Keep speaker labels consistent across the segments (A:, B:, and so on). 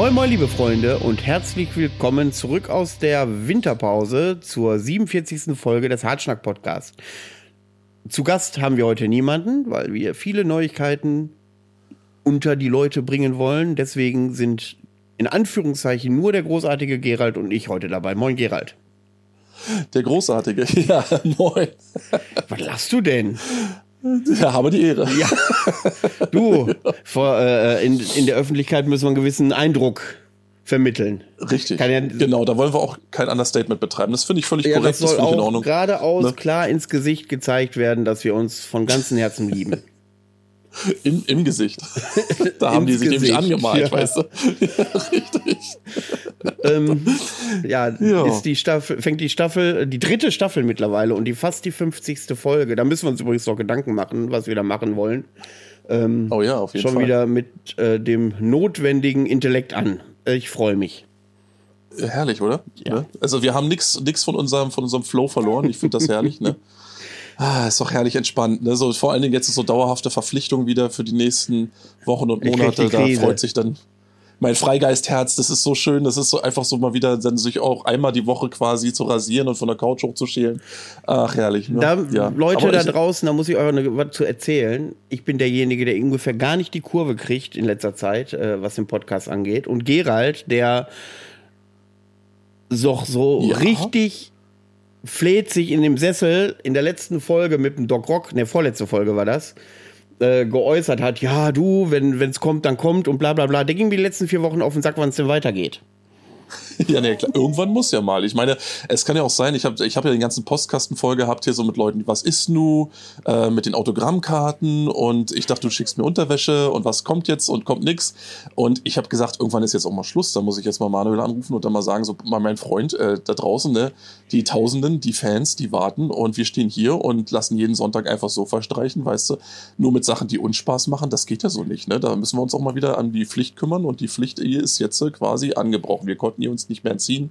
A: Moin moin liebe Freunde und herzlich willkommen zurück aus der Winterpause zur 47. Folge des Hartschnack Podcast. Zu Gast haben wir heute niemanden, weil wir viele Neuigkeiten unter die Leute bringen wollen. Deswegen sind in Anführungszeichen nur der großartige Gerald und ich heute dabei. Moin Gerald.
B: Der großartige, ja, moin.
A: Was lachst du denn?
B: Ja, habe die Ehre. Ja.
A: Du, vor, äh, in, in der Öffentlichkeit müssen wir einen gewissen Eindruck vermitteln.
B: Richtig. Ja, genau, da wollen wir auch kein Understatement betreiben. Das finde ich völlig ja, korrekt.
A: Das soll das auch in Ordnung. geradeaus ne? klar ins Gesicht gezeigt werden, dass wir uns von ganzem Herzen lieben.
B: Im, Im Gesicht. Da haben die sich Gesicht. nämlich angemalt, ja. weißt du? Ja, richtig.
A: ähm, ja, ja, Ist die Staffel, fängt die Staffel, die dritte Staffel mittlerweile und die fast die 50. Folge. Da müssen wir uns übrigens noch Gedanken machen, was wir da machen wollen. Ähm,
B: oh ja, auf jeden
A: schon
B: Fall.
A: Schon wieder mit äh, dem notwendigen Intellekt an. Ich freue mich.
B: Herrlich, oder? Ja. Ne? Also wir haben nichts von unserem, von unserem Flow verloren. Ich finde das herrlich. Ne? Ah, ist doch herrlich entspannt. Ne? So, vor allen Dingen jetzt ist so dauerhafte Verpflichtung wieder für die nächsten Wochen und Monate. Da freut sich dann mein Freigeistherz. Das ist so schön. Das ist so einfach so mal wieder dann sich auch einmal die Woche quasi zu rasieren und von der Couch hochzuschälen. Ach, herrlich.
A: Ne? Da, ja. Leute Aber da draußen, da muss ich euch noch was zu erzählen. Ich bin derjenige, der ungefähr gar nicht die Kurve kriegt in letzter Zeit, äh, was den Podcast angeht. Und Gerald, der so, so ja. richtig fleht sich in dem Sessel in der letzten Folge mit dem Doc Rock, ne, vorletzte Folge war das, äh, geäußert hat, ja, du, wenn es kommt, dann kommt und bla bla bla. Der ging mir die letzten vier Wochen auf den Sack, wann es denn weitergeht.
B: Ja, nee, klar. Irgendwann muss ja mal. Ich meine, es kann ja auch sein, ich habe ich hab ja den ganzen Postkasten voll gehabt hier so mit Leuten, was ist nu, äh, mit den Autogrammkarten und ich dachte, du schickst mir Unterwäsche und was kommt jetzt und kommt nix. Und ich habe gesagt, irgendwann ist jetzt auch mal Schluss. Da muss ich jetzt mal Manuel anrufen und dann mal sagen, so mal mein Freund äh, da draußen, ne, die Tausenden, die Fans, die warten und wir stehen hier und lassen jeden Sonntag einfach so verstreichen, weißt du, nur mit Sachen, die uns Spaß machen, das geht ja so nicht. Ne? Da müssen wir uns auch mal wieder an die Pflicht kümmern und die Pflicht ist jetzt quasi angebrochen. Wir konnten hier uns nicht mehr entziehen.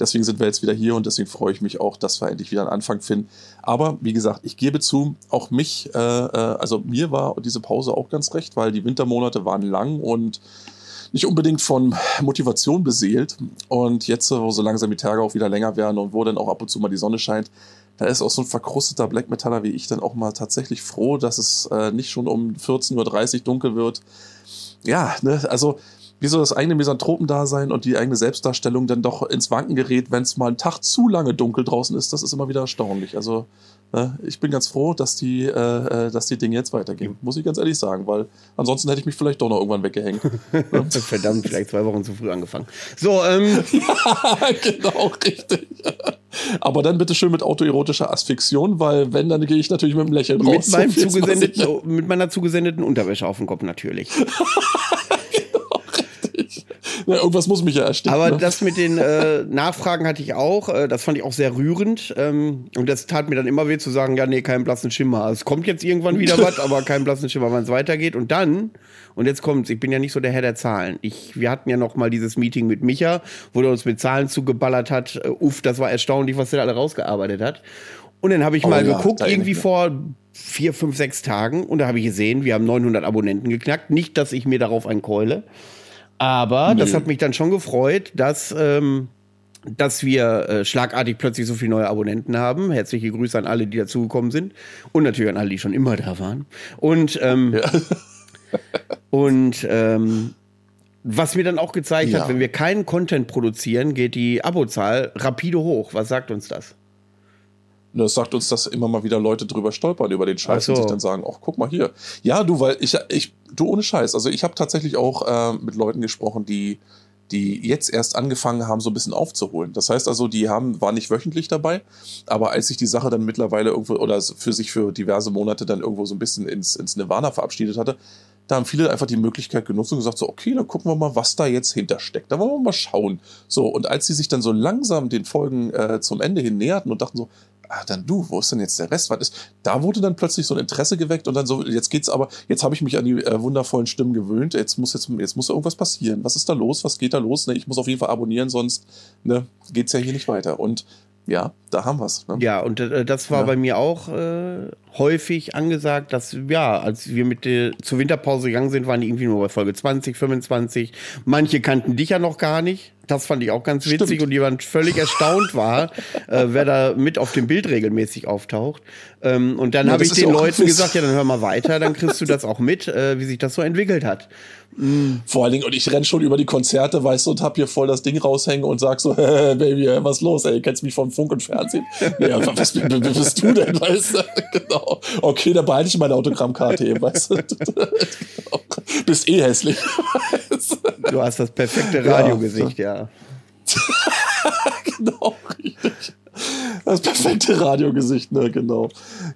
B: Deswegen sind wir jetzt wieder hier und deswegen freue ich mich auch, dass wir endlich wieder einen Anfang finden. Aber wie gesagt, ich gebe zu, auch mich, äh, äh, also mir war diese Pause auch ganz recht, weil die Wintermonate waren lang und nicht unbedingt von Motivation beseelt. Und jetzt, wo so langsam die Tage auch wieder länger werden und wo dann auch ab und zu mal die Sonne scheint, da ist auch so ein verkrusteter Black Metaller wie ich dann auch mal tatsächlich froh, dass es äh, nicht schon um 14.30 Uhr dunkel wird. Ja, ne, also wie so das eigene Misanthropendasein und die eigene Selbstdarstellung dann doch ins Wanken gerät, wenn es mal einen Tag zu lange dunkel draußen ist, das ist immer wieder erstaunlich. Also äh, ich bin ganz froh, dass die, äh, äh dass die Dinge jetzt weitergehen, muss ich ganz ehrlich sagen, weil ansonsten hätte ich mich vielleicht doch noch irgendwann weggehängt.
A: Verdammt, vielleicht zwei Wochen zu früh angefangen. So, ähm.
B: ja, genau, richtig. Aber dann bitte schön mit autoerotischer Asphyxion, weil wenn, dann gehe ich natürlich mit einem Lächeln raus.
A: Mit, meinem so zugesendeten, mit meiner zugesendeten Unterwäsche auf dem Kopf natürlich.
B: Ja, irgendwas muss mich ja ersticken.
A: Aber
B: ne?
A: das mit den äh, Nachfragen hatte ich auch. Äh, das fand ich auch sehr rührend. Ähm, und das tat mir dann immer weh zu sagen, ja, nee, keinen blassen Schimmer. Es kommt jetzt irgendwann wieder was, aber keinen blassen Schimmer, wann es weitergeht. Und dann, und jetzt kommt's, ich bin ja nicht so der Herr der Zahlen. Ich, wir hatten ja noch mal dieses Meeting mit Micha, wo der uns mit Zahlen zugeballert hat. Äh, uff, das war erstaunlich, was der alle rausgearbeitet hat. Und dann habe ich oh, mal ja, geguckt, irgendwie vor vier, fünf, sechs Tagen. Und da habe ich gesehen, wir haben 900 Abonnenten geknackt. Nicht, dass ich mir darauf einkeule. Aber nee. das hat mich dann schon gefreut, dass, ähm, dass wir äh, schlagartig plötzlich so viele neue Abonnenten haben. Herzliche Grüße an alle, die dazugekommen sind. Und natürlich an alle, die schon immer da waren. Und, ähm, ja. und ähm, was mir dann auch gezeigt ja. hat, wenn wir keinen Content produzieren, geht die Abozahl rapide hoch. Was sagt uns das?
B: Das sagt uns, dass immer mal wieder Leute drüber stolpern über den Scheiß so. und sich dann sagen, ach, guck mal hier. Ja, du, weil ich, ich du ohne Scheiß. Also ich habe tatsächlich auch äh, mit Leuten gesprochen, die, die jetzt erst angefangen haben, so ein bisschen aufzuholen. Das heißt also, die haben, waren nicht wöchentlich dabei, aber als sich die Sache dann mittlerweile irgendwo oder für sich für diverse Monate dann irgendwo so ein bisschen ins, ins Nirvana verabschiedet hatte, da haben viele einfach die Möglichkeit genutzt und gesagt, so, okay, dann gucken wir mal, was da jetzt hintersteckt. Da wollen wir mal schauen. So, und als sie sich dann so langsam den Folgen äh, zum Ende hin näherten und dachten so, ah, dann du, wo ist denn jetzt der Rest? Was ist? Da wurde dann plötzlich so ein Interesse geweckt und dann so, jetzt geht's aber, jetzt habe ich mich an die äh, wundervollen Stimmen gewöhnt, jetzt muss jetzt, jetzt muss irgendwas passieren. Was ist da los? Was geht da los? Ne, ich muss auf jeden Fall abonnieren, sonst ne, geht's ja hier nicht weiter. Und ja, da haben wir es. Ne?
A: Ja, und äh, das war ja. bei mir auch äh, häufig angesagt, dass, ja, als wir mit der, zur Winterpause gegangen sind, waren die irgendwie nur bei Folge 20, 25. Manche kannten dich ja noch gar nicht. Das fand ich auch ganz witzig Stimmt. und die waren völlig erstaunt war, äh, wer da mit auf dem Bild regelmäßig auftaucht. Ähm, und dann ja, habe ich den Leuten gesagt, ja, dann hör mal weiter, dann kriegst du das auch mit, äh, wie sich das so entwickelt hat.
B: Mhm. Vor allen Dingen, und ich renn schon über die Konzerte, weißt du, und hab hier voll das Ding raushängen und sag so, hey, Baby, was los, ey, kennst mich vom Funk und Fernsehen? ja, was, bist du denn, weißt du? genau. Okay, dann behalte ich meine Autogrammkarte eben, weißt du? Bist eh hässlich.
A: du hast das perfekte Radiogesicht, ja. ja.
B: genau, richtig. Das perfekte Radiogesicht, ne, genau.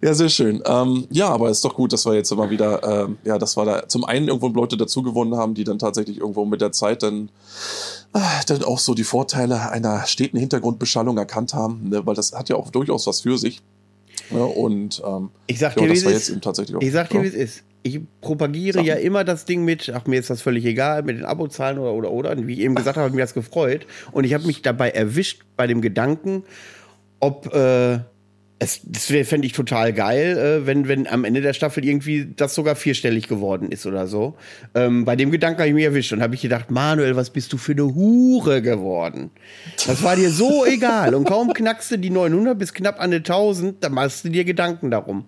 B: Ja, sehr schön. Ähm, ja, aber ist doch gut, dass wir jetzt immer wieder, ähm, ja, dass wir da zum einen irgendwo Leute dazugewonnen haben, die dann tatsächlich irgendwo mit der Zeit dann, äh, dann auch so die Vorteile einer steten Hintergrundbeschallung erkannt haben, ne, weil das hat ja auch durchaus was für sich. Ja, und ähm,
A: ich sag dir, ja, wie es ist. Ich sag dir, wie es ist. Ich propagiere Sachen. ja immer das Ding mit, ach, mir ist das völlig egal, mit den Abozahlen oder, oder, oder. Wie ich eben gesagt habe, hat mich das gefreut. Und ich habe mich dabei erwischt bei dem Gedanken, ob äh, es, das fände ich total geil, äh, wenn, wenn am Ende der Staffel irgendwie das sogar vierstellig geworden ist oder so. Ähm, bei dem Gedanken habe ich mich erwischt und habe ich gedacht, Manuel, was bist du für eine Hure geworden? Das war dir so egal und kaum knackst du die 900 bis knapp an eine 1000, dann machst du dir Gedanken darum.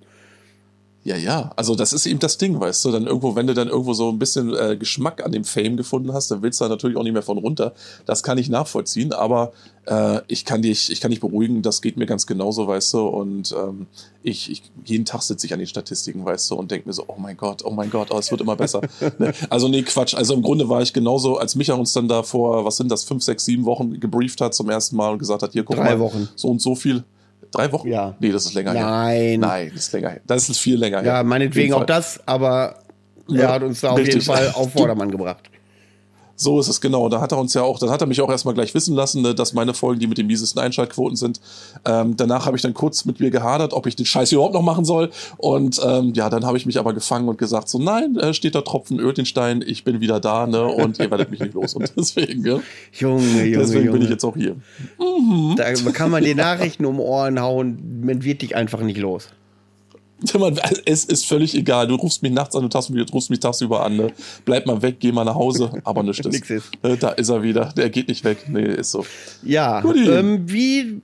B: Ja, ja, also das ist eben das Ding, weißt du, dann irgendwo, wenn du dann irgendwo so ein bisschen äh, Geschmack an dem Fame gefunden hast, dann willst du da natürlich auch nicht mehr von runter. Das kann ich nachvollziehen, aber äh, ich kann dich, ich kann dich beruhigen, das geht mir ganz genauso, weißt du, und ähm, ich, ich, jeden Tag sitze ich an den Statistiken, weißt du, und denke mir so, oh mein Gott, oh mein Gott, oh, es wird immer besser. ne? Also nee, Quatsch, also im Grunde war ich genauso, als Micha uns dann da vor, was sind das, fünf, sechs, sieben Wochen gebrieft hat zum ersten Mal und gesagt hat, hier, guck
A: Drei
B: mal,
A: Wochen.
B: so und so viel. Drei Wochen?
A: Ja.
B: Nee, das ist länger
A: Nein.
B: her. Nein. Nein, das ist länger her. Das ist viel länger
A: her. Ja, meinetwegen auch das, aber er ja, hat uns da auf jeden Fall auf Vordermann gebracht.
B: So ist es genau. Da hat er uns ja auch, dann hat er mich auch erstmal gleich wissen lassen, ne, dass meine Folgen die mit den miesesten Einschaltquoten sind. Ähm, danach habe ich dann kurz mit mir gehadert, ob ich den Scheiß überhaupt noch machen soll. Und ähm, ja, dann habe ich mich aber gefangen und gesagt: so, nein, äh, steht da Tropfen, ölt den Stein, ich bin wieder da, ne? Und ihr werdet mich nicht los. Und deswegen, ja.
A: Junge, Junge.
B: Deswegen
A: Junge.
B: bin ich jetzt auch hier.
A: Mhm. Da kann man die Nachrichten um Ohren hauen, man wird dich einfach nicht los.
B: Es ist völlig egal. Du rufst mich nachts an, du, du rufst mich tagsüber an. Ne? Bleib mal weg, geh mal nach Hause. Aber nichts ist. ist. Ne, da ist er wieder. Der geht nicht weg. Nee, ist so.
A: Ja. Ähm, wie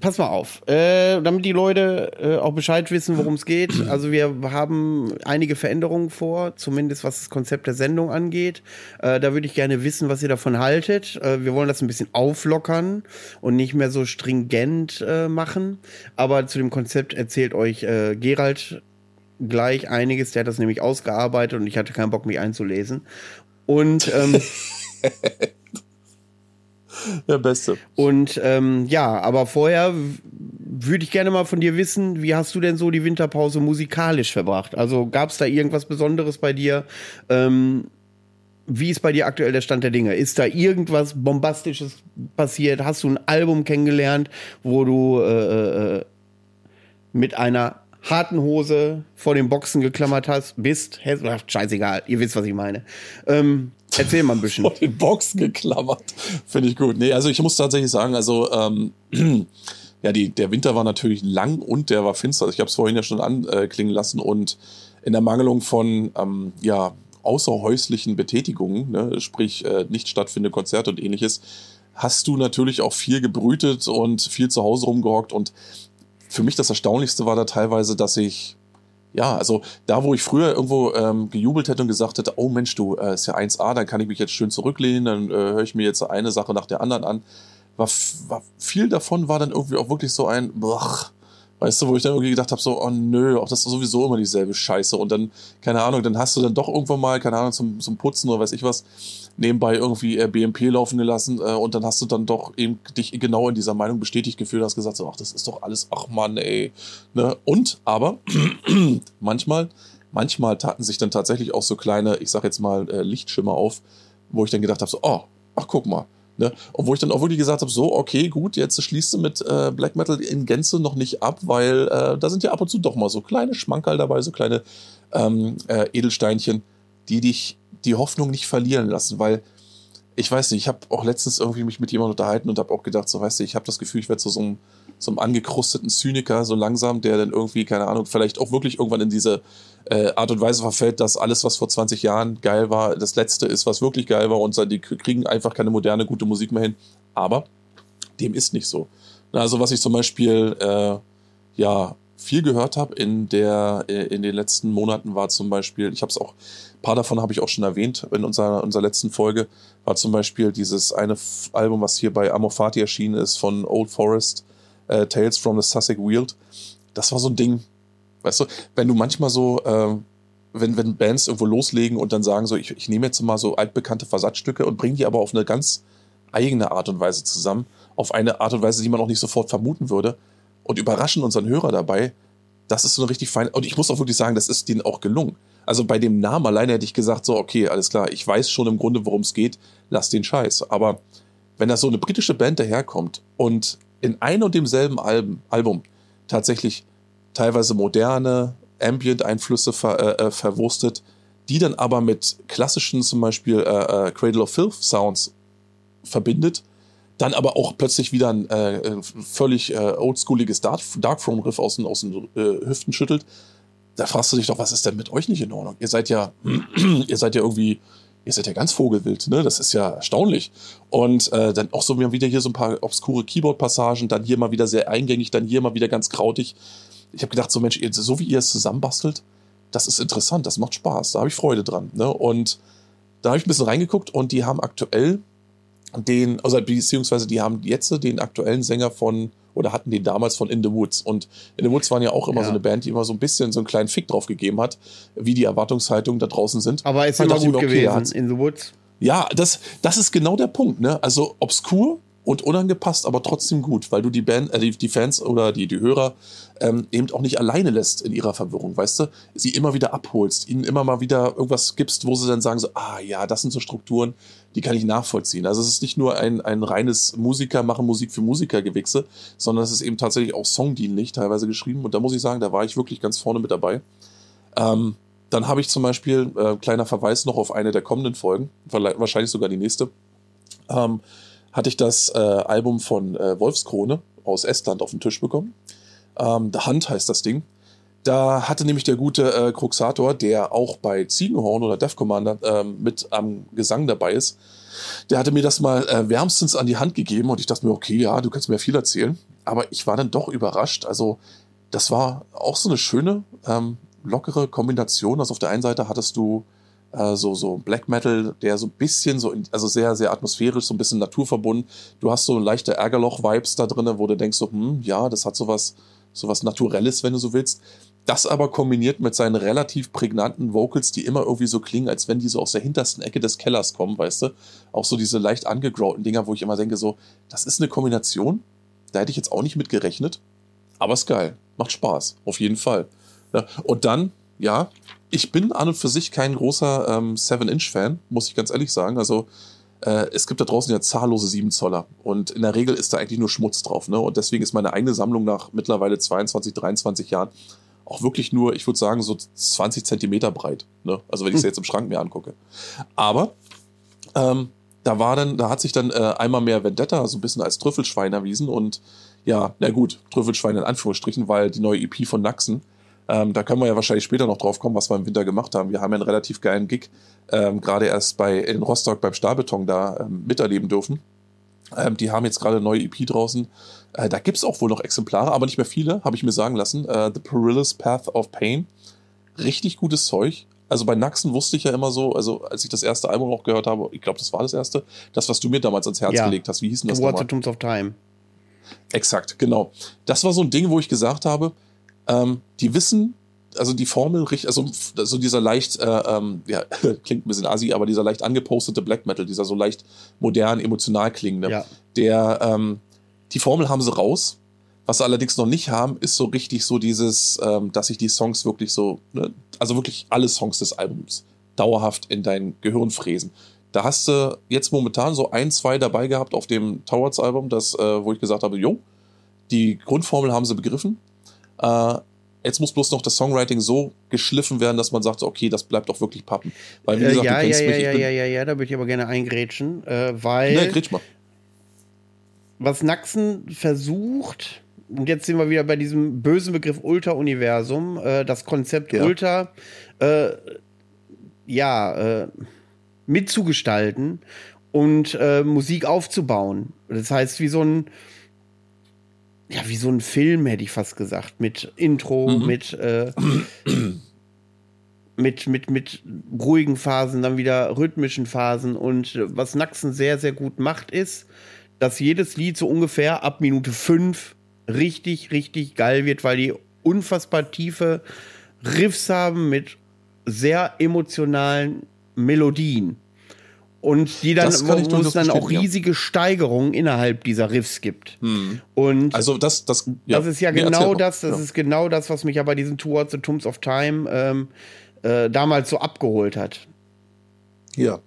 A: pass mal auf, äh, damit die Leute äh, auch Bescheid wissen, worum es geht. Also wir haben einige Veränderungen vor, zumindest was das Konzept der Sendung angeht. Äh, da würde ich gerne wissen, was ihr davon haltet. Äh, wir wollen das ein bisschen auflockern und nicht mehr so stringent äh, machen. Aber zu dem Konzept erzählt euch äh, Gerald gleich einiges. Der hat das nämlich ausgearbeitet und ich hatte keinen Bock, mich einzulesen. Und ähm,
B: Der Beste.
A: Und ähm, ja, aber vorher würde ich gerne mal von dir wissen, wie hast du denn so die Winterpause musikalisch verbracht? Also gab es da irgendwas Besonderes bei dir? Ähm, wie ist bei dir aktuell der Stand der Dinge? Ist da irgendwas Bombastisches passiert? Hast du ein Album kennengelernt, wo du äh, äh, mit einer harten Hose vor den Boxen geklammert hast, bist? Scheißegal, ihr wisst, was ich meine. Ähm, Erzähl mal ein bisschen.
B: Vor den Boxen geklammert. Finde ich gut. Nee, also ich muss tatsächlich sagen, also ähm, ja, die, der Winter war natürlich lang und der war finster. Ich habe es vorhin ja schon anklingen lassen und in der Mangelung von ähm, ja, außerhäuslichen Betätigungen, ne, sprich äh, nicht stattfindende Konzerte und ähnliches, hast du natürlich auch viel gebrütet und viel zu Hause rumgehockt und für mich das Erstaunlichste war da teilweise, dass ich ja, also da, wo ich früher irgendwo ähm, gejubelt hätte und gesagt hätte, oh Mensch, du, äh, ist ja 1A, dann kann ich mich jetzt schön zurücklehnen, dann äh, höre ich mir jetzt eine Sache nach der anderen an. War, war viel davon war dann irgendwie auch wirklich so ein, boah, Weißt du, wo ich dann irgendwie gedacht habe, so, oh nö, auch das ist sowieso immer dieselbe Scheiße. Und dann, keine Ahnung, dann hast du dann doch irgendwann mal, keine Ahnung, zum, zum Putzen oder weiß ich was, nebenbei irgendwie äh, BMP laufen gelassen äh, und dann hast du dann doch eben dich genau in dieser Meinung bestätigt gefühlt, hast gesagt, so, ach, das ist doch alles, ach Mann, ey. Ne? Und, aber, manchmal, manchmal taten sich dann tatsächlich auch so kleine, ich sag jetzt mal, äh, Lichtschimmer auf, wo ich dann gedacht habe, so, oh, ach, guck mal, Ne? Und wo ich dann auch wirklich gesagt habe, so, okay, gut, jetzt schließt du mit äh, Black Metal in Gänze noch nicht ab, weil äh, da sind ja ab und zu doch mal so kleine Schmankerl dabei, so kleine ähm, äh, Edelsteinchen, die dich die Hoffnung nicht verlieren lassen, weil ich weiß nicht, ich habe auch letztens irgendwie mich mit jemandem unterhalten und habe auch gedacht, so weißt du, ich habe das Gefühl, ich werde so, so einem, so einem angekrusteten Zyniker, so langsam, der dann irgendwie, keine Ahnung, vielleicht auch wirklich irgendwann in diese äh, Art und Weise verfällt, dass alles, was vor 20 Jahren geil war, das Letzte ist, was wirklich geil war und die kriegen einfach keine moderne, gute Musik mehr hin. Aber dem ist nicht so. Also was ich zum Beispiel, äh, ja, viel gehört habe in der äh, in den letzten Monaten war zum Beispiel, ich habe es auch, ein paar davon habe ich auch schon erwähnt in unserer, unserer letzten Folge, war zum Beispiel dieses eine Album, was hier bei Amorfati erschienen ist von Old Forest, äh, Tales from the Sussex Weald. Das war so ein Ding, weißt du, wenn du manchmal so, äh, wenn, wenn Bands irgendwo loslegen und dann sagen so, ich, ich nehme jetzt mal so altbekannte Versatzstücke und bringe die aber auf eine ganz eigene Art und Weise zusammen, auf eine Art und Weise, die man auch nicht sofort vermuten würde und überraschen unseren Hörer dabei. Das ist so eine richtig feine. Und ich muss auch wirklich sagen, das ist denen auch gelungen. Also bei dem Namen alleine hätte ich gesagt, so, okay, alles klar, ich weiß schon im Grunde, worum es geht, lass den Scheiß. Aber wenn da so eine britische Band daherkommt und in ein und demselben Album, Album tatsächlich teilweise moderne Ambient-Einflüsse ver, äh, äh, verwurstet, die dann aber mit klassischen zum Beispiel äh, äh, Cradle of Filth Sounds verbindet, dann aber auch plötzlich wieder ein äh, völlig äh, oldschooliges Dark, Darkthrone-Riff aus den, aus den Hüften schüttelt, da fragst du dich doch, was ist denn mit euch nicht in Ordnung? Ihr seid ja, ihr seid ja irgendwie, ihr seid ja ganz vogelwild, ne? Das ist ja erstaunlich. Und äh, dann auch so wieder hier so ein paar obskure Keyboard-Passagen, dann hier mal wieder sehr eingängig, dann hier mal wieder ganz krautig. Ich habe gedacht, so Mensch, so wie ihr es zusammenbastelt, das ist interessant, das macht Spaß, da habe ich Freude dran. Ne? Und da habe ich ein bisschen reingeguckt und die haben aktuell den, also beziehungsweise die haben jetzt den aktuellen Sänger von, oder hatten den damals von In the Woods. Und In the Woods waren ja auch immer ja. so eine Band, die immer so ein bisschen so einen kleinen Fick drauf gegeben hat, wie die Erwartungshaltungen da draußen sind.
A: Aber ist immer gut okay, gewesen, In the Woods.
B: Ja, das, das ist genau der Punkt, ne? Also obskur, und unangepasst, aber trotzdem gut, weil du die Band, äh, die, die Fans oder die, die Hörer ähm, eben auch nicht alleine lässt in ihrer Verwirrung, weißt du? Sie immer wieder abholst, ihnen immer mal wieder irgendwas gibst, wo sie dann sagen so, ah ja, das sind so Strukturen, die kann ich nachvollziehen. Also es ist nicht nur ein, ein reines Musiker machen Musik für Musiker Gewichse, sondern es ist eben tatsächlich auch songdienlich teilweise geschrieben und da muss ich sagen, da war ich wirklich ganz vorne mit dabei. Ähm, dann habe ich zum Beispiel, äh, kleiner Verweis noch auf eine der kommenden Folgen, wahrscheinlich sogar die nächste, ähm, hatte ich das äh, Album von äh, Wolfskrone aus Estland auf den Tisch bekommen. Ähm, The Hunt heißt das Ding. Da hatte nämlich der gute äh, Cruxator, der auch bei Ziegenhorn oder Death Commander ähm, mit am Gesang dabei ist, der hatte mir das mal äh, wärmstens an die Hand gegeben und ich dachte mir, okay, ja, du kannst mir viel erzählen. Aber ich war dann doch überrascht. Also, das war auch so eine schöne, ähm, lockere Kombination. Also, auf der einen Seite hattest du äh, so, so Black Metal, der so ein bisschen so, in, also sehr, sehr atmosphärisch, so ein bisschen naturverbunden. Du hast so leichte Ärgerloch-Vibes da drin, wo du denkst so, hm, ja, das hat sowas, sowas Naturelles, wenn du so willst. Das aber kombiniert mit seinen relativ prägnanten Vocals, die immer irgendwie so klingen, als wenn die so aus der hintersten Ecke des Kellers kommen, weißt du? Auch so diese leicht angegrauten Dinger, wo ich immer denke, so, das ist eine Kombination, da hätte ich jetzt auch nicht mit gerechnet, aber ist geil, macht Spaß, auf jeden Fall. Und dann, ja, ich bin an und für sich kein großer ähm, 7-Inch-Fan, muss ich ganz ehrlich sagen. Also äh, es gibt da draußen ja zahllose 7 Zoller und in der Regel ist da eigentlich nur Schmutz drauf. Ne? Und deswegen ist meine eigene Sammlung nach mittlerweile 22, 23 Jahren auch wirklich nur, ich würde sagen, so 20 Zentimeter breit. Ne? Also wenn ich sie hm. jetzt im Schrank mir angucke. Aber ähm, da war dann, da hat sich dann äh, einmal mehr Vendetta so ein bisschen als Trüffelschwein erwiesen und ja, na gut, Trüffelschwein in Anführungsstrichen, weil die neue EP von Naxen ähm, da können wir ja wahrscheinlich später noch drauf kommen, was wir im Winter gemacht haben. Wir haben ja einen relativ geilen Gig, ähm, gerade erst bei in Rostock beim Stahlbeton da ähm, miterleben dürfen. Ähm, die haben jetzt gerade eine neue EP draußen. Äh, da gibt's auch wohl noch Exemplare, aber nicht mehr viele, habe ich mir sagen lassen. Äh, The Perilous Path of Pain. Richtig gutes Zeug. Also bei Naxen wusste ich ja immer so, also als ich das erste Album noch gehört habe, ich glaube, das war das erste, das, was du mir damals ans Herz ja. gelegt hast, wie hieß denn das
A: the Tombs of Time.
B: Exakt, genau. Das war so ein Ding, wo ich gesagt habe, ähm, die wissen, also die Formel, also, also dieser leicht, äh, ähm, ja, klingt ein bisschen assi, aber dieser leicht angepostete Black Metal, dieser so leicht modern, emotional klingende, ja. der, ähm, die Formel haben sie raus. Was sie allerdings noch nicht haben, ist so richtig so dieses, ähm, dass sich die Songs wirklich so, ne, also wirklich alle Songs des Albums dauerhaft in dein Gehirn fräsen. Da hast du jetzt momentan so ein, zwei dabei gehabt auf dem Towards-Album, das, äh, wo ich gesagt habe, jo, die Grundformel haben sie begriffen. Äh, Jetzt muss bloß noch das Songwriting so geschliffen werden, dass man sagt, okay, das bleibt doch wirklich pappen. Weil, wie gesagt,
A: äh, ja,
B: du
A: ja,
B: kennst
A: ja,
B: mich, ich
A: ja, ja, ja, ja, da würde ich aber gerne eingrätschen, äh, weil
B: Ne, grätsch mal.
A: Was Naxen versucht, und jetzt sind wir wieder bei diesem bösen Begriff Ultra-Universum, äh, das Konzept
B: Ja.
A: Ultra, äh, ja, äh, mitzugestalten und äh, Musik aufzubauen. Das heißt, wie so ein, ja, wie so ein Film, hätte ich fast gesagt, mit Intro,
B: Mhm.
A: mit, äh, mit, mit, mit ruhigen Phasen, dann wieder rhythmischen Phasen. Und was Naxen sehr, sehr gut macht, ist, dass jedes Lied so ungefähr ab Minute 5 richtig, richtig geil wird, weil die unfassbar tiefe Riffs haben mit sehr emotionalen Melodien. Und die dann, wo es dann auch
B: ja.
A: riesige Steigerungen innerhalb dieser Riffs gibt. Und
B: Also das, das, ja.
A: das ist ja
B: Nee,
A: genau das, das
B: ja.
A: ist genau das, was mich ja bei diesen Towards the Tombs of Time ähm, äh, damals so abgeholt hat.
B: Ja.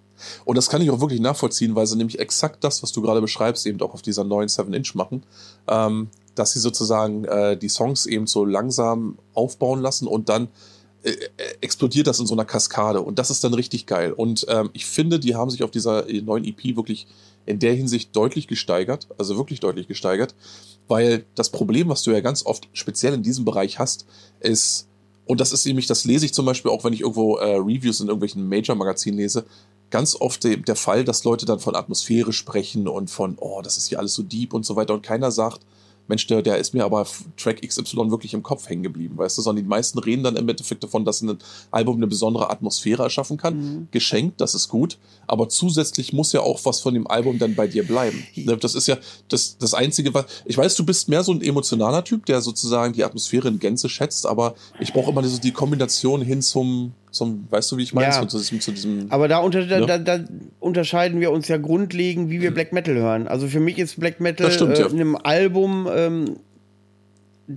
B: Und das kann ich auch wirklich nachvollziehen, weil sie nämlich exakt das, was du gerade beschreibst, eben auch auf dieser neuen 7-Inch machen, ähm, dass sie sozusagen äh, die Songs eben so langsam aufbauen lassen und dann äh, äh, explodiert das in so einer Kaskade. Und das ist dann richtig geil. Und ähm, ich finde, die haben sich auf dieser äh, neuen EP wirklich in der Hinsicht deutlich gesteigert, also wirklich deutlich gesteigert, weil das Problem, was du ja ganz oft speziell in diesem Bereich hast, ist, und das ist nämlich, das lese ich zum Beispiel auch, wenn ich irgendwo äh, Reviews in irgendwelchen Major-Magazinen lese, ganz oft de- der Fall, dass Leute dann von Atmosphäre sprechen und von, oh, das ist hier alles so deep und so weiter und keiner sagt, Mensch, der, der ist mir aber Track XY wirklich im Kopf hängen geblieben, weißt du, sondern die meisten reden dann im Endeffekt davon, dass ein Album eine besondere Atmosphäre erschaffen kann. Geschenkt, das ist gut, aber zusätzlich muss ja auch was von dem Album dann bei dir bleiben. Ne, Das ist ja das, das Einzige, was, ich weiß, du bist mehr so ein emotionaler Typ, der sozusagen die Atmosphäre in Gänze schätzt, aber ich brauche immer so die Kombination hin zum, zum, weißt du, wie ich meine,
A: Ja.
B: zu, diesem, zu diesem
A: Aber da, unter,
B: Ja.
A: da, da unterscheiden wir uns ja grundlegend, wie wir Black Metal hören. Also für mich ist Black Metal
B: stimmt,
A: äh,
B: ja.
A: in einem Album, ähm,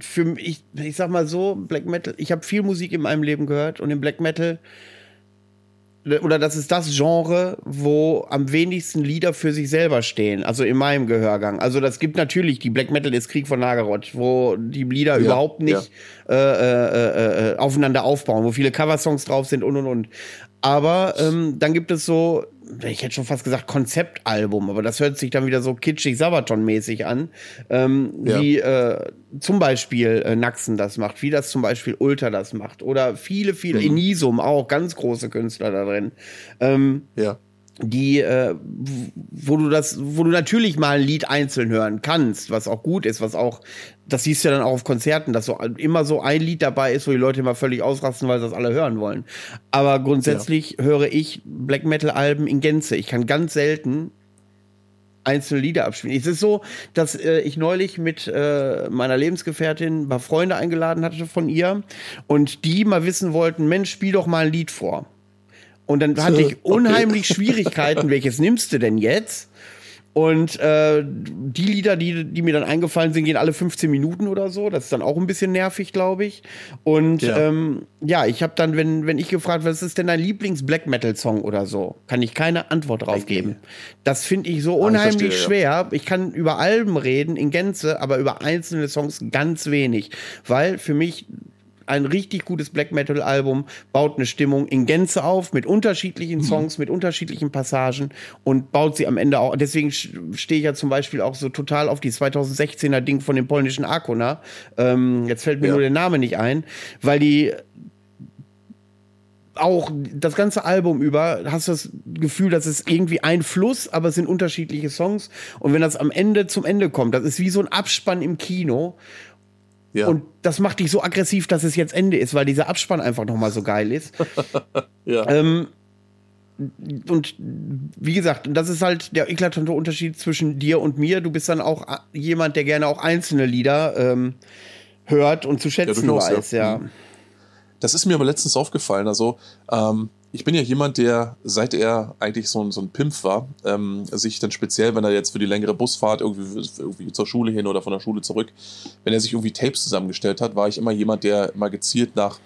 A: für mich, ich, ich sag mal so, Black Metal, ich habe viel Musik in meinem Leben gehört und im Black Metal oder das ist das Genre, wo am wenigsten Lieder für sich selber stehen, also in meinem Gehörgang. Also das gibt natürlich, die Black Metal ist Krieg von Nagaroth, wo die Lieder
B: Ja,
A: überhaupt nicht äh, äh, äh, aufeinander aufbauen, wo viele Coversongs drauf sind und und und. Aber ähm, dann gibt es so, ich hätte schon fast gesagt Konzeptalbum, aber das hört sich dann wieder so kitschig Sabaton-mäßig an, ähm,
B: Ja.
A: wie äh, zum Beispiel äh, Naxen das macht, wie das zum Beispiel Ultra das macht oder viele, viele, Inisum auch, ganz große Künstler da drin. Ähm,
B: ja.
A: die, äh, wo du das, wo du natürlich mal ein Lied einzeln hören kannst, was auch gut ist, was auch, das siehst du ja dann auch auf Konzerten, dass so immer so ein Lied dabei ist, wo die Leute immer völlig ausrasten, weil sie das alle hören wollen. Aber grundsätzlich höre ich Black Metal Alben in Gänze. Ich kann ganz selten einzelne Lieder abspielen. Es ist so, dass äh, ich neulich mit äh, meiner Lebensgefährtin ein paar Freunde eingeladen hatte von ihr und die mal wissen wollten, Mensch, spiel doch mal ein Lied vor. Und dann hatte ich
B: Okay.
A: unheimlich Schwierigkeiten, welches nimmst du denn jetzt? Und äh, die Lieder, die, die mir dann eingefallen sind, gehen alle 15 Minuten oder so. Das ist dann auch ein bisschen nervig, glaube ich. Und
B: Ja.
A: ähm, ja ich habe dann, wenn, wenn ich gefragt, was ist denn dein Lieblings-Black Metal-Song oder so, kann ich keine Antwort drauf geben. Das finde ich so
B: Ah, ich
A: unheimlich
B: verstehe, ja.
A: schwer. Ich kann über Alben reden in Gänze, aber über einzelne Songs ganz wenig. Weil für mich ein richtig gutes Black Metal Album baut eine Stimmung in Gänze auf mit
B: Mhm.
A: unterschiedlichen Songs, mit unterschiedlichen Passagen und baut sie am Ende auch. Deswegen stehe ich ja zum Beispiel auch so total auf die 2016er Ding von dem polnischen Arkona. Ähm, jetzt fällt mir
B: Ja.
A: nur der Name nicht ein, weil die auch das ganze Album über hast du das Gefühl, dass es irgendwie ein Fluss, aber es sind unterschiedliche Songs. Und wenn das am Ende zum Ende kommt, das ist wie so ein Abspann im Kino.
B: Ja.
A: Und das macht dich so aggressiv, dass es jetzt Ende ist, weil dieser Abspann einfach nochmal so geil ist.
B: ja.
A: ähm, und wie gesagt, das ist halt der eklatante Unterschied zwischen dir und mir. Du bist dann auch jemand, der gerne auch einzelne Lieder ähm, hört und zu schätzen
B: ja.
A: weiß, ja.
B: Mhm. Das ist mir aber letztens aufgefallen. Also, ähm, ich bin ja jemand, der, seit er eigentlich so ein, so ein Pimp war, ähm, sich dann speziell, wenn er jetzt für die längere Busfahrt irgendwie, irgendwie zur Schule hin oder von der Schule zurück, wenn er sich irgendwie Tapes zusammengestellt hat, war ich immer jemand, der immer gezielt nach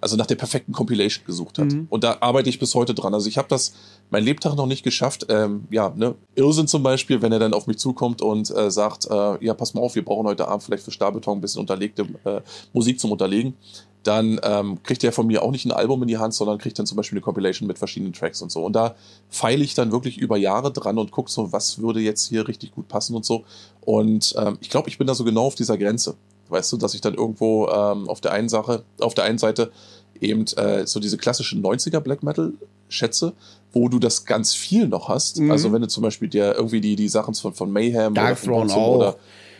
B: also nach der perfekten Compilation gesucht hat. Mhm. Und da arbeite ich bis heute dran. Also ich habe das mein Lebtag noch nicht geschafft. Ähm, ja, ne, Irrsinn zum Beispiel, wenn er dann auf mich zukommt und äh, sagt, äh, ja, pass mal auf, wir brauchen heute Abend vielleicht für Stahlbeton ein bisschen unterlegte äh, Musik zum Unterlegen. Dann ähm, kriegt er von mir auch nicht ein Album in die Hand, sondern kriegt dann zum Beispiel eine Compilation mit verschiedenen Tracks und so. Und da feile ich dann wirklich über Jahre dran und gucke so, was würde jetzt hier richtig gut passen und so. Und ähm, ich glaube, ich bin da so genau auf dieser Grenze. Weißt du, dass ich dann irgendwo ähm, auf der einen Sache, auf der einen Seite eben äh, so diese klassischen 90er Black Metal schätze, wo du das ganz viel noch hast. Mhm. Also wenn du zum Beispiel dir irgendwie die, die Sachen von, von Mayhem
A: Dark oder, von auch. oder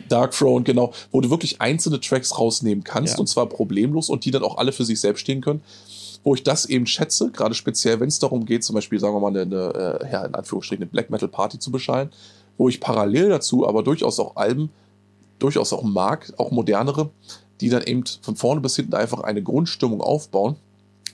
B: Dark Throne, genau, wo du wirklich einzelne Tracks rausnehmen kannst ja. und zwar problemlos und die dann auch alle für sich selbst stehen können. Wo ich das eben schätze, gerade speziell, wenn es darum geht, zum Beispiel, sagen wir mal, eine, eine äh, ja, in Anführungsstrichen, eine Black Metal Party zu beschallen, wo ich parallel dazu aber durchaus auch Alben, durchaus auch mag, auch modernere, die dann eben von vorne bis hinten einfach eine Grundstimmung aufbauen,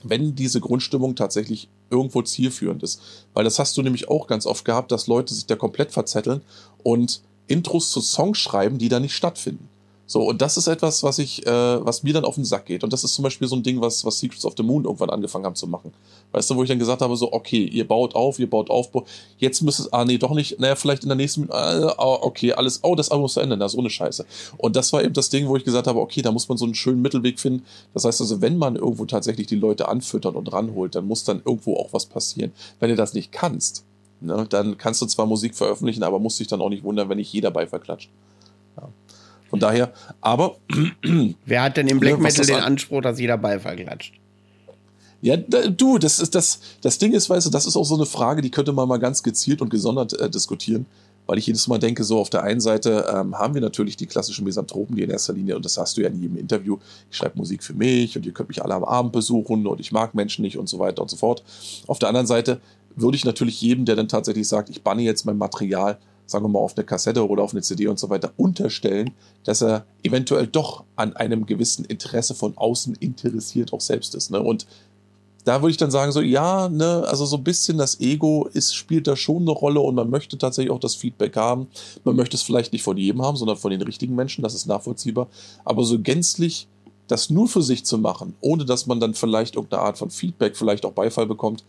B: wenn diese Grundstimmung tatsächlich irgendwo zielführend ist. Weil das hast du nämlich auch ganz oft gehabt, dass Leute sich da komplett verzetteln und Intros zu Songs schreiben, die da nicht stattfinden. So, und das ist etwas, was ich, äh, was mir dann auf den Sack geht. Und das ist zum Beispiel so ein Ding, was, was Secrets of the Moon irgendwann angefangen haben zu machen. Weißt du, wo ich dann gesagt habe, so, okay, ihr baut auf, ihr baut auf, jetzt müsst es, ah, nee, doch nicht, naja, vielleicht in der nächsten, äh, okay, alles, oh, das Album muss zu Ende, das ist ohne Scheiße. Und das war eben das Ding, wo ich gesagt habe, okay, da muss man so einen schönen Mittelweg finden. Das heißt also, wenn man irgendwo tatsächlich die Leute anfüttert und ranholt, dann muss dann irgendwo auch was passieren. Wenn du das nicht kannst, ne, dann kannst du zwar Musik veröffentlichen, aber musst dich dann auch nicht wundern, wenn nicht jeder Beifall klatscht. Ja. Von daher, aber.
A: Wer hat denn im Black Metal den Anspruch, dass jeder Beifall klatscht?
B: Ja, du, das ist das, das Ding ist, weißt du, das ist auch so eine Frage, die könnte man mal ganz gezielt und gesondert äh, diskutieren, weil ich jedes Mal denke, so auf der einen Seite ähm, haben wir natürlich die klassischen Misanthropen, die in erster Linie, und das hast du ja in jedem Interview, ich schreibe Musik für mich und ihr könnt mich alle am Abend besuchen und ich mag Menschen nicht und so weiter und so fort. Auf der anderen Seite würde ich natürlich jedem, der dann tatsächlich sagt, ich banne jetzt mein Material sagen wir mal, auf eine Kassette oder auf eine CD und so weiter unterstellen, dass er eventuell doch an einem gewissen Interesse von außen interessiert auch selbst ist. Ne? Und da würde ich dann sagen, so, ja, ne, also so ein bisschen das Ego ist, spielt da schon eine Rolle und man möchte tatsächlich auch das Feedback haben. Man möchte es vielleicht nicht von jedem haben, sondern von den richtigen Menschen, das ist nachvollziehbar. Aber so gänzlich das nur für sich zu machen, ohne dass man dann vielleicht irgendeine Art von Feedback, vielleicht auch Beifall bekommt,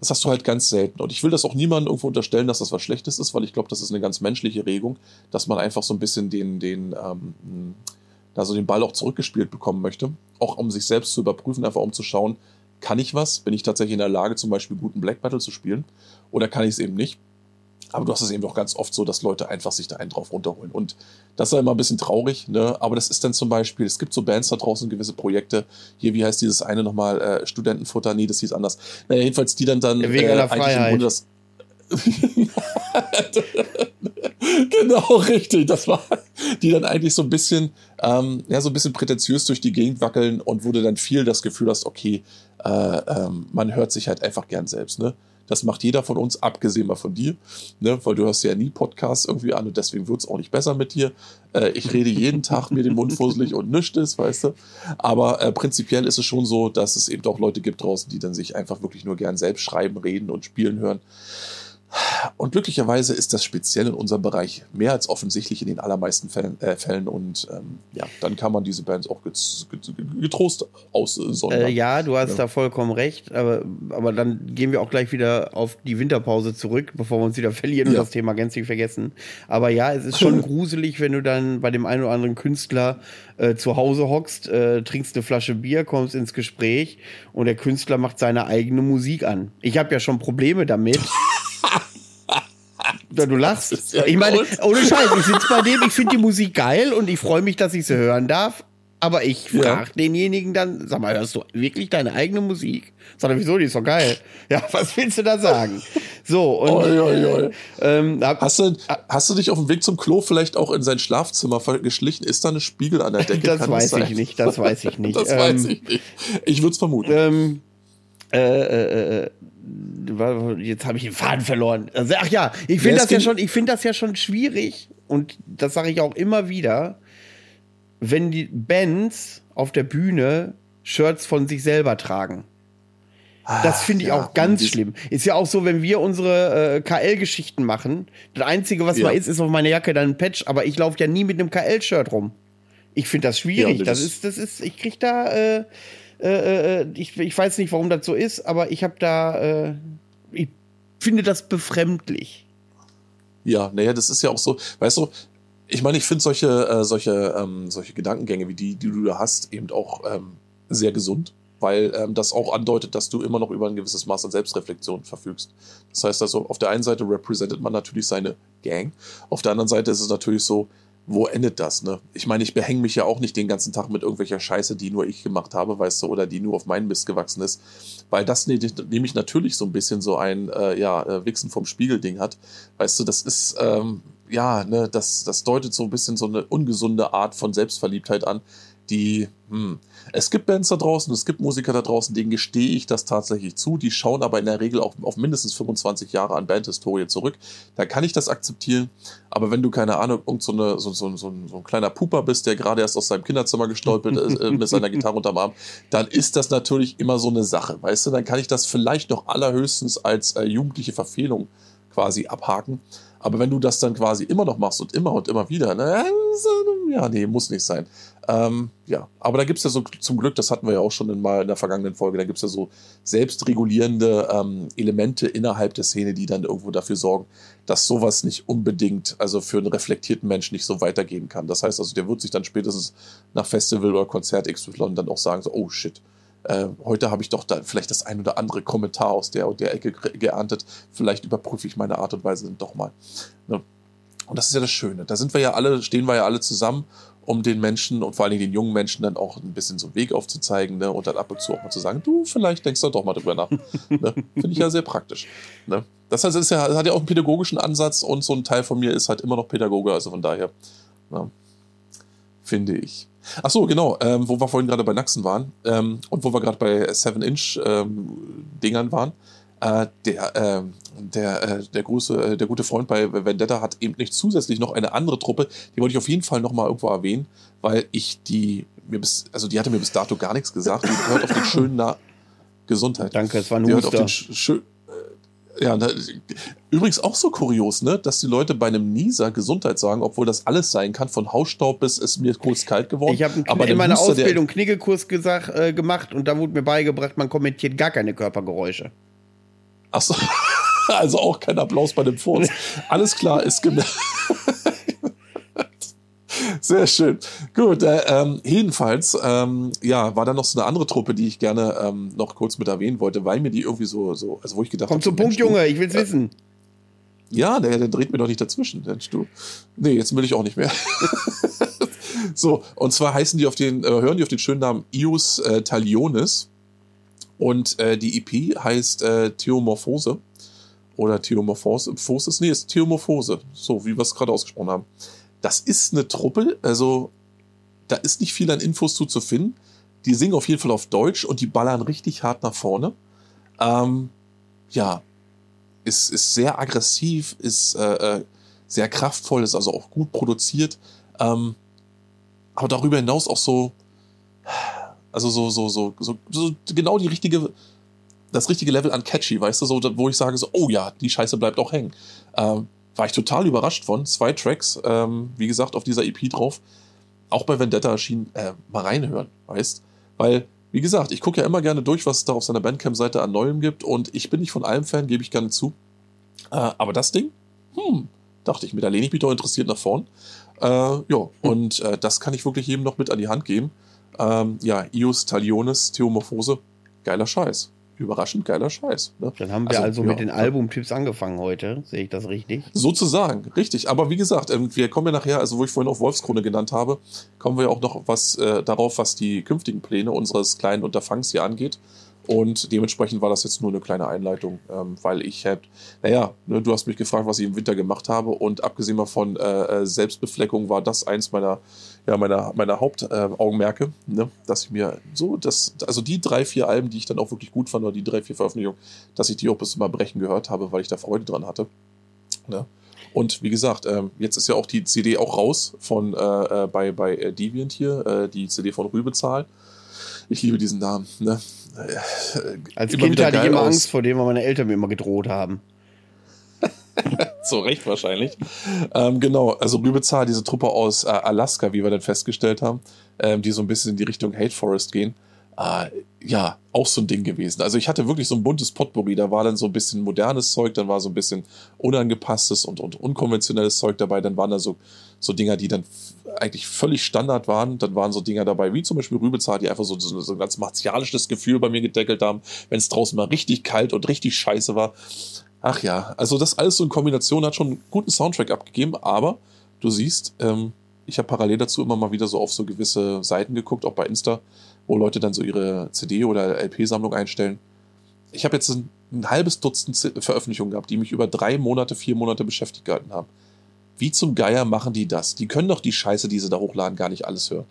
B: das hast du halt ganz selten. Und ich will das auch niemandem irgendwo unterstellen, dass das was Schlechtes ist, weil ich glaube, das ist eine ganz menschliche Regung, dass man einfach so ein bisschen den, den, ähm, da so den Ball auch zurückgespielt bekommen möchte. Auch um sich selbst zu überprüfen, einfach um zu schauen, kann ich was? Bin ich tatsächlich in der Lage, zum Beispiel guten Black Battle zu spielen? Oder kann ich es eben nicht? Aber du hast es eben auch ganz oft so, dass Leute einfach sich da einen drauf runterholen. Und das ist immer ein bisschen traurig, ne? Aber das ist dann zum Beispiel, es gibt so Bands da draußen, gewisse Projekte. Hier, wie heißt dieses eine nochmal? Äh, Studentenfutter? Nee, das hieß anders. Naja, jedenfalls, die dann dann
A: Wegen äh, eigentlich im Grunde das.
B: genau, richtig. Das war, die dann eigentlich so ein bisschen, ähm, ja, so ein bisschen prätentiös durch die Gegend wackeln und wo du dann viel das Gefühl hast, okay, äh, ähm, man hört sich halt einfach gern selbst, ne? Das macht jeder von uns, abgesehen mal von dir, ne? weil du hörst ja nie Podcasts irgendwie an und deswegen wird es auch nicht besser mit dir. Äh, ich rede jeden Tag mir den Mund fusselig und ist, weißt du. Aber äh, prinzipiell ist es schon so, dass es eben auch Leute gibt draußen, die dann sich einfach wirklich nur gern selbst schreiben, reden und spielen hören. Und glücklicherweise ist das speziell in unserem Bereich mehr als offensichtlich in den allermeisten Fällen. Äh, Fällen und ähm, ja, dann kann man diese Bands auch getrost aussondern.
A: Äh, ja, du hast ja. da vollkommen recht. Aber, aber dann gehen wir auch gleich wieder auf die Winterpause zurück, bevor wir uns wieder verlieren ja. und das Thema gänzlich vergessen. Aber ja, es ist schon gruselig, wenn du dann bei dem einen oder anderen Künstler äh, zu Hause hockst, äh, trinkst eine Flasche Bier, kommst ins Gespräch und der Künstler macht seine eigene Musik an. Ich habe ja schon Probleme damit. du lachst. Ja ich meine, ohne Scheiß, ich sitze bei dem, ich finde die Musik geil und ich freue mich, dass ich sie hören darf. Aber ich frage ja. denjenigen dann, sag mal, hörst du wirklich deine eigene Musik? Sag er, wieso, die ist doch geil. Ja, was willst du da sagen? So, und. Oi, oi, oi.
B: Ähm, hast, du, hast du dich auf dem Weg zum Klo vielleicht auch in sein Schlafzimmer geschlichen? Ist da eine Spiegel an der Decke?
A: das Kann weiß ich nicht, das weiß ich nicht.
B: das ähm, weiß ich nicht. Ich würde es vermuten.
A: Ähm, äh, äh, äh jetzt habe ich den Faden verloren. Also, ach ja, ich finde das ja schon, ich finde das ja schon schwierig und das sage ich auch immer wieder, wenn die Bands auf der Bühne Shirts von sich selber tragen. Das finde ich ja, auch ganz schlimm. Ist ja auch so, wenn wir unsere äh, KL-Geschichten machen. Das Einzige, was ja. mal ist, ist auf meiner Jacke dann ein Patch, aber ich laufe ja nie mit einem KL-Shirt rum. Ich finde das schwierig. Ja, das, das, ist, das ist, ich krieg da, äh, Äh, äh, ich, ich weiß nicht, warum das so ist, aber ich habe da, äh, ich finde das befremdlich.
B: Ja, naja, das ist ja auch so, weißt du, ich meine, ich finde solche, äh, solche, ähm, solche Gedankengänge wie die, die du da hast, eben auch ähm, sehr gesund, weil ähm, das auch andeutet, dass du immer noch über ein gewisses Maß an Selbstreflexion verfügst. Das heißt also, auf der einen Seite repräsentiert man natürlich seine Gang, auf der anderen Seite ist es natürlich so, wo endet das, ne? Ich meine, ich behänge mich ja auch nicht den ganzen Tag mit irgendwelcher Scheiße, die nur ich gemacht habe, weißt du, oder die nur auf meinen Mist gewachsen ist. Weil das ne, nämlich natürlich so ein bisschen so ein, äh, ja, äh, Wichsen vom Spiegel-Ding hat. Weißt du, das ist, ähm, ja, ne, das, das deutet so ein bisschen so eine ungesunde Art von Selbstverliebtheit an, die, hm, es gibt Bands da draußen, es gibt Musiker da draußen, denen gestehe ich das tatsächlich zu. Die schauen aber in der Regel auch auf mindestens 25 Jahre an Bandhistorie zurück. Da kann ich das akzeptieren. Aber wenn du, keine Ahnung, irgend so, eine, so, so, so, ein, so ein kleiner Puper bist, der gerade erst aus seinem Kinderzimmer gestolpert ist äh, mit seiner Gitarre unterm Arm, dann ist das natürlich immer so eine Sache. Weißt du, dann kann ich das vielleicht noch allerhöchstens als äh, jugendliche Verfehlung quasi abhaken. Aber wenn du das dann quasi immer noch machst und immer und immer wieder, ne, ja, nee, muss nicht sein. Ähm, ja, aber da gibt es ja so zum Glück, das hatten wir ja auch schon mal in der vergangenen Folge, da gibt es ja so selbstregulierende ähm, Elemente innerhalb der Szene, die dann irgendwo dafür sorgen, dass sowas nicht unbedingt, also für einen reflektierten Menschen nicht so weitergehen kann. Das heißt also, der wird sich dann spätestens nach Festival oder Konzert XY dann auch sagen, so, oh shit, äh, heute habe ich doch da vielleicht das ein oder andere Kommentar aus der und der Ecke geerntet. Vielleicht überprüfe ich meine Art und Weise dann doch mal. Ne? Und das ist ja das Schöne. Da sind wir ja alle, stehen wir ja alle zusammen um den Menschen und vor allen Dingen den jungen Menschen dann auch ein bisschen so einen Weg aufzuzeigen ne? und dann ab und zu auch mal zu sagen, du, vielleicht denkst du doch mal drüber nach. ne? Finde ich ja sehr praktisch. Ne? Das heißt, es ist ja, hat ja auch einen pädagogischen Ansatz und so ein Teil von mir ist halt immer noch Pädagoge, also von daher, ne? finde ich. Ach so, genau, ähm, wo wir vorhin gerade bei Naxen waren ähm, und wo wir gerade bei 7-Inch-Dingern ähm, waren. Äh, der, äh, der, äh, der, große, äh, der gute Freund bei Vendetta hat eben nicht zusätzlich noch eine andere Truppe, die wollte ich auf jeden Fall noch mal irgendwo erwähnen, weil ich die, mir bis, also die hatte mir bis dato gar nichts gesagt, die hört auf den schönen Na Gesundheit.
A: Danke, es war ein die Huster. Hört auf den schön
B: äh, ja, da, übrigens auch so kurios, ne, dass die Leute bei einem Nieser Gesundheit sagen, obwohl das alles sein kann, von Hausstaub bis ist mir kurz kalt geworden.
A: Ich habe in meiner Huster, Ausbildung Kniggelkurs gesagt, äh, gemacht und da wurde mir beigebracht, man kommentiert gar keine Körpergeräusche.
B: Achso, also auch kein Applaus bei dem Furz. Alles klar, ist gemerkt. Sehr schön. Gut, äh, ähm, jedenfalls, ähm, ja, war da noch so eine andere Truppe, die ich gerne ähm, noch kurz mit erwähnen wollte, weil mir die irgendwie so, so also wo ich gedacht
A: habe. Komm zum Punkt, Junge, ich will's äh, wissen.
B: Ja, der, der dreht mir doch nicht dazwischen, Mensch, du. Nee, jetzt will ich auch nicht mehr. so, und zwar heißen die auf den, äh, hören die auf den schönen Namen Ius äh, Talionis. Und äh, die EP heißt äh, Theomorphose. Oder Theomorphose. Phosis? Nee, ist Theomorphose. So, wie wir es gerade ausgesprochen haben. Das ist eine Truppe, also da ist nicht viel an Infos zu, zu finden. Die singen auf jeden Fall auf Deutsch und die ballern richtig hart nach vorne. Ähm, ja, ist, ist sehr aggressiv, ist äh, äh sehr kraftvoll, ist also auch gut produziert. Ähm, aber darüber hinaus auch so, also so, so, so, so, so genau die richtige, das richtige Level an catchy, weißt du, so, wo ich sage so, oh ja, die Scheiße bleibt auch hängen. Ähm, war ich total überrascht von. Zwei Tracks, ähm, wie gesagt, auf dieser EP drauf. Auch bei Vendetta erschienen, äh, mal reinhören, weißt? Weil, wie gesagt, ich gucke ja immer gerne durch, was es da auf seiner Bandcamp-Seite an Neuem gibt und ich bin nicht von allem Fan, gebe ich gerne zu. Äh, aber das Ding, hm, dachte ich mir, da lehne ich mich doch interessiert nach vorn. Äh, ja, hm. und äh, das kann ich wirklich jedem noch mit an die Hand geben. Ähm, ja, Ius Talionis Theomorphose, geiler Scheiß. Überraschend geiler Scheiß. Ne?
A: Dann haben wir also, also mit ja, den Albumtipps angefangen heute. Sehe ich das richtig?
B: Sozusagen, richtig. Aber wie gesagt, ähm, wir kommen ja nachher, also wo ich vorhin auch Wolfskrone genannt habe, kommen wir ja auch noch was äh, darauf, was die künftigen Pläne unseres kleinen Unterfangs hier angeht. Und dementsprechend war das jetzt nur eine kleine Einleitung, ähm, weil ich halt, naja, ne, du hast mich gefragt, was ich im Winter gemacht habe und abgesehen von äh, äh, Selbstbefleckung war das eins meiner, ja, meiner, meiner Hauptaugenmerke, äh, ne, dass ich mir so, das, also die drei, vier Alben, die ich dann auch wirklich gut fand oder die drei, vier Veröffentlichungen, dass ich die auch bis zum Erbrechen gehört habe, weil ich da Freude dran hatte. Ne? Und wie gesagt, ähm, jetzt ist ja auch die CD auch raus von äh, äh bei, bei äh, Deviant hier, äh, die CD von Rübezahl. Ich liebe diesen Namen. Ne?
A: Als Kind hatte ich immer aus. Angst vor dem, weil meine Eltern mir immer gedroht haben.
B: Zu Recht wahrscheinlich. Ähm, genau, also Rübezahl, diese Truppe aus äh, Alaska, wie wir dann festgestellt haben, ähm, die so ein bisschen in die Richtung Hate Forest gehen. Äh, ja, auch so ein Ding gewesen. Also ich hatte wirklich so ein buntes Potpourri. Da war dann so ein bisschen modernes Zeug, dann war so ein bisschen unangepasstes und, und unkonventionelles Zeug dabei. Dann waren da so, so Dinger, die dann eigentlich völlig Standard waren. Dann waren so Dinger dabei, wie zum Beispiel Rübezahl, die einfach so, so, so ein ganz martialisches Gefühl bei mir gedeckelt haben, wenn es draußen mal richtig kalt und richtig scheiße war. Ach ja, also das alles so in Kombination hat schon einen guten Soundtrack abgegeben, aber du siehst, ähm, ich habe parallel dazu immer mal wieder so auf so gewisse Seiten geguckt, auch bei Insta, wo Leute dann so ihre CD- oder LP-Sammlung einstellen. Ich habe jetzt ein, ein, halbes Dutzend Veröffentlichungen gehabt, die mich über drei Monate, vier Monate beschäftigt gehalten haben. Wie zum Geier machen die das? Die können doch die Scheiße, die sie da hochladen, gar nicht alles hören.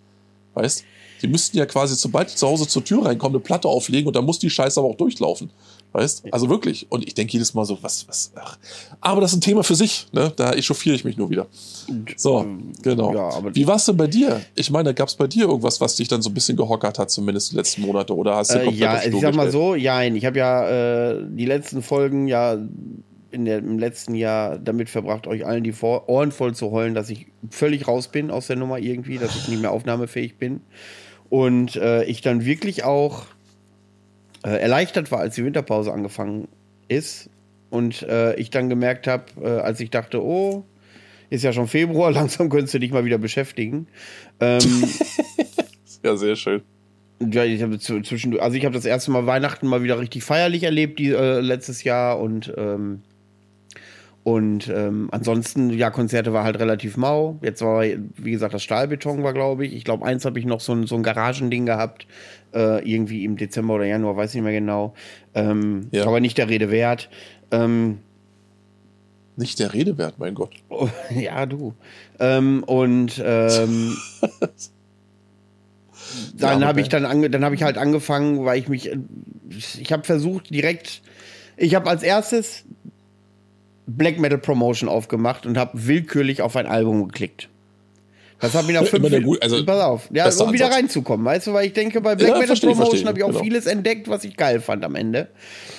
B: Weißt? Die müssten ja quasi, sobald die zu Hause zur Tür reinkommen, eine Platte auflegen und dann muss die Scheiße aber auch durchlaufen. Weißt? Also wirklich. Und ich denke jedes Mal so, was, was, ach. Aber das ist ein Thema für sich, ne? Da echauffiere ich mich nur wieder. So, genau. Ja, Wie war es denn bei dir? Ich meine, gab es bei dir irgendwas, was dich dann so ein bisschen gehockert hat, zumindest die letzten Monate? Oder hast du
A: äh, Ja, ich sag mal so, ja, ich habe ja äh, die letzten Folgen ja in der, im letzten Jahr damit verbracht, euch allen die Ohren voll zu heulen, dass ich völlig raus bin aus der Nummer irgendwie, dass ich nicht mehr aufnahmefähig bin. Und äh, ich dann wirklich auch äh, erleichtert war, als die Winterpause angefangen ist. Und äh, ich dann gemerkt habe, äh, als ich dachte, oh, ist ja schon Februar, langsam könntest du dich mal wieder beschäftigen. Ähm,
B: ja, sehr schön.
A: Ja, ich habe zwischen, also ich habe das erste Mal Weihnachten mal wieder richtig feierlich erlebt, die, äh, letztes Jahr und ähm, und ähm, ansonsten, ja, Konzerte war halt relativ mau. Jetzt war, wie gesagt, das Stahlbeton war, glaube ich. Ich glaube, eins habe ich noch so ein, so ein Garagending gehabt. Äh, irgendwie im Dezember oder Januar, weiß nicht mehr genau. Ähm, ja. Aber nicht der Rede wert. Ähm,
B: nicht der Rede wert, mein Gott.
A: Oh, ja, du. Ähm, und ähm, dann ja, habe ich dann, ange dann habe ich halt angefangen, weil ich mich, ich habe versucht direkt, ich habe als erstes Black Metal Promotion aufgemacht und habe willkürlich auf ein Album geklickt. Das hat mir nach fünf Minuten. Also, pass auf, ja, um wieder reinzukommen, weißt du, weil ich denke, bei Black ja, Metal verstehe, Promotion habe ich auch genau. vieles entdeckt, was ich geil fand am Ende.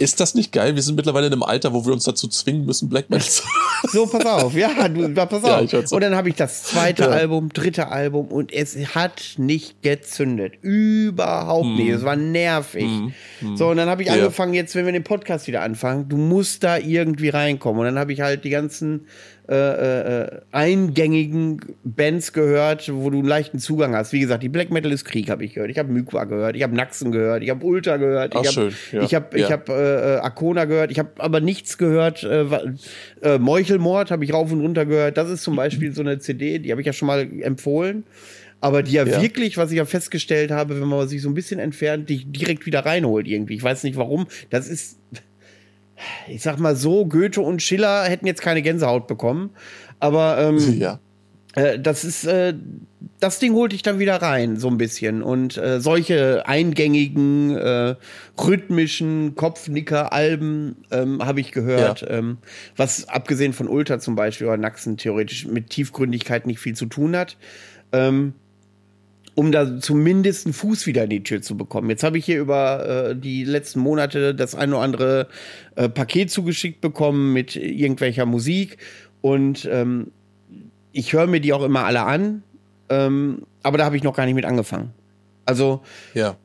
B: Ist das nicht geil? Wir sind mittlerweile in einem Alter, wo wir uns dazu zwingen müssen, Black Metal zu.
A: so, pass auf, ja, du, pass auf. Ja, und dann habe ich das zweite ja. Album, dritte Album und es hat nicht gezündet. Überhaupt mm. nicht. Es war nervig. Mm. So, und dann habe ich angefangen, jetzt, wenn wir den Podcast wieder anfangen, du musst da irgendwie reinkommen. Und dann habe ich halt die ganzen äh, äh, eingängigen Bands gehört, wo du einen leichten Zugang hast. Wie gesagt, die Black Metal ist Krieg, habe ich gehört. Ich habe Mykwa gehört, ich habe Naxen gehört, ich habe Ultra gehört, ich habe ja. ich habe ja. ich habe äh, äh, Arcona gehört, ich habe aber nichts gehört. Äh, äh, Meuchelmord habe ich rauf und runter gehört. Das ist zum Beispiel so eine CD, die habe ich ja schon mal empfohlen. Aber die ja, ja, wirklich, was ich ja festgestellt habe, wenn man sich so ein bisschen entfernt, dich direkt wieder reinholt irgendwie. Ich weiß nicht warum. Das ist, ich sag mal so, Goethe und Schiller hätten jetzt keine Gänsehaut bekommen. Aber ähm, ja. Äh, das ist, äh, das Ding holte ich dann wieder rein, so ein bisschen. Und äh, solche eingängigen, äh, rhythmischen Kopfnicker-Alben ähm, habe ich gehört. Ja. Ähm, was abgesehen von Ultra zum Beispiel oder Naxen theoretisch mit Tiefgründigkeit nicht viel zu tun hat. Ähm, um da zumindest einen Fuß wieder in die Tür zu bekommen. Jetzt habe ich hier über äh, die letzten Monate das ein oder andere äh, Paket zugeschickt bekommen mit irgendwelcher Musik und ähm, ich höre mir die auch immer alle an, ähm, aber da habe ich noch gar nicht mit angefangen. Also,
B: ja.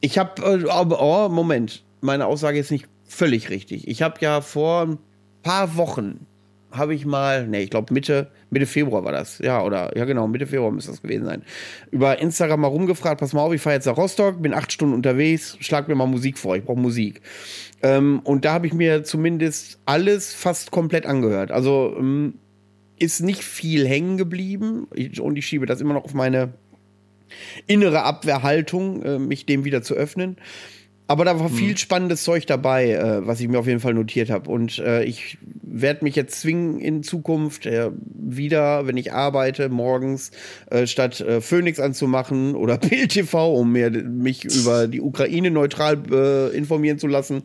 A: Ich habe, äh, oh, Moment, meine Aussage ist nicht völlig richtig. Ich habe ja vor ein paar Wochen habe ich mal, nee, ich glaube Mitte, Mitte Februar war das. Ja, oder, ja genau, Mitte Februar müsste das gewesen sein. Über Instagram mal rumgefragt, pass mal auf, ich fahre jetzt nach Rostock, bin acht Stunden unterwegs, schlag mir mal Musik vor, ich brauche Musik. Ähm, und da habe ich mir zumindest alles fast komplett angehört. Also ähm, ist nicht viel hängen geblieben ich, und ich schiebe das immer noch auf meine innere Abwehrhaltung, äh, mich dem wieder zu öffnen. Aber da war viel hm. spannendes Zeug dabei, äh, was ich mir auf jeden Fall notiert habe. Und äh, ich werde mich jetzt zwingen in Zukunft äh, wieder, wenn ich arbeite, morgens äh, statt äh, Phoenix anzumachen oder Bild TV, um mir, mich über die Ukraine neutral äh, informieren zu lassen.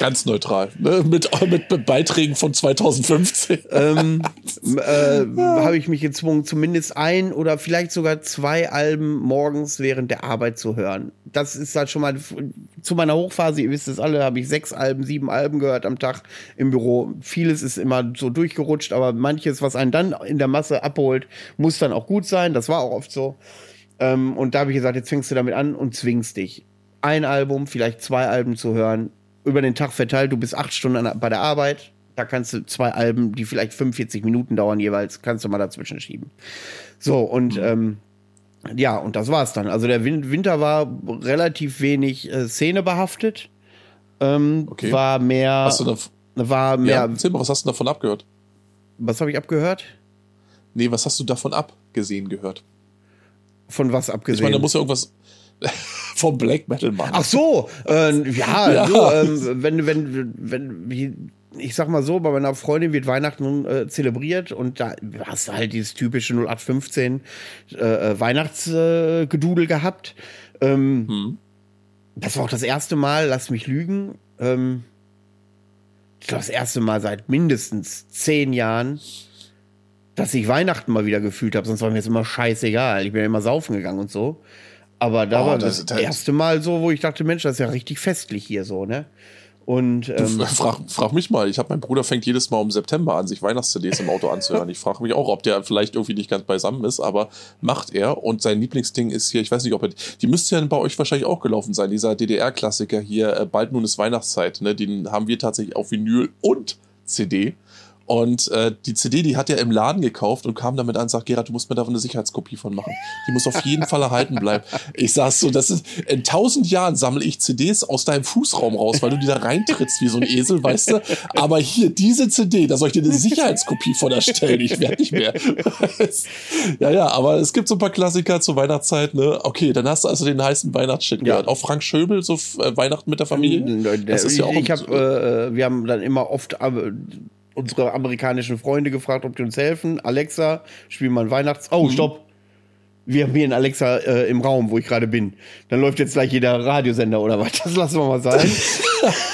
B: Ganz neutral, ne? mit, mit Beiträgen von 2015. Ähm,
A: habe ich mich gezwungen, zumindest ein oder vielleicht sogar zwei Alben morgens während der Arbeit zu hören. Das ist halt schon mal zu meiner Hochphase, ihr wisst es alle, habe ich sechs Alben, sieben Alben gehört am Tag im Büro. Vieles ist immer so durchgerutscht, aber manches, was einen dann in der Masse abholt, muss dann auch gut sein. Das war auch oft so. Ähm, und da habe ich gesagt, jetzt fängst du damit an und zwingst dich. ein Album, vielleicht zwei Alben zu hören, über den Tag verteilt, du bist acht Stunden bei der Arbeit, da kannst du zwei Alben, die vielleicht 45 Minuten dauern jeweils, kannst du mal dazwischen schieben. So, und ähm, ja, und das war's dann. Also der Win Winter war relativ wenig äh, Szene behaftet. Ähm,
B: Okay.
A: War mehr.
B: Hast du da,
A: war mehr.
B: ja, erzähl mal, was hast du davon abgehört?
A: Was habe ich abgehört?
B: Nee, was hast du davon abgesehen gehört?
A: Von was
B: Ich
A: abgesehen?
B: meine, da muss ja irgendwas vom Black Metal machen.
A: Ach so, äh, ja,
B: Ja.
A: So, ähm, wenn, wenn, wenn, ich sag mal so, bei meiner Freundin wird Weihnachten äh, zelebriert und da hast du halt dieses typische 0815 äh, äh, Weihnachtsgedudel gehabt. Ähm,
B: Hm.
A: Das war auch das erste Mal, lass mich lügen, ähm, ich glaube, das erste Mal seit mindestens zehn Jahren, dass ich Weihnachten mal wieder gefühlt habe. Sonst war mir jetzt immer scheißegal. Ich bin ja immer saufen gegangen und so. Aber da
B: Oh,
A: war
B: das-
A: das,
B: das-
A: erste Mal so, wo ich dachte, Mensch, das ist ja richtig festlich hier so, ne? Und ähm,
B: Frag, frag mich mal, ich habe mein Bruder fängt jedes Mal um September an, sich Weihnachts-CDs im Auto anzuhören. Ich frage mich auch, ob der vielleicht irgendwie nicht ganz beisammen ist, aber macht er. Und sein Lieblingsding ist hier, ich weiß nicht, ob er, die müsste ja bei euch wahrscheinlich auch gelaufen sein, dieser DDR-Klassiker hier, äh, bald nun ist Weihnachtszeit, ne? Den haben wir tatsächlich auf Vinyl und CD. Und äh, die CD, die hat er im Laden gekauft und kam damit an und sagt, Gerhard, du musst mir davon eine Sicherheitskopie von machen. Die muss auf jeden Fall erhalten bleiben. Ich sag's so, das ist, in tausend Jahren sammle ich CDs aus deinem Fußraum raus, weil du die da reintrittst wie so ein Esel, weißt du? Aber hier, diese CD, da soll ich dir eine Sicherheitskopie von erstellen. Ich werde nicht mehr. ja, ja, aber es gibt so ein paar Klassiker zur Weihnachtszeit, ne? Okay, dann hast du also den heißen Weihnachtsshit
A: Ja.
B: gehört. Auch Frank Schöbel, so äh, Weihnachten mit der Familie. Das ist ja auch
A: ich, hab, äh, wir haben dann immer oft äh, unsere amerikanischen Freunde gefragt, ob die uns helfen. Alexa, spiel mal ein Weihnachts.
B: Mhm.
A: Oh, stopp. Wir haben hier einen Alexa äh, im Raum, wo ich gerade bin. Dann läuft jetzt gleich jeder Radiosender oder was. Das lassen wir mal sein.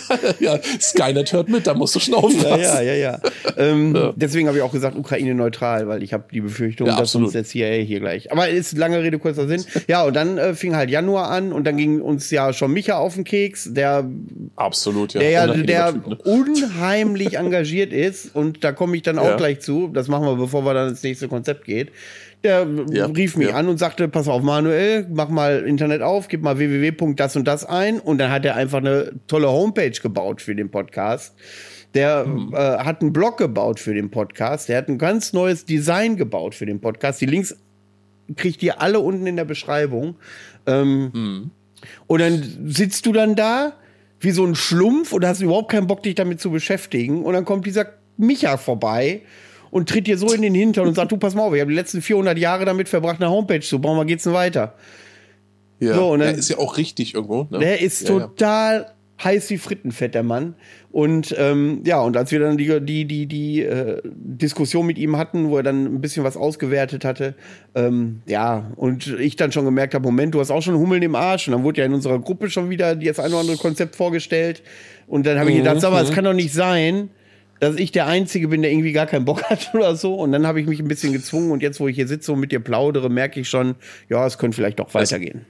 B: ja, Skynet hört mit, da musst du schon aufpassen.
A: ja, ja, ja, ja. Ähm, Deswegen habe ich auch gesagt, Ukraine neutral, weil ich habe die Befürchtung,
B: Ja,
A: dass uns der CIA hier gleich. Aber ist lange Rede, kurzer Sinn. Ja, und dann äh, fing halt Januar an und dann ging uns ja schon Micha auf den Keks, der
B: Absolut, ja.
A: der ja der
B: Typ, ne?
A: unheimlich engagiert ist und da komme ich dann auch
B: Ja.
A: gleich zu. Das machen wir, bevor wir dann ins nächste Konzept geht. Der
B: Ja,
A: rief mich
B: ja.
A: an und sagte: Pass auf, Manuel, mach mal Internet auf, gib mal www. das und das ein und dann hat er einfach eine tolle Homepage gebaut für den Podcast. Der
B: Mhm.
A: äh, hat einen Blog gebaut für den Podcast. Der hat ein ganz neues Design gebaut für den Podcast. Die Links kriegt ihr alle unten in der Beschreibung. Ähm,
B: Mhm.
A: und dann sitzt du dann da wie so ein Schlumpf und hast überhaupt keinen Bock, dich damit zu beschäftigen. Und dann kommt dieser Micha vorbei und tritt dir so in den Hintern und sagt, du pass mal auf, ich habe die letzten 400 Jahre damit verbracht, eine Homepage zu bauen, mal geht's denn weiter?
B: Ja.
A: So, und dann-
B: ja, ist ja auch richtig irgendwo. Ne?
A: Der ist
B: ja, ja.
A: total heiß wie Frittenfett, der Mann. Und ähm, ja, und als wir dann die, die, die, die äh, Diskussion mit ihm hatten, wo er dann ein bisschen was ausgewertet hatte, ähm, ja, und ich dann schon gemerkt habe, Moment, du hast auch schon Hummeln im Arsch. Und dann wurde ja in unserer Gruppe schon wieder das ein oder andere Konzept vorgestellt. Und dann habe ich gedacht, sag mal, es kann doch nicht sein, dass ich der Einzige bin, der irgendwie gar keinen Bock hat oder so. Und dann habe ich mich ein bisschen gezwungen. Und jetzt, wo ich hier sitze und mit dir plaudere, merke ich schon, ja, es könnte vielleicht doch weitergehen.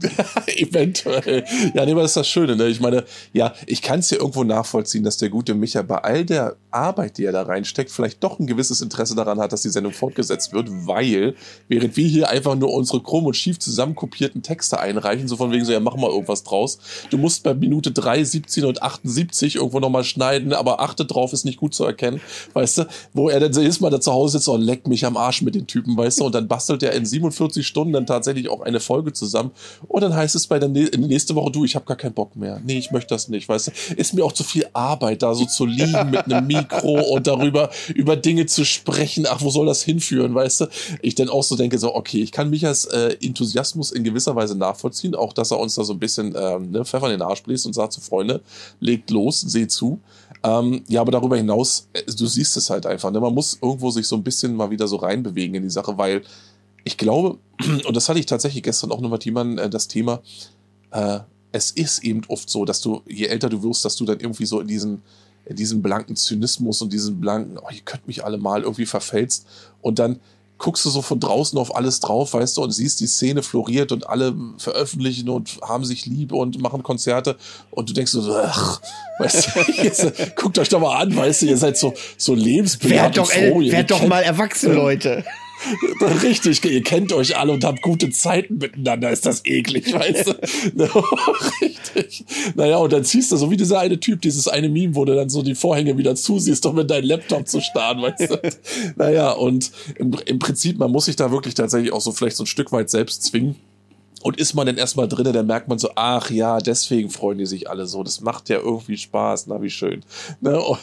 B: Eventuell. Ja, nee, aber das ist das Schöne. Ne? Ich meine, ja, ich kann es ja irgendwo nachvollziehen, dass der gute Micha bei all der Arbeit, die er da reinsteckt, vielleicht doch ein gewisses Interesse daran hat, dass die Sendung fortgesetzt wird, weil, während wir hier einfach nur unsere krumm und schief zusammenkopierten Texte einreichen, so von wegen so, ja, mach mal irgendwas draus. Du musst bei Minute 3, 17 und 78 irgendwo nochmal schneiden, aber achte drauf, ist nicht gut zu erkennen, weißt du, wo er dann jedes Mal da zu Hause sitzt und leckt mich am Arsch mit den Typen, weißt du, und dann bastelt er in 47 Stunden dann tatsächlich auch eine Folge zusammen und dann heißt es bei der nä- nächste Woche, du, ich habe gar keinen Bock mehr. Nee, ich möchte das nicht, weißt du. Ist mir auch zu viel Arbeit, da so zu liegen mit einem Mikro und darüber über Dinge zu sprechen. Ach, wo soll das hinführen, weißt du? Ich dann auch so denke, so, okay, ich kann Michas äh, Enthusiasmus in gewisser Weise nachvollziehen, auch dass er uns da so ein bisschen ähm, ne, Pfeffer in den Arsch bläst und sagt so, Freunde, legt los, seht zu. Ähm, ja, aber darüber hinaus, äh, du siehst es halt einfach. Ne? Man muss irgendwo sich so ein bisschen mal wieder so reinbewegen in die Sache, weil ich glaube, und das hatte ich tatsächlich gestern auch noch mit jemandem, äh, das Thema, äh, es ist eben oft so, dass du, je älter du wirst, dass du dann irgendwie so in diesen, in diesen blanken Zynismus und diesen blanken, oh, ihr könnt mich alle mal irgendwie verfälzt und dann guckst du so von draußen auf alles drauf, weißt du, und siehst, die Szene floriert und alle veröffentlichen und haben sich lieb und machen Konzerte und du denkst so, ach, weißt du, jetzt, guckt euch doch mal an, weißt du, ihr seid so, so lebensbejahend
A: Werd doch,
B: froh, ihr
A: werd doch mal erwachsen, Leute.
B: Richtig, ihr kennt euch alle und habt gute Zeiten miteinander, ist das eklig, weißt du? Richtig. Naja, und dann ziehst du so wie dieser eine Typ, dieses eine Meme, wo du dann so die Vorhänge wieder zusiehst, um mit deinem Laptop zu starren, weißt du? Naja, und im, im Prinzip, man muss sich da wirklich tatsächlich auch so vielleicht so ein Stück weit selbst zwingen und ist man dann erstmal drin, dann merkt man so, ach ja, deswegen freuen die sich alle so. Das macht ja irgendwie Spaß, na wie schön. Ne? Und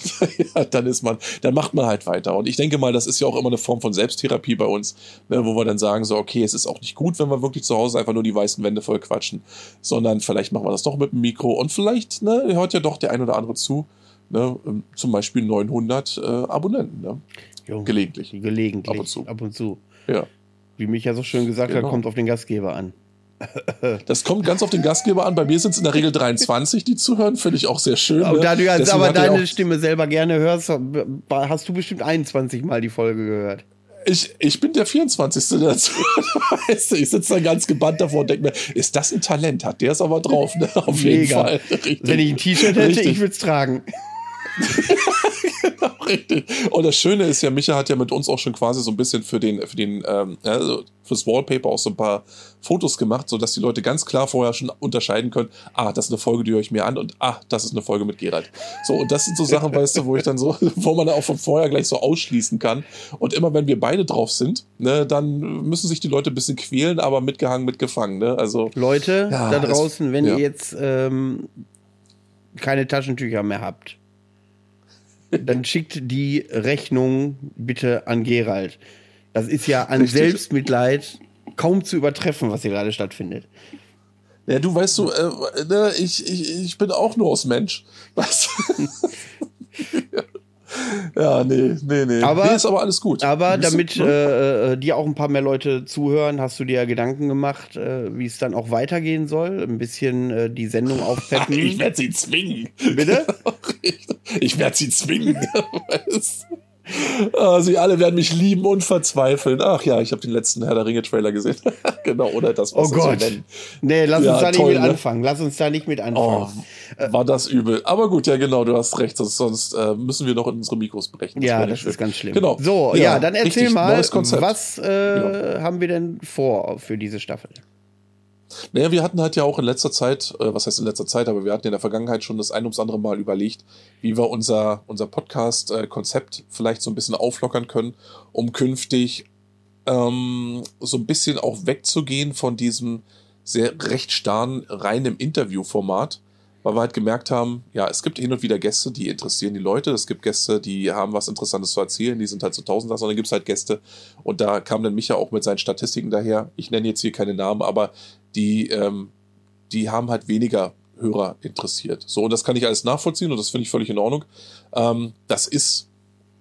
B: ja, dann ist man, dann macht man halt weiter. Und ich denke mal, das ist ja auch immer eine Form von Selbsttherapie bei uns, ne? wo wir dann sagen, so, okay, es ist auch nicht gut, wenn wir wirklich zu Hause einfach nur die weißen Wände voll quatschen, sondern vielleicht machen wir das doch mit dem Mikro und vielleicht ne, hört ja doch der ein oder andere zu. Ne? Ähm, zum Beispiel 900 äh, Abonnenten. Ne?
A: Jo,
B: Gelegentlich.
A: Gelegentlich.
B: Ab und zu.
A: Ab und zu.
B: Ja.
A: Wie Micha so schön gesagt
B: Genau.
A: hat, kommt auf den Gastgeber an.
B: Das kommt ganz auf den Gastgeber an. Bei mir sind es in der Regel 23, die zuhören. Finde ich auch sehr schön.
A: Aber
B: ne?
A: da du jetzt
B: Deswegen
A: aber
B: er
A: deine Stimme selber gerne hörst, hast du bestimmt 21 Mal die Folge gehört.
B: Ich, ich bin der 24. dazu. Weißt du, ich sitze da ganz gebannt davor und denke mir, ist das ein Talent? Hat der es aber drauf, ne? Auf jeden
A: Mega.
B: Fall. Richtig.
A: Wenn ich ein T-Shirt hätte,
B: Richtig.
A: ich würde es tragen.
B: Richtig. Und das Schöne ist ja, Micha hat ja mit uns auch schon quasi so ein bisschen für den, für den, ähm, also fürs Wallpaper auch so ein paar Fotos gemacht, sodass die Leute ganz klar vorher schon unterscheiden können, ah, das ist eine Folge, die höre ich mir an und ah, das ist eine Folge mit Gerald. So, und das sind so Sachen, weißt du, wo ich dann so, wo man auch von vorher gleich so ausschließen kann. Und immer wenn wir beide drauf sind, ne, dann müssen sich die Leute ein bisschen quälen, aber mitgehangen, mitgefangen, ne? Also,
A: Leute
B: Ja,
A: da draußen, wenn
B: ja.
A: ihr jetzt ähm, keine Taschentücher mehr habt, dann schickt die Rechnung bitte an Gerald. Das ist ja an
B: Richtig.
A: Selbstmitleid kaum zu übertreffen, was hier gerade stattfindet.
B: ja, du weißt du, äh, ne, ich, ich, ich bin auch nur aus Mensch. Weißt du? ja, nee, nee, nee.
A: Aber-
B: nee, ist aber alles gut.
A: Aber
B: du-
A: damit äh, äh, dir auch ein paar mehr Leute zuhören, hast du dir ja Gedanken gemacht, äh, wie es dann auch weitergehen soll. Ein bisschen äh, die Sendung
B: Ich
A: aufpeppen.
B: werde sie zwingen.
A: Bitte?
B: Ich werde sie zwingen. Ah, sie alle werden mich lieben und verzweifeln. Ach ja, ich habe den letzten Herr der Ringe Trailer gesehen. genau, oder das, was
A: Oh
B: so
A: Gott.
B: nennen.
A: Nee, lass
B: Ja,
A: uns da nicht
B: toll,
A: mit
B: ne?
A: anfangen. Lass uns da nicht mit
B: Oh,
A: anfangen.
B: war das übel. Aber gut, ja genau, du hast recht. Sonst, sonst äh, müssen wir noch in unsere Mikros brechen.
A: ja,
B: wäre
A: das
B: nicht
A: ist
B: schön.
A: ganz schlimm.
B: Genau.
A: So, ja, dann erzähl
B: richtig,
A: mal, was äh, haben wir denn vor für diese Staffel?
B: Naja, wir hatten halt ja auch in letzter Zeit, äh, was heißt in letzter Zeit, aber wir hatten in der Vergangenheit schon das ein ums andere Mal überlegt, wie wir unser, unser Podcast-Konzept vielleicht so ein bisschen auflockern können, um künftig ähm, so ein bisschen auch wegzugehen von diesem sehr recht starren, reinen Interview-Format, weil wir halt gemerkt haben, ja, es gibt hin und wieder Gäste, die interessieren die Leute, es gibt Gäste, die haben was Interessantes zu erzählen, die sind halt so Tausendsasser, und dann gibt es halt Gäste, und da kam dann Micha auch mit seinen Statistiken daher, ich nenne jetzt hier keine Namen, aber die, ähm, die haben halt weniger Hörer interessiert. So, und das kann ich alles nachvollziehen und das finde ich völlig in Ordnung. Ähm, das ist,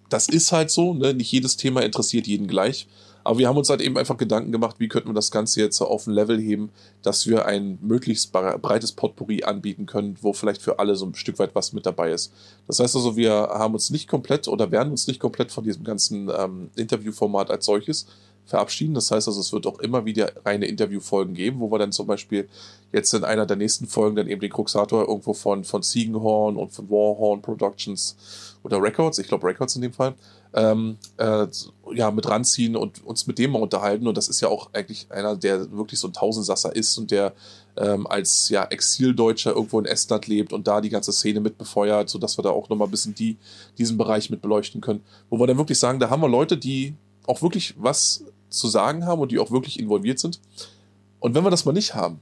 B: das ist halt so, ne? nicht jedes Thema interessiert jeden gleich. Aber wir haben uns halt eben einfach Gedanken gemacht, wie könnten wir das Ganze jetzt auf ein Level heben, dass wir ein möglichst bre- breites Potpourri anbieten können, wo vielleicht für alle so ein Stück weit was mit dabei ist. Das heißt also, wir haben uns nicht komplett oder werden uns nicht komplett von diesem ganzen ähm, Interviewformat als solches verabschieden. Das heißt also, es wird auch immer wieder reine Interviewfolgen geben, wo wir dann zum Beispiel jetzt in einer der nächsten Folgen dann eben den Cruxator irgendwo von, von Ziegenhorn und von Warhorn Productions oder Records, ich glaube Records in dem Fall, ähm, äh, ja, mit ranziehen und uns mit dem mal unterhalten. Und das ist ja auch eigentlich einer, der wirklich so ein Tausendsasser ist und der ähm, als ja, Exildeutscher irgendwo in Estland lebt und da die ganze Szene mit befeuert, sodass wir da auch nochmal ein bisschen die, diesen Bereich mit beleuchten können. Wo wir dann wirklich sagen, da haben wir Leute, die auch wirklich was zu sagen haben und die auch wirklich involviert sind. Und wenn wir das mal nicht haben,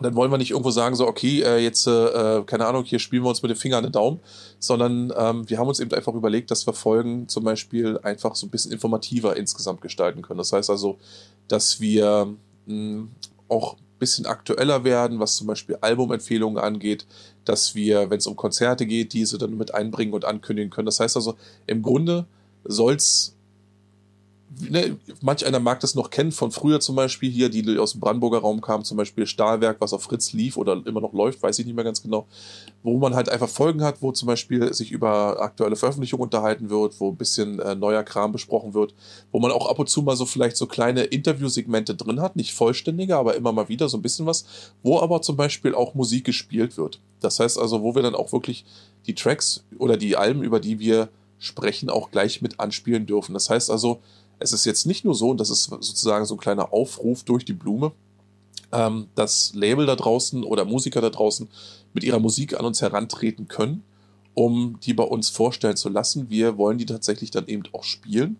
B: dann wollen wir nicht irgendwo sagen, so, okay, äh, jetzt, äh, keine Ahnung, hier spielen wir uns mit dem Finger an den Daumen, sondern ähm, wir haben uns eben einfach überlegt, dass wir Folgen zum Beispiel einfach so ein bisschen informativer insgesamt gestalten können. Das heißt also, dass wir mh, auch ein bisschen aktueller werden, was zum Beispiel Albumempfehlungen angeht, dass wir, wenn es um Konzerte geht, diese dann mit einbringen und ankündigen können. Das heißt also, im Grunde soll's ne, manch einer mag das noch kennen von früher zum Beispiel hier, die aus dem Brandenburger Raum kamen, zum Beispiel Stahlwerk, was auf Fritz lief oder immer noch läuft, weiß ich nicht mehr ganz genau, wo man halt einfach Folgen hat, wo zum Beispiel sich über aktuelle Veröffentlichungen unterhalten wird, wo ein bisschen äh, neuer Kram besprochen wird, wo man auch ab und zu mal so vielleicht so kleine Interviewsegmente drin hat, nicht vollständige, aber immer mal wieder so ein bisschen was, wo aber zum Beispiel auch Musik gespielt wird. Das heißt also, wo wir dann auch wirklich die Tracks oder die Alben, über die wir sprechen, auch gleich mit anspielen dürfen. Das heißt also, es ist jetzt nicht nur so, und das ist sozusagen so ein kleiner Aufruf durch die Blume, ähm, dass Label da draußen oder Musiker da draußen mit ihrer Musik an uns herantreten können, um die bei uns vorstellen zu lassen. Wir wollen die tatsächlich dann eben auch spielen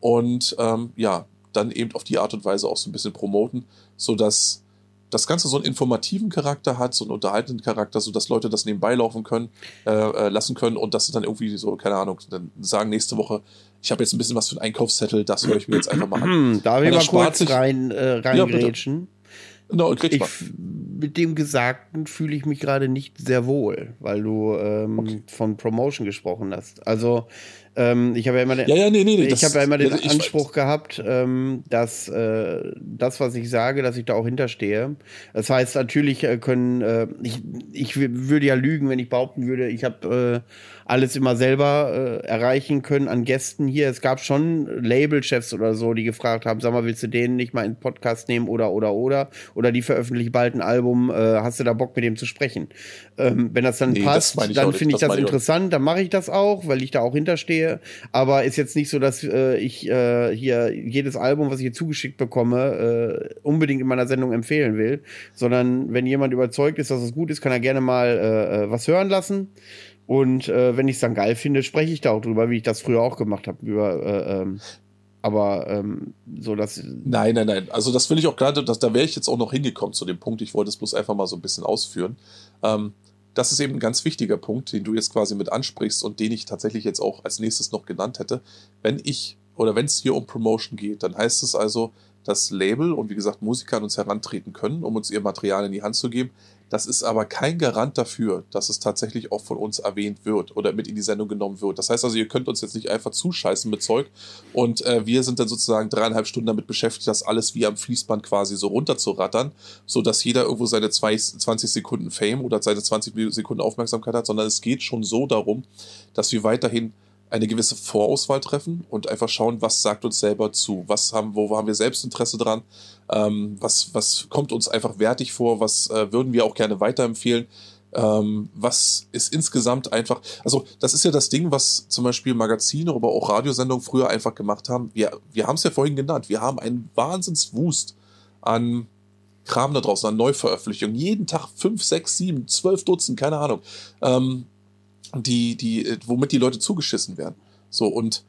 B: und ähm, ja, dann eben auf die Art und Weise auch so ein bisschen promoten, sodass das Ganze so einen informativen Charakter hat, so einen unterhaltenden Charakter, sodass Leute das nebenbei laufen können, äh, äh, lassen können und dass sie dann irgendwie so, keine Ahnung, dann sagen nächste Woche, ich habe jetzt ein bisschen was für einen Einkaufszettel, das höre ich mir jetzt einfach mal an.
A: Darf ich mal kurz rein, äh, reingrätschen? Ja,
B: No, ich,
A: mit dem Gesagten fühle ich mich gerade nicht sehr wohl, weil du ähm, okay. von Promotion gesprochen hast. Also ähm, ich habe ja immer den,
B: ja, ja, nee, nee, nee,
A: ich habe ja immer den Anspruch weiß. gehabt, ähm, dass äh, das, was ich sage, dass ich da auch hinterstehe. Das heißt, natürlich äh, können äh, ich, ich würde ja lügen, wenn ich behaupten würde, ich habe äh, alles immer selber äh, erreichen können an Gästen hier. Es gab schon Labelchefs oder so, die gefragt haben, sag mal, willst du den nicht mal in Podcast nehmen oder oder oder oder die veröffentlichen bald ein Album, äh, hast du da Bock mit dem zu sprechen? Ähm, wenn das dann nee, passt, das dann finde ich das, das interessant, dann mache ich das auch, weil ich da auch hinterstehe. Aber ist jetzt nicht so, dass äh, ich äh, hier jedes Album, was ich hier zugeschickt bekomme, äh, unbedingt in meiner Sendung empfehlen will, sondern wenn jemand überzeugt ist, dass es gut ist, kann er gerne mal äh, äh was hören lassen. Und äh, wenn ich es dann geil finde, spreche ich da auch drüber, wie ich das früher auch gemacht habe. Äh, ähm, aber ähm, so dass.
B: Nein, nein, nein. Also das will ich auch gerade, da wäre ich jetzt auch noch hingekommen zu dem Punkt. Ich wollte es bloß einfach mal so ein bisschen ausführen. Ähm, das ist eben ein ganz wichtiger Punkt, den du jetzt quasi mit ansprichst und den ich tatsächlich jetzt auch als nächstes noch genannt hätte. Wenn ich oder wenn es hier um Promotion geht, dann heißt es also, dass Label und wie gesagt Musiker an uns herantreten können, um uns ihr Material in die Hand zu geben. Das ist aber kein Garant dafür, dass es tatsächlich auch von uns erwähnt wird oder mit in die Sendung genommen wird. Das heißt also, ihr könnt uns jetzt nicht einfach zuscheißen mit Zeug und äh, wir sind dann sozusagen dreieinhalb Stunden damit beschäftigt, das alles wie am Fließband quasi so runterzurattern, sodass jeder irgendwo seine 20 Sekunden Fame oder seine 20 Sekunden Aufmerksamkeit hat, sondern es geht schon so darum, dass wir weiterhin eine gewisse Vorauswahl treffen und einfach schauen, was sagt uns selber zu, was haben, wo haben wir selbst Interesse dran, ähm, was, was kommt uns einfach wertig vor, was äh, würden wir auch gerne weiterempfehlen, ähm, was ist insgesamt einfach, also das ist ja das Ding, was zum Beispiel Magazine, aber auch Radiosendungen früher einfach gemacht haben. Wir, wir haben es ja vorhin genannt, wir haben einen Wahnsinnswust an Kram da draußen, an Neuveröffentlichungen. Jeden Tag fünf, sechs, sieben, zwölf Dutzend, keine Ahnung. Ähm, die, die, äh, womit die Leute zugeschissen werden. So, und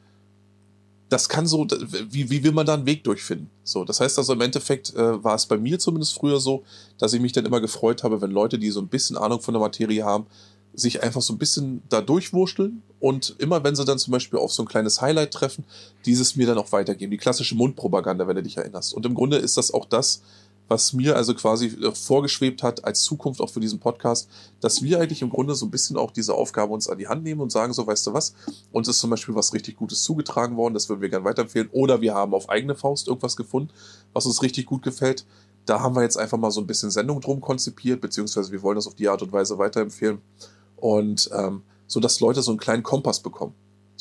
B: das kann so, wie, wie will man da einen Weg durchfinden? So, das heißt also im Endeffekt äh, war es bei mir zumindest früher so, dass ich mich dann immer gefreut habe, wenn Leute, die so ein bisschen Ahnung von der Materie haben, sich einfach so ein bisschen da durchwurschteln und immer wenn sie dann zum Beispiel auf so ein kleines Highlight treffen, dieses mir dann auch weitergeben. Die klassische Mundpropaganda, wenn du dich erinnerst. Und im Grunde ist das auch das, was mir also quasi äh, vorgeschwebt hat als Zukunft auch für diesen Podcast, dass wir eigentlich im Grunde so ein bisschen auch diese Aufgabe uns an die Hand nehmen und sagen, so weißt du was, uns ist zum Beispiel was richtig Gutes zugetragen worden, das würden wir gerne weiterempfehlen, oder wir haben auf eigene Faust irgendwas gefunden, was uns richtig gut gefällt. Da haben wir jetzt einfach mal so ein bisschen Sendung drum konzipiert, beziehungsweise wir wollen das auf die Art und Weise weiterempfehlen. Und ähm, so dass Leute so einen kleinen Kompass bekommen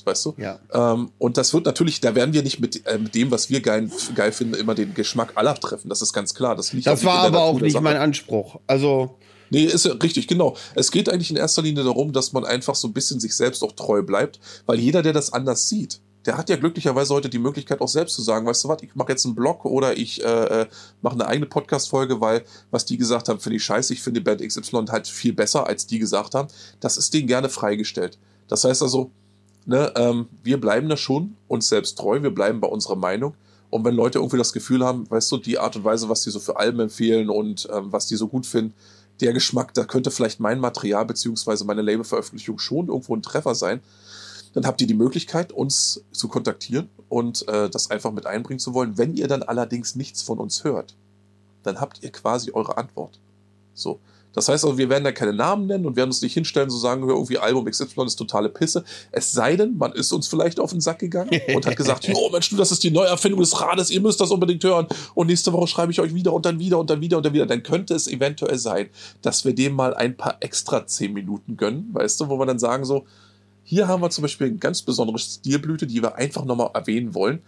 B: weißt du?
A: Ja.
B: Ähm, und das wird natürlich, da werden wir nicht mit, äh, mit dem, was wir geil, geil finden, immer den Geschmack aller treffen. Das ist ganz klar. Das,
A: liegt das war aber auch nicht mein Anspruch. Also.
B: Nee, ist ja richtig, genau. Es geht eigentlich in erster Linie darum, dass man einfach so ein bisschen sich selbst auch treu bleibt, weil jeder, der das anders sieht, der hat ja glücklicherweise heute die Möglichkeit auch selbst zu sagen, weißt du was, ich mache jetzt einen Blog oder ich äh, äh mache eine eigene Podcast-Folge, weil was die gesagt haben, finde ich scheiße, ich finde Band XY halt viel besser, als die gesagt haben. Das ist denen gerne freigestellt. Das heißt also, ne, ähm, wir bleiben da schon uns selbst treu, wir bleiben bei unserer Meinung. Und wenn Leute irgendwie das Gefühl haben, weißt du, die Art und Weise, was die so für Alben empfehlen und ähm, was die so gut finden, der Geschmack, da könnte vielleicht mein Material beziehungsweise meine Labelveröffentlichung schon irgendwo ein Treffer sein, dann habt ihr die Möglichkeit, uns zu kontaktieren und äh, das einfach mit einbringen zu wollen. Wenn ihr dann allerdings nichts von uns hört, dann habt ihr quasi eure Antwort. So. Das heißt also, wir werden da keine Namen nennen und werden uns nicht hinstellen, so sagen, irgendwie Album XY ist totale Pisse. Es sei denn, man ist uns vielleicht auf den Sack gegangen und hat gesagt, oh Mensch, du, das ist die Neuerfindung des Rades, ihr müsst das unbedingt hören. Und nächste Woche schreibe ich euch wieder und dann wieder und dann wieder und dann wieder. Dann könnte es eventuell sein, dass wir dem mal ein paar extra zehn Minuten gönnen, weißt du, wo wir dann sagen so, hier haben wir zum Beispiel eine ganz besondere Stilblüte, die wir einfach nochmal erwähnen wollen.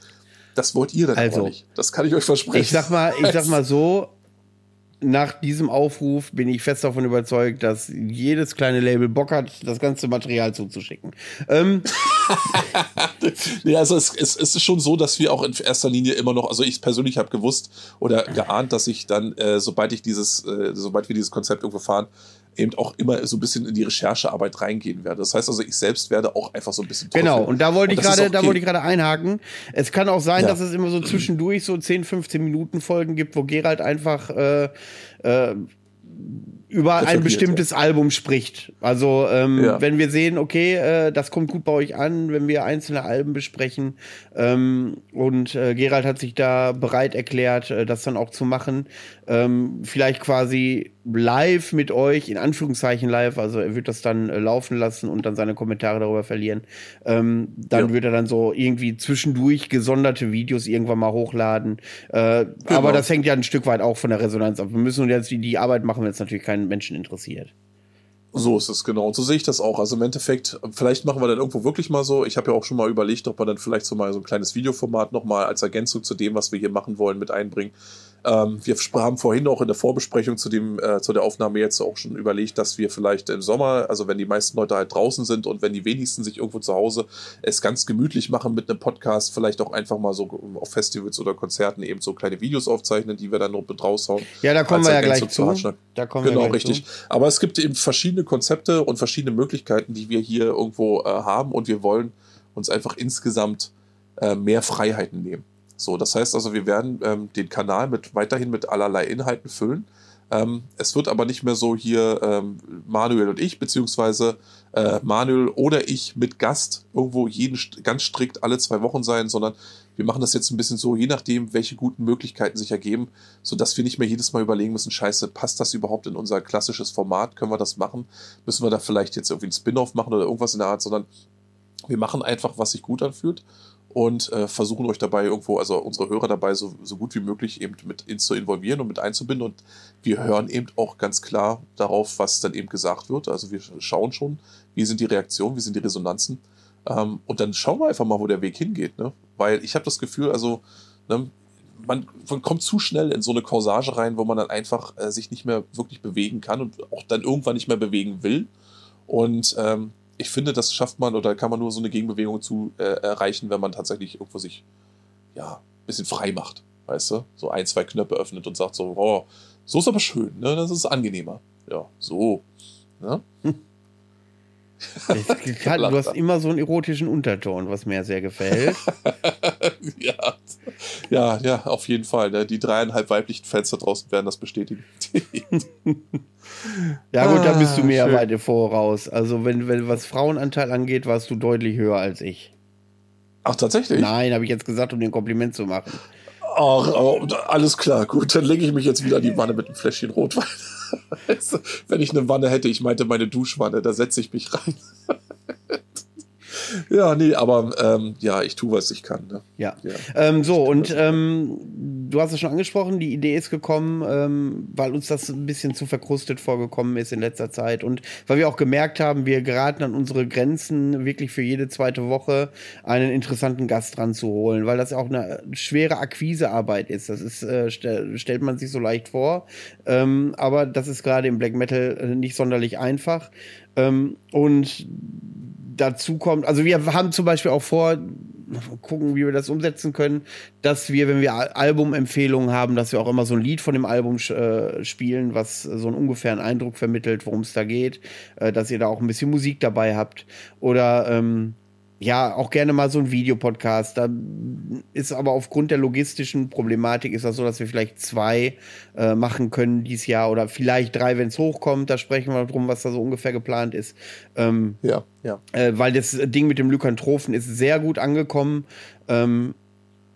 B: Das wollt ihr dann
A: also,
B: nicht. Das kann ich euch versprechen.
A: Ich sag mal, ich sag mal so, nach diesem Aufruf bin ich fest davon überzeugt, dass jedes kleine Label Bock hat, das ganze Material zuzuschicken. Ähm,
B: ja, also es, es, es, ist schon so, dass wir auch in erster Linie immer noch, also ich persönlich habe gewusst oder geahnt, dass ich dann, äh, sobald ich dieses, äh, sobald wir dieses Konzept irgendwo fahren, eben auch immer so ein bisschen in die Recherchearbeit reingehen werde. Das heißt also, ich selbst werde auch einfach so ein bisschen
A: Genau, und da wollte ich gerade, okay. da wollte ich gerade einhaken. Es kann auch sein, ja. dass es immer so zwischendurch so 10, 15 Minuten Folgen gibt, wo Gerald einfach äh, äh, über ein bestimmtes ja. Album spricht. Also ähm, ja. wenn wir sehen, okay, äh, das kommt gut bei euch an, wenn wir einzelne Alben besprechen ähm, und äh, Gerald hat sich da bereit erklärt, äh, das dann auch zu machen, ähm, vielleicht quasi live mit euch, in Anführungszeichen live, also er wird das dann äh, laufen lassen und dann seine Kommentare darüber verlieren. Ähm, dann ja. wird er dann so irgendwie zwischendurch gesonderte Videos irgendwann mal hochladen. Äh, genau. Aber das hängt ja ein Stück weit auch von der Resonanz ab. Wir müssen jetzt die, die Arbeit machen, wenn es natürlich keinen Menschen interessiert.
B: So ist es genau. Und so sehe ich das auch. Also im Endeffekt, vielleicht machen wir dann irgendwo wirklich mal so. Ich habe ja auch schon mal überlegt, ob wir dann vielleicht so mal so ein kleines Videoformat nochmal als Ergänzung zu dem, was wir hier machen wollen, mit einbringen. Ähm, wir haben vorhin auch in der Vorbesprechung zu, dem, äh, zu der Aufnahme jetzt auch schon überlegt, dass wir vielleicht im Sommer, also wenn die meisten Leute halt draußen sind und wenn die wenigsten sich irgendwo zu Hause es ganz gemütlich machen mit einem Podcast, vielleicht auch einfach mal so auf Festivals oder Konzerten eben so kleine Videos aufzeichnen, die wir dann noch mit raushauen.
A: Ja, da kommen wir ja gleich zu.
B: Da kommen genau, wir richtig. Zu. Aber es gibt eben verschiedene Konzepte und verschiedene Möglichkeiten, die wir hier irgendwo äh, haben und wir wollen uns einfach insgesamt äh, mehr Freiheiten nehmen. So, das heißt also, wir werden ähm, den Kanal mit, weiterhin mit allerlei Inhalten füllen. Ähm, es wird aber nicht mehr so hier ähm, Manuel und ich, beziehungsweise äh, Manuel oder ich mit Gast irgendwo jeden ganz strikt alle zwei Wochen sein, sondern wir machen das jetzt ein bisschen so, je nachdem, welche guten Möglichkeiten sich ergeben, sodass wir nicht mehr jedes Mal überlegen müssen, scheiße, passt das überhaupt in unser klassisches Format? Können wir das machen? Müssen wir da vielleicht jetzt irgendwie ein Spin-off machen oder irgendwas in der Art, sondern wir machen einfach, was sich gut anfühlt und äh, versuchen euch dabei irgendwo, also unsere Hörer dabei so, so gut wie möglich eben mit in, zu involvieren und mit einzubinden. Und wir hören eben auch ganz klar darauf, was dann eben gesagt wird. Also wir schauen schon, wie sind die Reaktionen, wie sind die Resonanzen. Ähm, und dann schauen wir einfach mal, wo der Weg hingeht. Ne? Weil ich habe das Gefühl, also ne, man, man, kommt zu schnell in so eine Corsage rein, wo man dann einfach äh, sich nicht mehr wirklich bewegen kann und auch dann irgendwann nicht mehr bewegen will. Und ähm, ich finde, das schafft man oder kann man nur so eine Gegenbewegung zu äh, erreichen, wenn man tatsächlich irgendwo sich ja ein bisschen frei macht, weißt du? So ein, zwei Knöpfe öffnet und sagt so, oh, so ist aber schön, ne? Das ist angenehmer. Ja, so. Ne? Hm.
A: Kann, du hast immer so einen erotischen Unterton, was mir sehr gefällt.
B: ja. ja, ja, auf jeden Fall. Ne? Die dreieinhalb weiblichen Fans da draußen werden das bestätigen.
A: ja, gut, da bist du ah, mir ja weit voraus. Also, wenn, wenn was Frauenanteil angeht, warst du deutlich höher als ich.
B: Ach, tatsächlich?
A: Nein, habe ich jetzt gesagt, um dir ein Kompliment zu machen.
B: Ach, alles klar, gut, dann lege ich mich jetzt wieder an die Wanne mit einem Fläschchen Rotwein. Wenn ich eine Wanne hätte, ich meinte meine Duschwanne, da setze ich mich rein. ja, nee, aber ähm, ja, ich tue, was ich kann. Ne?
A: Ja. ja. Ähm, so, und ähm, du hast es schon angesprochen, die Idee ist gekommen, ähm, weil uns das ein bisschen zu verkrustet vorgekommen ist in letzter Zeit und weil wir auch gemerkt haben, wir geraten an unsere Grenzen, wirklich für jede zweite Woche einen interessanten Gast dran zu holen, weil das auch eine schwere Akquisearbeit ist. Das ist, äh, st stellt man sich so leicht vor, ähm, aber das ist gerade im Black Metal äh, nicht sonderlich einfach. Ähm, und dazu kommt, also wir haben zum Beispiel auch vor, gucken, wie wir das umsetzen können, dass wir, wenn wir Albumempfehlungen haben, dass wir auch immer so ein Lied von dem Album äh, spielen, was so einen ungefähren Eindruck vermittelt, worum es da geht, äh, dass ihr da auch ein bisschen Musik dabei habt. Oder ähm, ja, auch gerne mal so ein Videopodcast. Da ist aber aufgrund der logistischen Problematik ist das so, dass wir vielleicht zwei äh, machen können dieses Jahr oder vielleicht drei, wenn es hochkommt. Da sprechen wir drum, was da so ungefähr geplant ist. Ähm,
B: ja, ja.
A: Äh, weil das Ding mit dem Lykantrophen ist sehr gut angekommen. Ähm,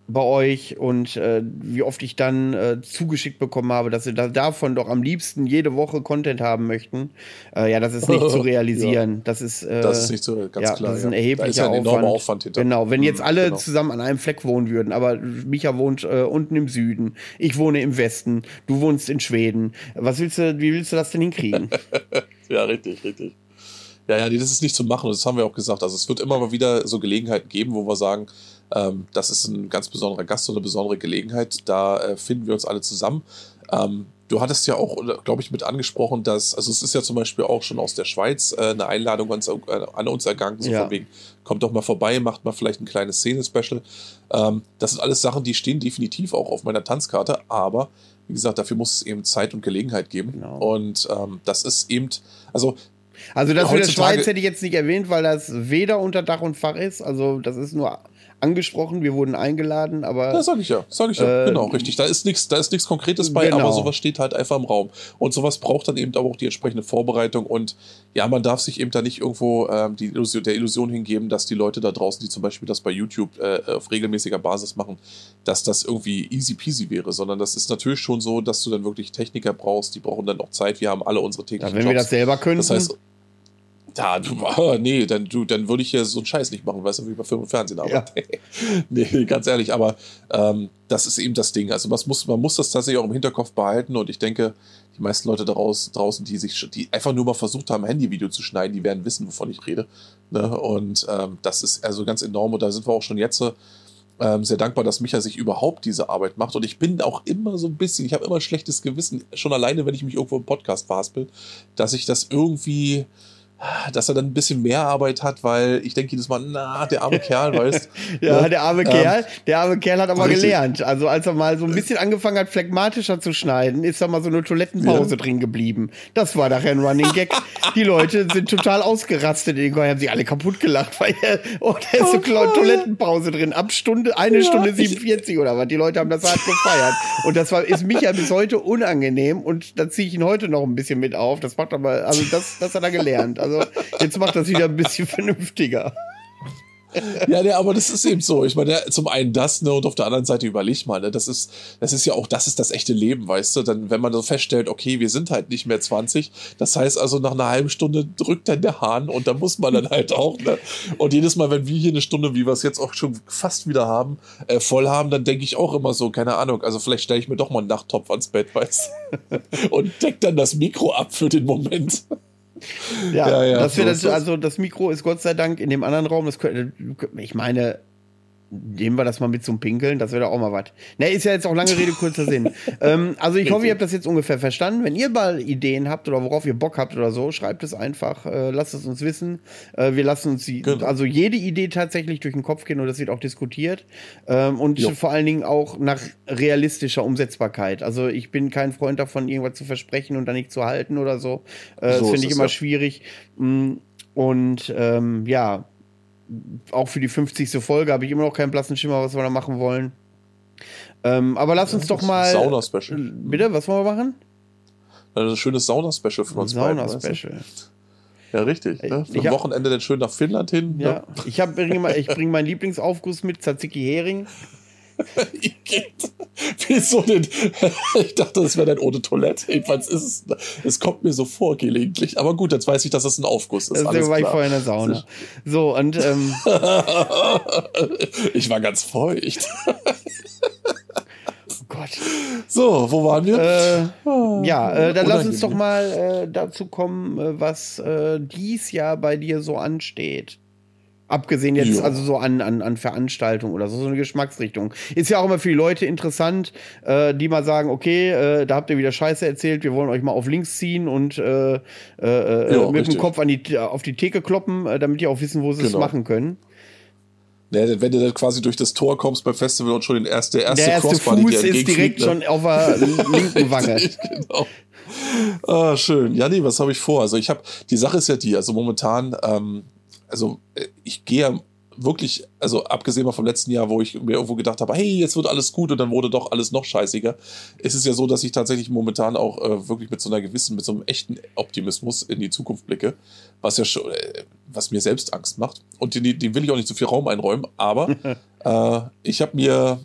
A: bei euch und äh, wie oft ich dann äh, zugeschickt bekommen habe, dass sie da davon doch am liebsten jede Woche Content haben möchten. Äh, ja, das ist nicht zu realisieren. ja. Das ist äh,
B: das ist nicht so ganz
A: ja,
B: klar.
A: Das ist ein erheblicher da ist ja ein Aufwand. Aufwand hinter. Genau, wenn jetzt mhm, alle genau. zusammen an einem Fleck wohnen würden, aber Micha wohnt äh, unten im Süden, ich wohne im Westen, du wohnst in Schweden. Was willst du, wie willst du das denn hinkriegen?
B: ja, richtig, richtig. Ja, ja, das ist nicht zu machen. Das haben wir auch gesagt. Also es wird immer mal wieder so Gelegenheiten geben, wo wir sagen, ähm, das ist ein ganz besonderer Gast und eine besondere Gelegenheit. Da äh, finden wir uns alle zusammen. Ähm, du hattest ja auch, glaube ich, mit angesprochen, dass, also es ist ja zum Beispiel auch schon aus der Schweiz äh, eine Einladung an, äh, an uns ergangen, so
A: Ja.
B: von wegen, kommt doch mal vorbei, macht mal vielleicht ein kleines Szene-Special. Ähm, das sind alles Sachen, die stehen definitiv auch auf meiner Tanzkarte, aber wie gesagt, dafür muss es eben Zeit und Gelegenheit geben.
A: Genau.
B: Und ähm, das ist eben, also
A: Also das mit der Schweiz hätte ich jetzt nicht erwähnt, weil das weder unter Dach und Fach ist. Also das ist nur angesprochen, wir wurden eingeladen, aber
B: Ja, sag ich ja, sag ich ja,
A: Äh,
B: genau, richtig. Da ist nichts, da ist nichts Konkretes bei,
A: Genau.
B: aber sowas steht halt einfach im Raum. Und sowas braucht dann eben aber auch die entsprechende Vorbereitung und ja, man darf sich eben da nicht irgendwo ähm, die Illusion, der Illusion hingeben, dass die Leute da draußen, die zum Beispiel das bei YouTube äh, auf regelmäßiger Basis machen, dass das irgendwie easy peasy wäre, sondern das ist natürlich schon so, dass du dann wirklich Techniker brauchst, die brauchen dann auch Zeit. Wir haben alle unsere
A: ja,
B: täglichen
A: wenn wir
B: Jobs.
A: das selber könnten.
B: Das heißt, ja, du, ah, nee, dann, du, dann würde ich ja so einen Scheiß nicht machen, weißt du, wie bei Film und Fernsehen arbeite. nee, ganz ehrlich, aber ähm, das ist eben das Ding. Also man muss, man muss das tatsächlich auch im Hinterkopf behalten und ich denke, die meisten Leute daraus, draußen, die sich, die einfach nur mal versucht haben, Handyvideo zu schneiden, die werden wissen, wovon ich rede. Ne? Und ähm, das ist also ganz enorm und da sind wir auch schon jetzt ähm, sehr dankbar, dass Micha sich überhaupt diese Arbeit macht. Und ich bin auch immer so ein bisschen, ich habe immer ein schlechtes Gewissen, schon alleine, wenn ich mich irgendwo im Podcast verhaspel, dass ich das irgendwie, dass er dann ein bisschen mehr Arbeit hat, weil ich denke jedes Mal, na, der arme Kerl, weißt
A: Ja,
B: ne?
A: der arme
B: Ähm,
A: Kerl, der arme Kerl hat aber
B: richtig.
A: gelernt. Also als er mal so ein bisschen angefangen hat, phlegmatischer zu schneiden, ist da mal so eine Toilettenpause
B: Ja.
A: drin geblieben. Das war nachher ein Running Gag. Die Leute sind total ausgerastet. Die haben sich alle kaputt gelacht, weil er, oh, da ist so eine Toilettenpause drin. Ab Stunde, eine
B: Ja,
A: Stunde
B: ich-
A: 47 oder was. Die Leute haben das hart gefeiert. Und das war, ist Micha bis heute unangenehm und da ziehe ich ihn heute noch ein bisschen mit auf. Das macht aber, also das, das hat er gelernt. Also jetzt macht das wieder ein bisschen vernünftiger.
B: Ja, ne, aber das ist eben so. Ich meine, zum einen das, ne, und auf der anderen Seite überleg mal, ne, das ist, das ist ja auch, das ist das echte Leben, weißt du? Dann, wenn man so feststellt, okay, wir sind halt nicht mehr 20, das heißt also, nach einer halben Stunde drückt dann der Hahn und da muss man dann halt auch, ne? Und jedes Mal, wenn wir hier eine Stunde, wie wir es jetzt auch schon fast wieder haben, äh, voll haben, dann denke ich auch immer so, keine Ahnung, also vielleicht stelle ich mir doch mal einen Nachttopf ans Bett, weißt du? Und deck dann das Mikro ab für den Moment.
A: Ja,
B: Ja, ja,
A: das
B: so das.
A: also das Mikro ist Gott sei Dank in dem anderen Raum. Das könnte, ich meine, nehmen wir das mal mit zum Pinkeln, das wäre doch auch mal was. Ne, ist ja jetzt auch lange Rede, kurzer Sinn. ähm, also ich hoffe, ihr habt das jetzt ungefähr verstanden. Wenn ihr mal Ideen habt oder worauf ihr Bock habt oder so, schreibt es einfach, äh, lasst es uns wissen. Äh, wir lassen uns die,
B: Genau.
A: also jede Idee tatsächlich durch den Kopf gehen und das wird auch diskutiert. Ähm, und
B: Jo.
A: vor allen Dingen auch nach realistischer Umsetzbarkeit. Also ich bin kein Freund davon, irgendwas zu versprechen und dann nicht zu halten oder so. Äh,
B: So
A: das finde ich immer
B: ja.
A: schwierig. Mm, Und ähm, ja, auch für die 50. Folge habe ich immer noch keinen blassen Schimmer, was wir da machen wollen. Ähm, aber lass uns doch mal.
B: Sauna-Special.
A: Bitte, was wollen wir machen?
B: Ein schönes Sauna-Special von uns beiden. weißt du?
A: Sauna-Special.
B: Ja, richtig. Ne? Für
A: hab-
B: Wochenende dann schön nach Finnland hin.
A: Ja.
B: Ne?
A: Ich, hab, bring mal- ich bringe meinen Lieblingsaufguss mit, Tzatziki Hering.
B: Wieso denn? Ich dachte, das wäre dann ohne Toilette. Jedenfalls ist es, es kommt mir so vor gelegentlich. Aber gut, jetzt weiß ich, dass es ein Aufguss ist.
A: Deswegen
B: Alles
A: war ich vorher in der Sauna. So, und ähm,
B: ich war ganz feucht.
A: oh Gott.
B: So, wo waren wir?
A: Äh, ja, äh, dann lass uns
B: Unangenehm.
A: doch mal äh, dazu kommen, äh, was äh, dies Jahr bei dir so ansteht. Abgesehen jetzt,
B: Ja.
A: also so an, an, an Veranstaltungen oder so, so eine Geschmacksrichtung. Ist ja auch immer für die Leute interessant, äh, die mal sagen, okay, äh, da habt ihr wieder Scheiße erzählt, wir wollen euch mal auf links ziehen und äh, äh, äh,
B: Ja,
A: mit
B: richtig.
A: dem Kopf an die, auf die Theke kloppen, äh, damit die auch wissen, wo sie es
B: Genau.
A: machen können.
B: Ne, wenn du dann quasi durch das Tor kommst beim Festival und schon den erste, der erste,
A: Der erste
B: Crossbody
A: Fuß
B: dir
A: ist direkt
B: ne?
A: schon auf der linken Wange.
B: Genau. Ah, schön. Ja, nee, was habe ich vor? Also ich habe, die Sache ist ja die, also momentan, ähm, also äh, ich gehe ja wirklich, also abgesehen mal vom letzten Jahr, wo ich mir irgendwo gedacht habe, hey, jetzt wird alles gut und dann wurde doch alles noch scheißiger, ist es ja so, dass ich tatsächlich momentan auch äh, wirklich mit so einer gewissen, mit so einem echten Optimismus in die Zukunft blicke, was ja schon, äh, was mir selbst Angst macht. Und den, will ich auch nicht zu viel Raum einräumen, aber äh, ich habe mir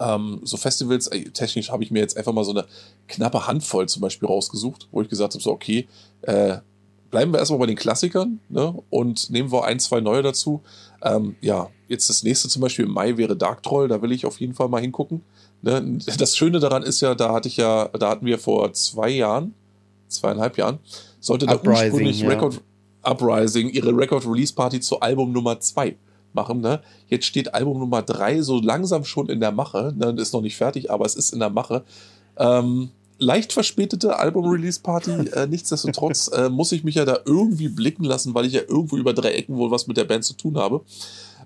B: ähm, so Festivals, äh, technisch habe ich mir jetzt einfach mal so eine knappe Handvoll zum Beispiel rausgesucht, wo ich gesagt habe, so okay, äh, bleiben wir erstmal bei den Klassikern ne, und nehmen wir ein, zwei neue dazu. Ähm, ja, jetzt das nächste zum Beispiel im Mai wäre Dark Troll, da will ich auf jeden Fall mal hingucken. Ne? Das Schöne daran ist ja, da hatte ich ja, da hatten wir vor zwei Jahren, zweieinhalb Jahren, sollte da ursprünglich
A: ja.
B: Record Uprising ihre Record Release Party zu Album Nummer zwei machen. Ne? Jetzt steht Album Nummer drei so langsam schon in der Mache. Ne? Ist noch nicht fertig, aber es ist in der Mache. Ähm, leicht verspätete Album-Release-Party. Äh, nichtsdestotrotz äh, muss ich mich ja da irgendwie blicken lassen, weil ich ja irgendwo über drei Ecken wohl was mit der Band zu tun habe.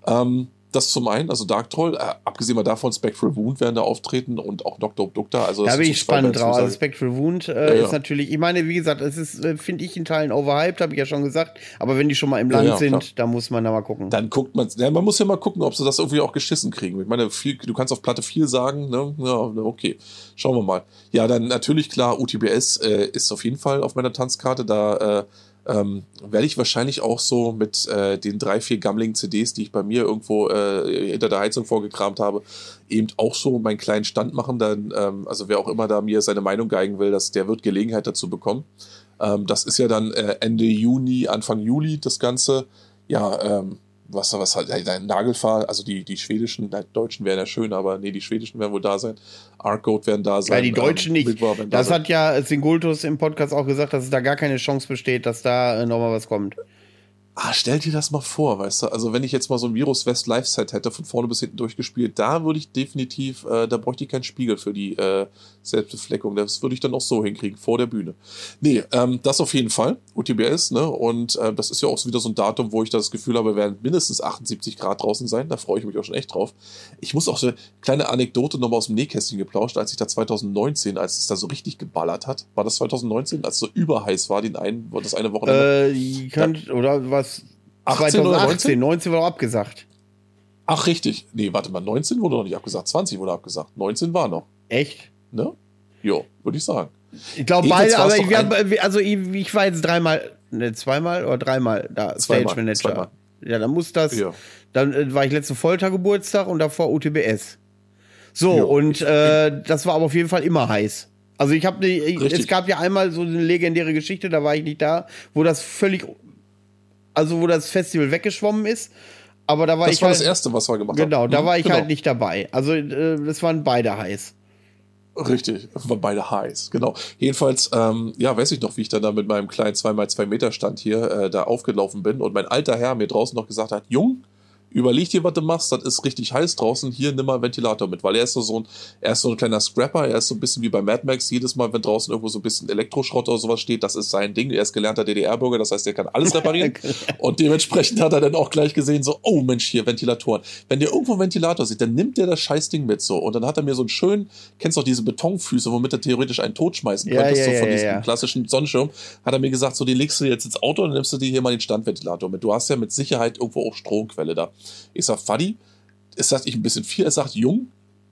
B: Ähm, das zum einen, also Dark Troll, äh, abgesehen mal davon, Spectral Wound werden da auftreten und auch Dr. Obductor. Also
A: da bin ich spannend drauf. Also Spectral Wound äh, ja, ja. ist natürlich, ich meine, wie gesagt, es ist, äh, finde ich, in Teilen overhyped, habe ich ja schon gesagt. Aber wenn die schon mal im Land ja, sind, dann muss man da mal gucken.
B: Dann guckt man, ja, man muss ja mal gucken, ob sie das irgendwie auch geschissen kriegen. Ich meine, viel, du kannst auf Platte 4 sagen, ne? Ja, okay. Schauen wir mal. Ja, dann natürlich klar, UTBS äh, ist auf jeden Fall auf meiner Tanzkarte. Da äh, ähm, werde ich wahrscheinlich auch so mit äh, den drei, vier gammeligen CDs, die ich bei mir irgendwo äh, hinter der Heizung vorgekramt habe, eben auch so meinen kleinen Stand machen. Dann, ähm, also wer auch immer da mir seine Meinung geigen will, dass der wird Gelegenheit dazu bekommen. Ähm, das ist ja dann äh, Ende Juni, Anfang Juli das Ganze. Ja, ähm, was, was halt ein Nagelfahr, also die, die schwedischen, die deutschen wären ja schön, aber nee, die schwedischen werden wohl da sein. Arcode werden da sein.
A: Ja, die Deutschen ähm, nicht. Das da hat ja Singultus im Podcast auch gesagt, dass es da gar keine Chance besteht, dass da äh, nochmal was kommt.
B: Ah, stell dir das mal vor, weißt du? Also, wenn ich jetzt mal so ein Virus West Live-Set hätte, von vorne bis hinten durchgespielt, da würde ich definitiv, äh, da bräuchte ich keinen Spiegel für die äh, Selbstbefleckung. Das würde ich dann auch so hinkriegen, vor der Bühne. Nee, ähm, das auf jeden Fall. UTBS, ne? Und äh, das ist ja auch so wieder so ein Datum, wo ich das Gefühl habe, werden mindestens 78 Grad draußen sein. Da freue ich mich auch schon echt drauf. Ich muss auch so eine kleine Anekdote nochmal aus dem Nähkästchen geplauscht, als ich da 2019, als es da so richtig geballert hat. War das 2019, als es so überheiß war, den einen, das eine Wochenende?
A: Äh, könnt, oder was? 18 2018, 19? 19 wurde abgesagt.
B: Ach, richtig. Nee, warte mal, 19 wurde noch nicht abgesagt, 20 wurde abgesagt. 19 war noch.
A: Echt?
B: Ne? Jo, würde ich sagen.
A: Ich glaube beide, aber ich, haben, also ich, ich, war jetzt dreimal, ne, zweimal oder dreimal da, zweimal, Stage Manager. Zweimal. Ja, dann muss das, ja. dann äh, war ich letzte Foltergeburtstag und davor UTBS. So, jo, und ich, äh, das war aber auf jeden Fall immer heiß. Also ich habe, es gab ja einmal so eine legendäre Geschichte, da war ich nicht da, wo das völlig also wo das Festival weggeschwommen ist. Aber da war
B: das
A: ich.
B: Das war
A: halt,
B: das erste, was wir gemacht
A: genau,
B: haben.
A: Genau, da war ich genau. halt nicht dabei. Also, äh, das waren beide heiß.
B: Richtig, waren beide heiß, genau. Jedenfalls, ähm, ja, weiß ich noch, wie ich dann da mit meinem kleinen 2x2 Meter Stand hier äh, da aufgelaufen bin und mein alter Herr mir draußen noch gesagt hat, Jung, überleg dir, was du machst, das ist richtig heiß draußen, hier nimm mal einen Ventilator mit, weil er ist so, so ein, er ist so ein kleiner Scrapper, er ist so ein bisschen wie bei Mad Max, jedes Mal, wenn draußen irgendwo so ein bisschen Elektroschrott oder sowas steht, das ist sein Ding, er ist gelernter DDR-Bürger, das heißt, er kann alles reparieren und dementsprechend hat er dann auch gleich gesehen, so, oh Mensch, hier, Ventilatoren. Wenn der irgendwo einen Ventilator sieht, dann nimmt der das Scheißding mit so und dann hat er mir so einen schönen, kennst du auch diese Betonfüße, womit er theoretisch einen tot schmeißen ja, könntest, ja, so von ja, diesem klassischen Sonnenschirm, hat er mir gesagt, so, die legst du jetzt ins Auto und nimmst du dir hier mal den Standventilator mit. Du hast ja mit Sicherheit irgendwo auch Stromquelle da. Ich sag, Fadi, es sagt ich ein bisschen viel, er sagt, Jung,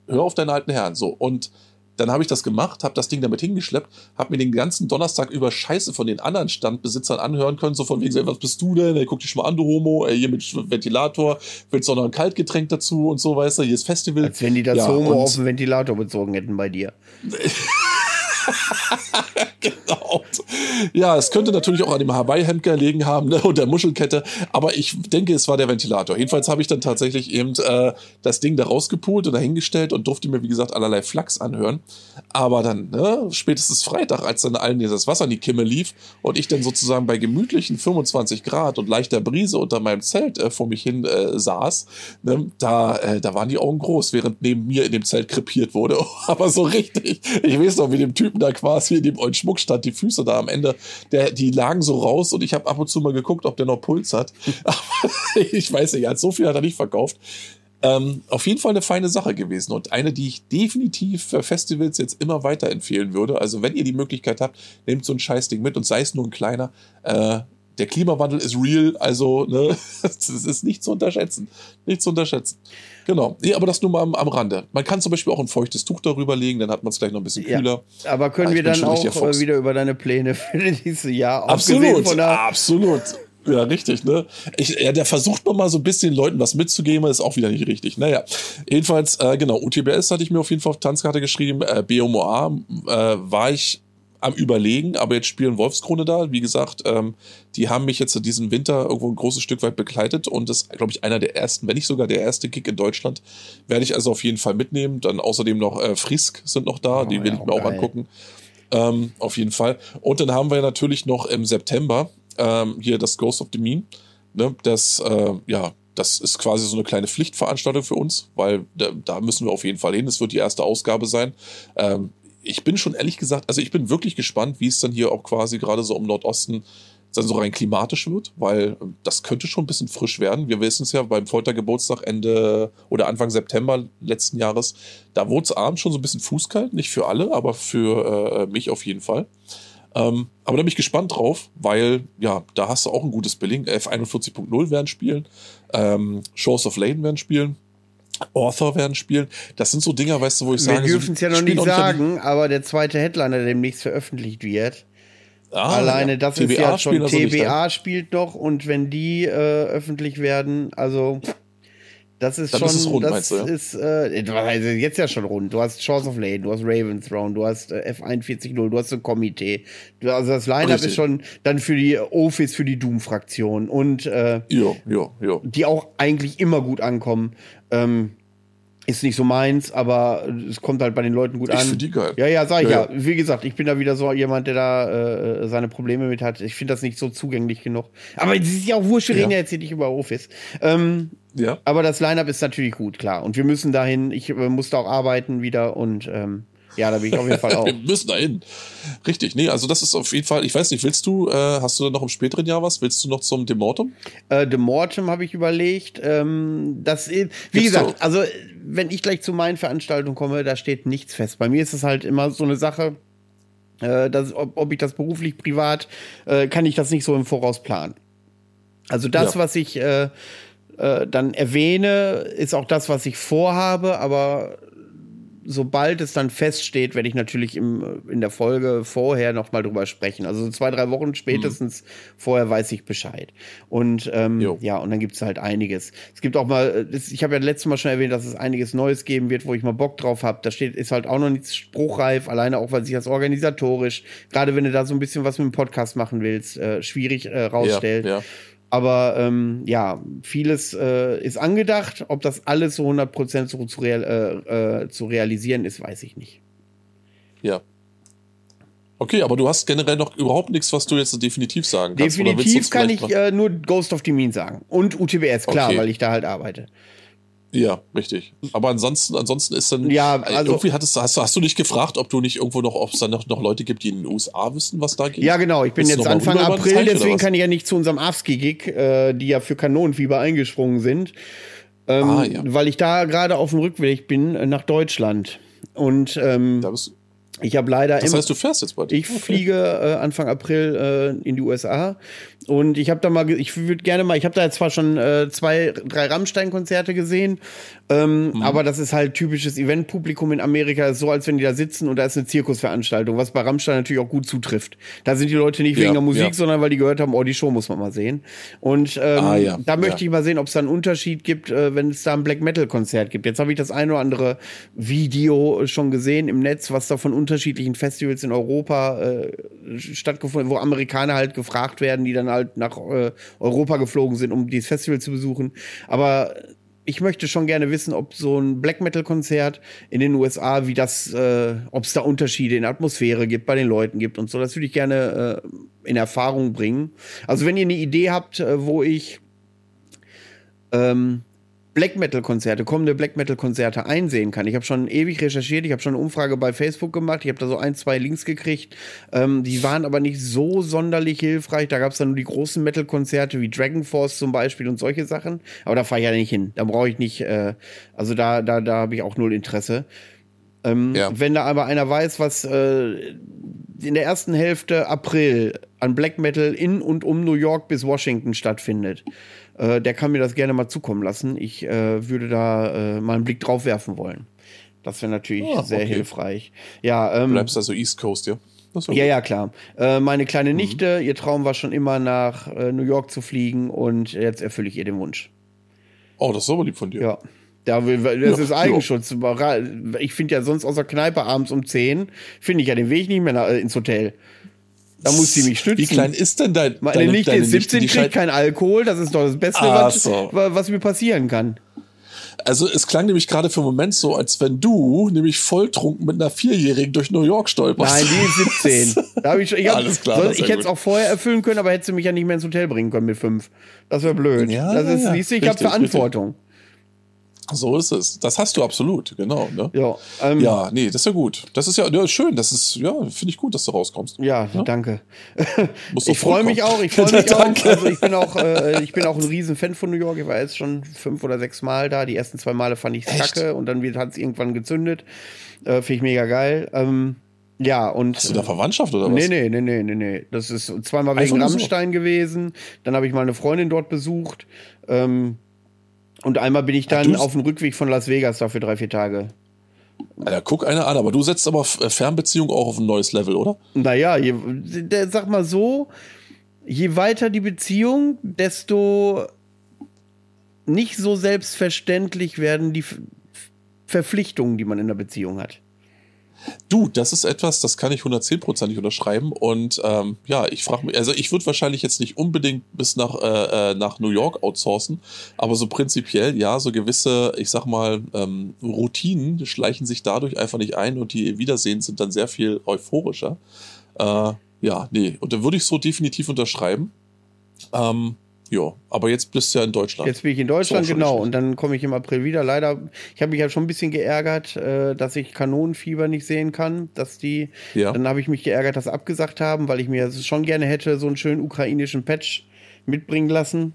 B: hör auf deinen alten Herrn. So, und dann habe ich das gemacht, habe das Ding damit hingeschleppt, habe mir den ganzen Donnerstag über Scheiße von den anderen Standbesitzern anhören können, so von wegen, was bist du denn? Ey, guck dich schon mal an, du Homo, ey, hier mit Ventilator, willst du noch ein Kaltgetränk dazu und so, weißt du, hier ist Festival.
A: Als wenn die das ja, Homo auf den Ventilator bezogen hätten bei dir.
B: genau. Ja, es könnte natürlich auch an dem Hawaii-Hemd gelegen haben ne, und der Muschelkette, aber ich denke, es war der Ventilator. Jedenfalls habe ich dann tatsächlich eben äh, das Ding da rausgepult und dahingestellt und durfte mir, wie gesagt, allerlei Flachs anhören. Aber dann, ne, spätestens Freitag, als dann allen das Wasser in die Kimme lief und ich dann sozusagen bei gemütlichen 25 Grad und leichter Brise unter meinem Zelt äh, vor mich hin äh, saß, ne, da, äh, da waren die Augen groß, während neben mir in dem Zelt krepiert wurde. aber so richtig. Ich weiß noch, wie dem Typen da quasi in dem ollen Schmuck stand, die Füße da am Ende, der, die lagen so raus und ich habe ab und zu mal geguckt, ob der noch Puls hat. ich weiß nicht, so viel hat er nicht verkauft. Ähm, auf jeden Fall eine feine Sache gewesen und eine, die ich definitiv für Festivals jetzt immer weiter empfehlen würde. Also wenn ihr die Möglichkeit habt, nehmt so ein Scheißding mit und sei es nur ein kleiner. Äh, der Klimawandel ist real, also ne, das ist nicht zu unterschätzen. Nicht zu unterschätzen. Genau. Nee, aber das nur mal am, am Rande. Man kann zum Beispiel auch ein feuchtes Tuch darüber legen, dann hat man es gleich noch ein bisschen kühler.
A: Ja, aber können ah, wir dann auch äh, wieder über deine Pläne für dieses Jahr
B: Absolut, absolut. Ja, richtig, ne? Ich, ja, der versucht man mal so ein bisschen Leuten was mitzugeben, ist auch wieder nicht richtig. Naja, jedenfalls, äh, genau, UTBS hatte ich mir auf jeden Fall auf Tanzkarte geschrieben. Äh, BMOA äh, war ich am Überlegen, aber jetzt spielen Wolfskrone da. Wie gesagt, ähm, die haben mich jetzt diesen Winter irgendwo ein großes Stück weit begleitet und das ist, glaube ich, einer der ersten, wenn nicht sogar der erste Gig in Deutschland. Werde ich also auf jeden Fall mitnehmen. Dann außerdem noch äh, Frisk sind noch da, oh, die will ja, ich mir auch angucken. Ähm, auf jeden Fall. Und dann haben wir natürlich noch im September ähm, hier das Ghost of the Mean. Ne, das, äh, ja, das ist quasi so eine kleine Pflichtveranstaltung für uns, weil da, da, müssen wir auf jeden Fall hin. Es wird die erste Ausgabe sein. Ähm, ich bin schon ehrlich gesagt, also ich bin wirklich gespannt, wie es dann hier auch quasi gerade so im Nordosten dann so rein klimatisch wird, weil das könnte schon ein bisschen frisch werden. Wir wissen es ja beim Foltergeburtstag Ende oder Anfang September letzten Jahres, da wurde es abends schon so ein bisschen fußkalt, nicht für alle, aber für äh, mich auf jeden Fall. Ähm, aber da bin ich gespannt drauf, weil ja, da hast du auch ein gutes Billing. F41.0 werden spielen, ähm, Shores of Lane werden spielen. Author werden spielen. Das sind so Dinger, weißt du, wo ich
A: Wir
B: sage.
A: dürfen es
B: so,
A: ja noch nicht sagen, aber der zweite Headliner, der demnächst veröffentlicht wird,
B: Ah,
A: alleine
B: ja.
A: das
B: TBA
A: ist ja schon
B: spielen also
A: TBA spielt doch und wenn die äh, öffentlich werden, also das ist
B: Dann
A: schon,
B: ist es rund,
A: das
B: du, ja?
A: ist äh, also jetzt ja schon rund. Du hast Chance of Lane, du hast Raven Throne, du hast äh, F41.0, du hast ein Komitee. Du, also das Line-Up
B: Richtig.
A: ist schon dann für die Office, für die Doom-Fraktion und äh,
B: Ja, ja, ja.
A: die auch eigentlich immer gut ankommen. Ähm, ist nicht so meins, aber es kommt halt bei den Leuten gut
B: Ich
A: an.
B: find die geil.
A: Ja, ja, sag ich ja,
B: Ja,
A: Wie gesagt, ich bin da wieder so jemand, der da äh, seine Probleme mit hat. Ich finde das nicht so zugänglich genug. Aber es ist ja auch wurscht, wir
B: Ja.
A: reden ja jetzt hier nicht über Office. Ähm,
B: Ja.
A: aber das Line-Up ist natürlich gut, klar. Und wir müssen dahin. Ich äh, muss da auch arbeiten wieder und ähm, ja, da bin ich auf jeden Fall auch.
B: Wir müssen da hin. Richtig, nee, also das ist auf jeden Fall, ich weiß nicht, willst du, äh, hast du noch im späteren Jahr was? Willst du noch zum Demortum?
A: Äh, The Mortem habe ich überlegt. Ähm, das, wie
B: Gibt's
A: gesagt,
B: doch.
A: also wenn ich gleich zu meinen Veranstaltungen komme, da steht nichts fest. Bei mir ist es halt immer so eine Sache, äh, dass, ob, ob ich das beruflich, privat, äh, kann ich das nicht so im Voraus planen. Also das,
B: Ja.
A: was ich äh, äh, dann erwähne, ist auch das, was ich vorhabe, aber sobald es dann feststeht, werde ich natürlich im, in der Folge vorher noch mal drüber sprechen. Also so zwei, drei Wochen spätestens vorher weiß ich Bescheid. Und ähm, ja, und dann gibt es halt einiges. Es gibt auch mal, das, ich habe ja letztes Mal schon erwähnt, dass es einiges Neues geben wird, wo ich mal Bock drauf habe. Da steht, ist halt auch noch nichts spruchreif, alleine auch, weil sich das organisatorisch, gerade wenn du da so ein bisschen was mit dem Podcast machen willst, äh, schwierig äh, rausstellt.
B: Ja, ja.
A: Aber ähm, ja, vieles äh, ist angedacht. Ob das alles so 100% so zu, real, äh, äh, zu realisieren ist, weiß ich nicht.
B: ja. Okay, aber du hast generell noch überhaupt nichts, was du jetzt definitiv sagen kannst.
A: Definitiv kann ich äh, nur Ghost of the Mean sagen. Und UTBS, klar,
B: Okay.
A: weil ich da halt arbeite.
B: Ja, richtig. Aber ansonsten, ansonsten ist dann.
A: Ja,
B: äh,
A: also-
B: irgendwie hattest, hast, du- hast du nicht gefragt, ob du nicht irgendwo noch, ob es da noch, noch Leute gibt, die in den USA wissen, was da geht?
A: Ja, genau. Ich bin
B: Willst
A: jetzt Anfang April,
B: oder
A: deswegen kann ich ja nicht zu unserem AFSCI-Gig, äh, die ja für Kanonenfieber eingesprungen sind. Ähm,
B: Ah, ja.
A: Weil ich da gerade auf dem Rückweg bin äh, nach Deutschland. Und ähm, ich habe leider
B: das heißt, du fährst jetzt bald.
A: Ich
B: Okay.
A: fliege äh, Anfang April äh, in die USA und ich habe da mal, ich würde gerne mal, ich habe da jetzt zwar schon äh, zwei, drei Rammstein-Konzerte gesehen, ähm,
B: Mhm.
A: aber das ist halt typisches Eventpublikum in Amerika, ist so, als wenn die da sitzen und da ist eine Zirkusveranstaltung, was bei Rammstein natürlich auch gut zutrifft. Da sind die Leute nicht
B: Ja,
A: wegen der Musik,
B: ja.
A: sondern weil die gehört haben, oh, die Show muss man mal sehen. Und ähm,
B: Ah, ja,
A: da möchte ich mal sehen, ob es da einen Unterschied gibt, äh, wenn es da ein Black Metal-Konzert gibt. Jetzt habe ich das eine oder andere Video schon gesehen im Netz, was da von unterschiedlichen Festivals in Europa äh, stattgefunden, wo Amerikaner halt gefragt werden, die dann halt nach äh, Europa geflogen sind, um dieses Festival zu besuchen. Aber ich möchte schon gerne wissen, ob so ein Black Metal Konzert in den USA, wie das, äh, ob es da Unterschiede in Atmosphäre gibt, bei den Leuten gibt und so. Das würde ich gerne äh, in Erfahrung bringen. Also wenn ihr eine Idee habt, äh, wo ich ähm, Black Metal Konzerte, kommende Black Metal Konzerte einsehen kann. Ich habe schon ewig recherchiert, ich habe schon eine Umfrage bei Facebook gemacht, ich habe da so ein, zwei Links gekriegt. Ähm, die waren aber nicht so sonderlich hilfreich. Da gab es dann nur die großen Metal Konzerte wie Dragon Force zum Beispiel und solche Sachen. Aber da fahre ich ja nicht hin. Da brauche ich nicht, äh, also da, da, da habe ich auch null Interesse. Ähm,
B: Ja.
A: Wenn da aber einer weiß, was äh, in der ersten Hälfte April an Black Metal in und um New York bis Washington stattfindet, äh, der kann mir das gerne mal zukommen lassen. Ich äh, würde da äh, mal einen Blick drauf werfen wollen. Das wäre natürlich
B: Ah,
A: sehr
B: okay.
A: hilfreich. Ja, ähm,
B: Bleibst also East Coast, ja?
A: Ja, ja, klar. Äh, meine
B: Mhm.
A: kleine Nichte, ihr Traum war schon immer nach äh, New York zu fliegen und jetzt erfülle ich ihr den Wunsch.
B: Oh, das ist aber lieb von dir.
A: Ja. Da will, das
B: Ja,
A: ist Eigenschutz. Ich finde ja sonst aus der Kneipe abends um 10, finde ich ja den Weg nicht mehr äh, ins Hotel. Da muss sie mich stützen.
B: Wie klein ist denn dein,
A: Meine
B: deine,
A: Nichte
B: deine
A: ist 17,
B: die
A: kriegt kein Alkohol. Das ist doch das Beste,
B: Ach
A: was,
B: so.
A: wa- was mir passieren kann.
B: Also es klang nämlich gerade für einen Moment so, als wenn du nämlich volltrunken mit einer Vierjährigen durch New York stolperst.
A: Nein, die ist 17. Da hab ich ich hab,
B: Alles klar,
A: soll- ich
B: ja
A: hätte es auch vorher erfüllen können, aber hätte sie mich ja nicht mehr ins Hotel bringen können mit fünf. Das wäre blöd.
B: Ja,
A: das ist,
B: ja,
A: siehst du, ich habe
B: richtig,
A: Verantwortung.
B: So ist es. Das hast du absolut, genau. Ne?
A: Ja,
B: ähm, ja, nee, das ist ja gut. Das ist ja, ja schön. Das ist, ja, finde ich gut, dass du rauskommst.
A: Ja, ja? danke. ich freue mich auch. Ich freue mich auch. Also ich bin auch, äh, ich bin auch ein riesen Fan von New York. Ich war jetzt schon fünf oder sechs Mal da. Die ersten zwei Male fand ich es kacke und dann hat es irgendwann gezündet. Äh, finde ich mega geil. Ähm, ja, und.
B: Hast du da Verwandtschaft oder was?
A: Nee, nee, nee, nee, nee, nee. Das ist zweimal wegen Rammstein so. gewesen. Dann habe ich mal eine Freundin dort besucht. Ähm, und einmal bin ich dann auf dem Rückweg von Las Vegas da für drei, vier Tage.
B: Ja, guck einer an, aber du setzt aber äh, Fernbeziehung auch auf ein neues Level, oder?
A: Naja, je, sag mal so, je weiter die Beziehung, desto nicht so selbstverständlich werden die Verpflichtungen, die man in der Beziehung hat.
B: Du, das ist etwas, das kann ich 110%ig unterschreiben. Und ähm, ja, ich frage mich, also ich würde wahrscheinlich jetzt nicht unbedingt bis nach, äh, äh, nach New York outsourcen, aber so prinzipiell, ja, so gewisse, ich sag mal, ähm, Routinen schleichen sich dadurch einfach nicht ein und die Wiedersehen sind dann sehr viel euphorischer. Äh, ja, nee, und da würde ich so definitiv unterschreiben. Ähm, ja, aber jetzt bist du ja in Deutschland.
A: Jetzt bin ich in Deutschland, genau. Und dann komme ich im April wieder. Leider, ich habe mich ja schon ein bisschen geärgert, äh, dass ich Kanonenfieber nicht sehen kann. Dass die, ja. dann habe ich mich geärgert, dass sie abgesagt haben, weil ich mir schon gerne hätte so einen schönen ukrainischen Patch mitbringen lassen.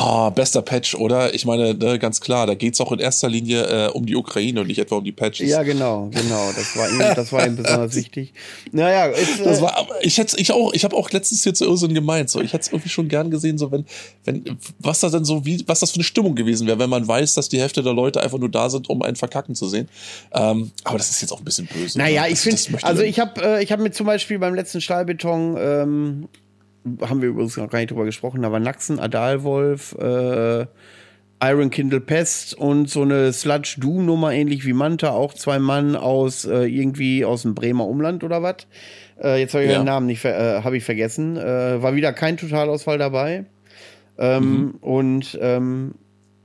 B: Ah, bester Patch, oder? Ich meine, ne, ganz klar, da geht es auch in erster Linie äh, um die Ukraine und nicht etwa um die Patches.
A: Ja, genau, genau. Das war ihm, das war ihm besonders wichtig.
B: Naja, ist, äh, das war, ich hätte, ich auch, ich habe auch letztens hier zu Irrsinn gemeint, so, ich hätte es irgendwie schon gern gesehen, so wenn, wenn, was da denn so, wie, was das für eine Stimmung gewesen wäre, wenn man weiß, dass die Hälfte der Leute einfach nur da sind, um einen Verkacken zu sehen. Ähm, aber das ist jetzt auch ein bisschen böse.
A: Naja, ne? ich finde, also ich habe, äh, ich habe mir zum Beispiel beim letzten Stahlbeton ähm, haben wir übrigens noch gar nicht drüber gesprochen, war Naxen, Adalwolf, äh, Iron Kindle Pest und so eine Sludge Doom Nummer ähnlich wie Manta, auch zwei Mann aus äh, irgendwie aus dem Bremer Umland oder was. Äh, jetzt habe ich ja. den Namen nicht äh, habe ich vergessen. Äh, war wieder kein Totalausfall dabei. Ähm, mhm. Und ähm,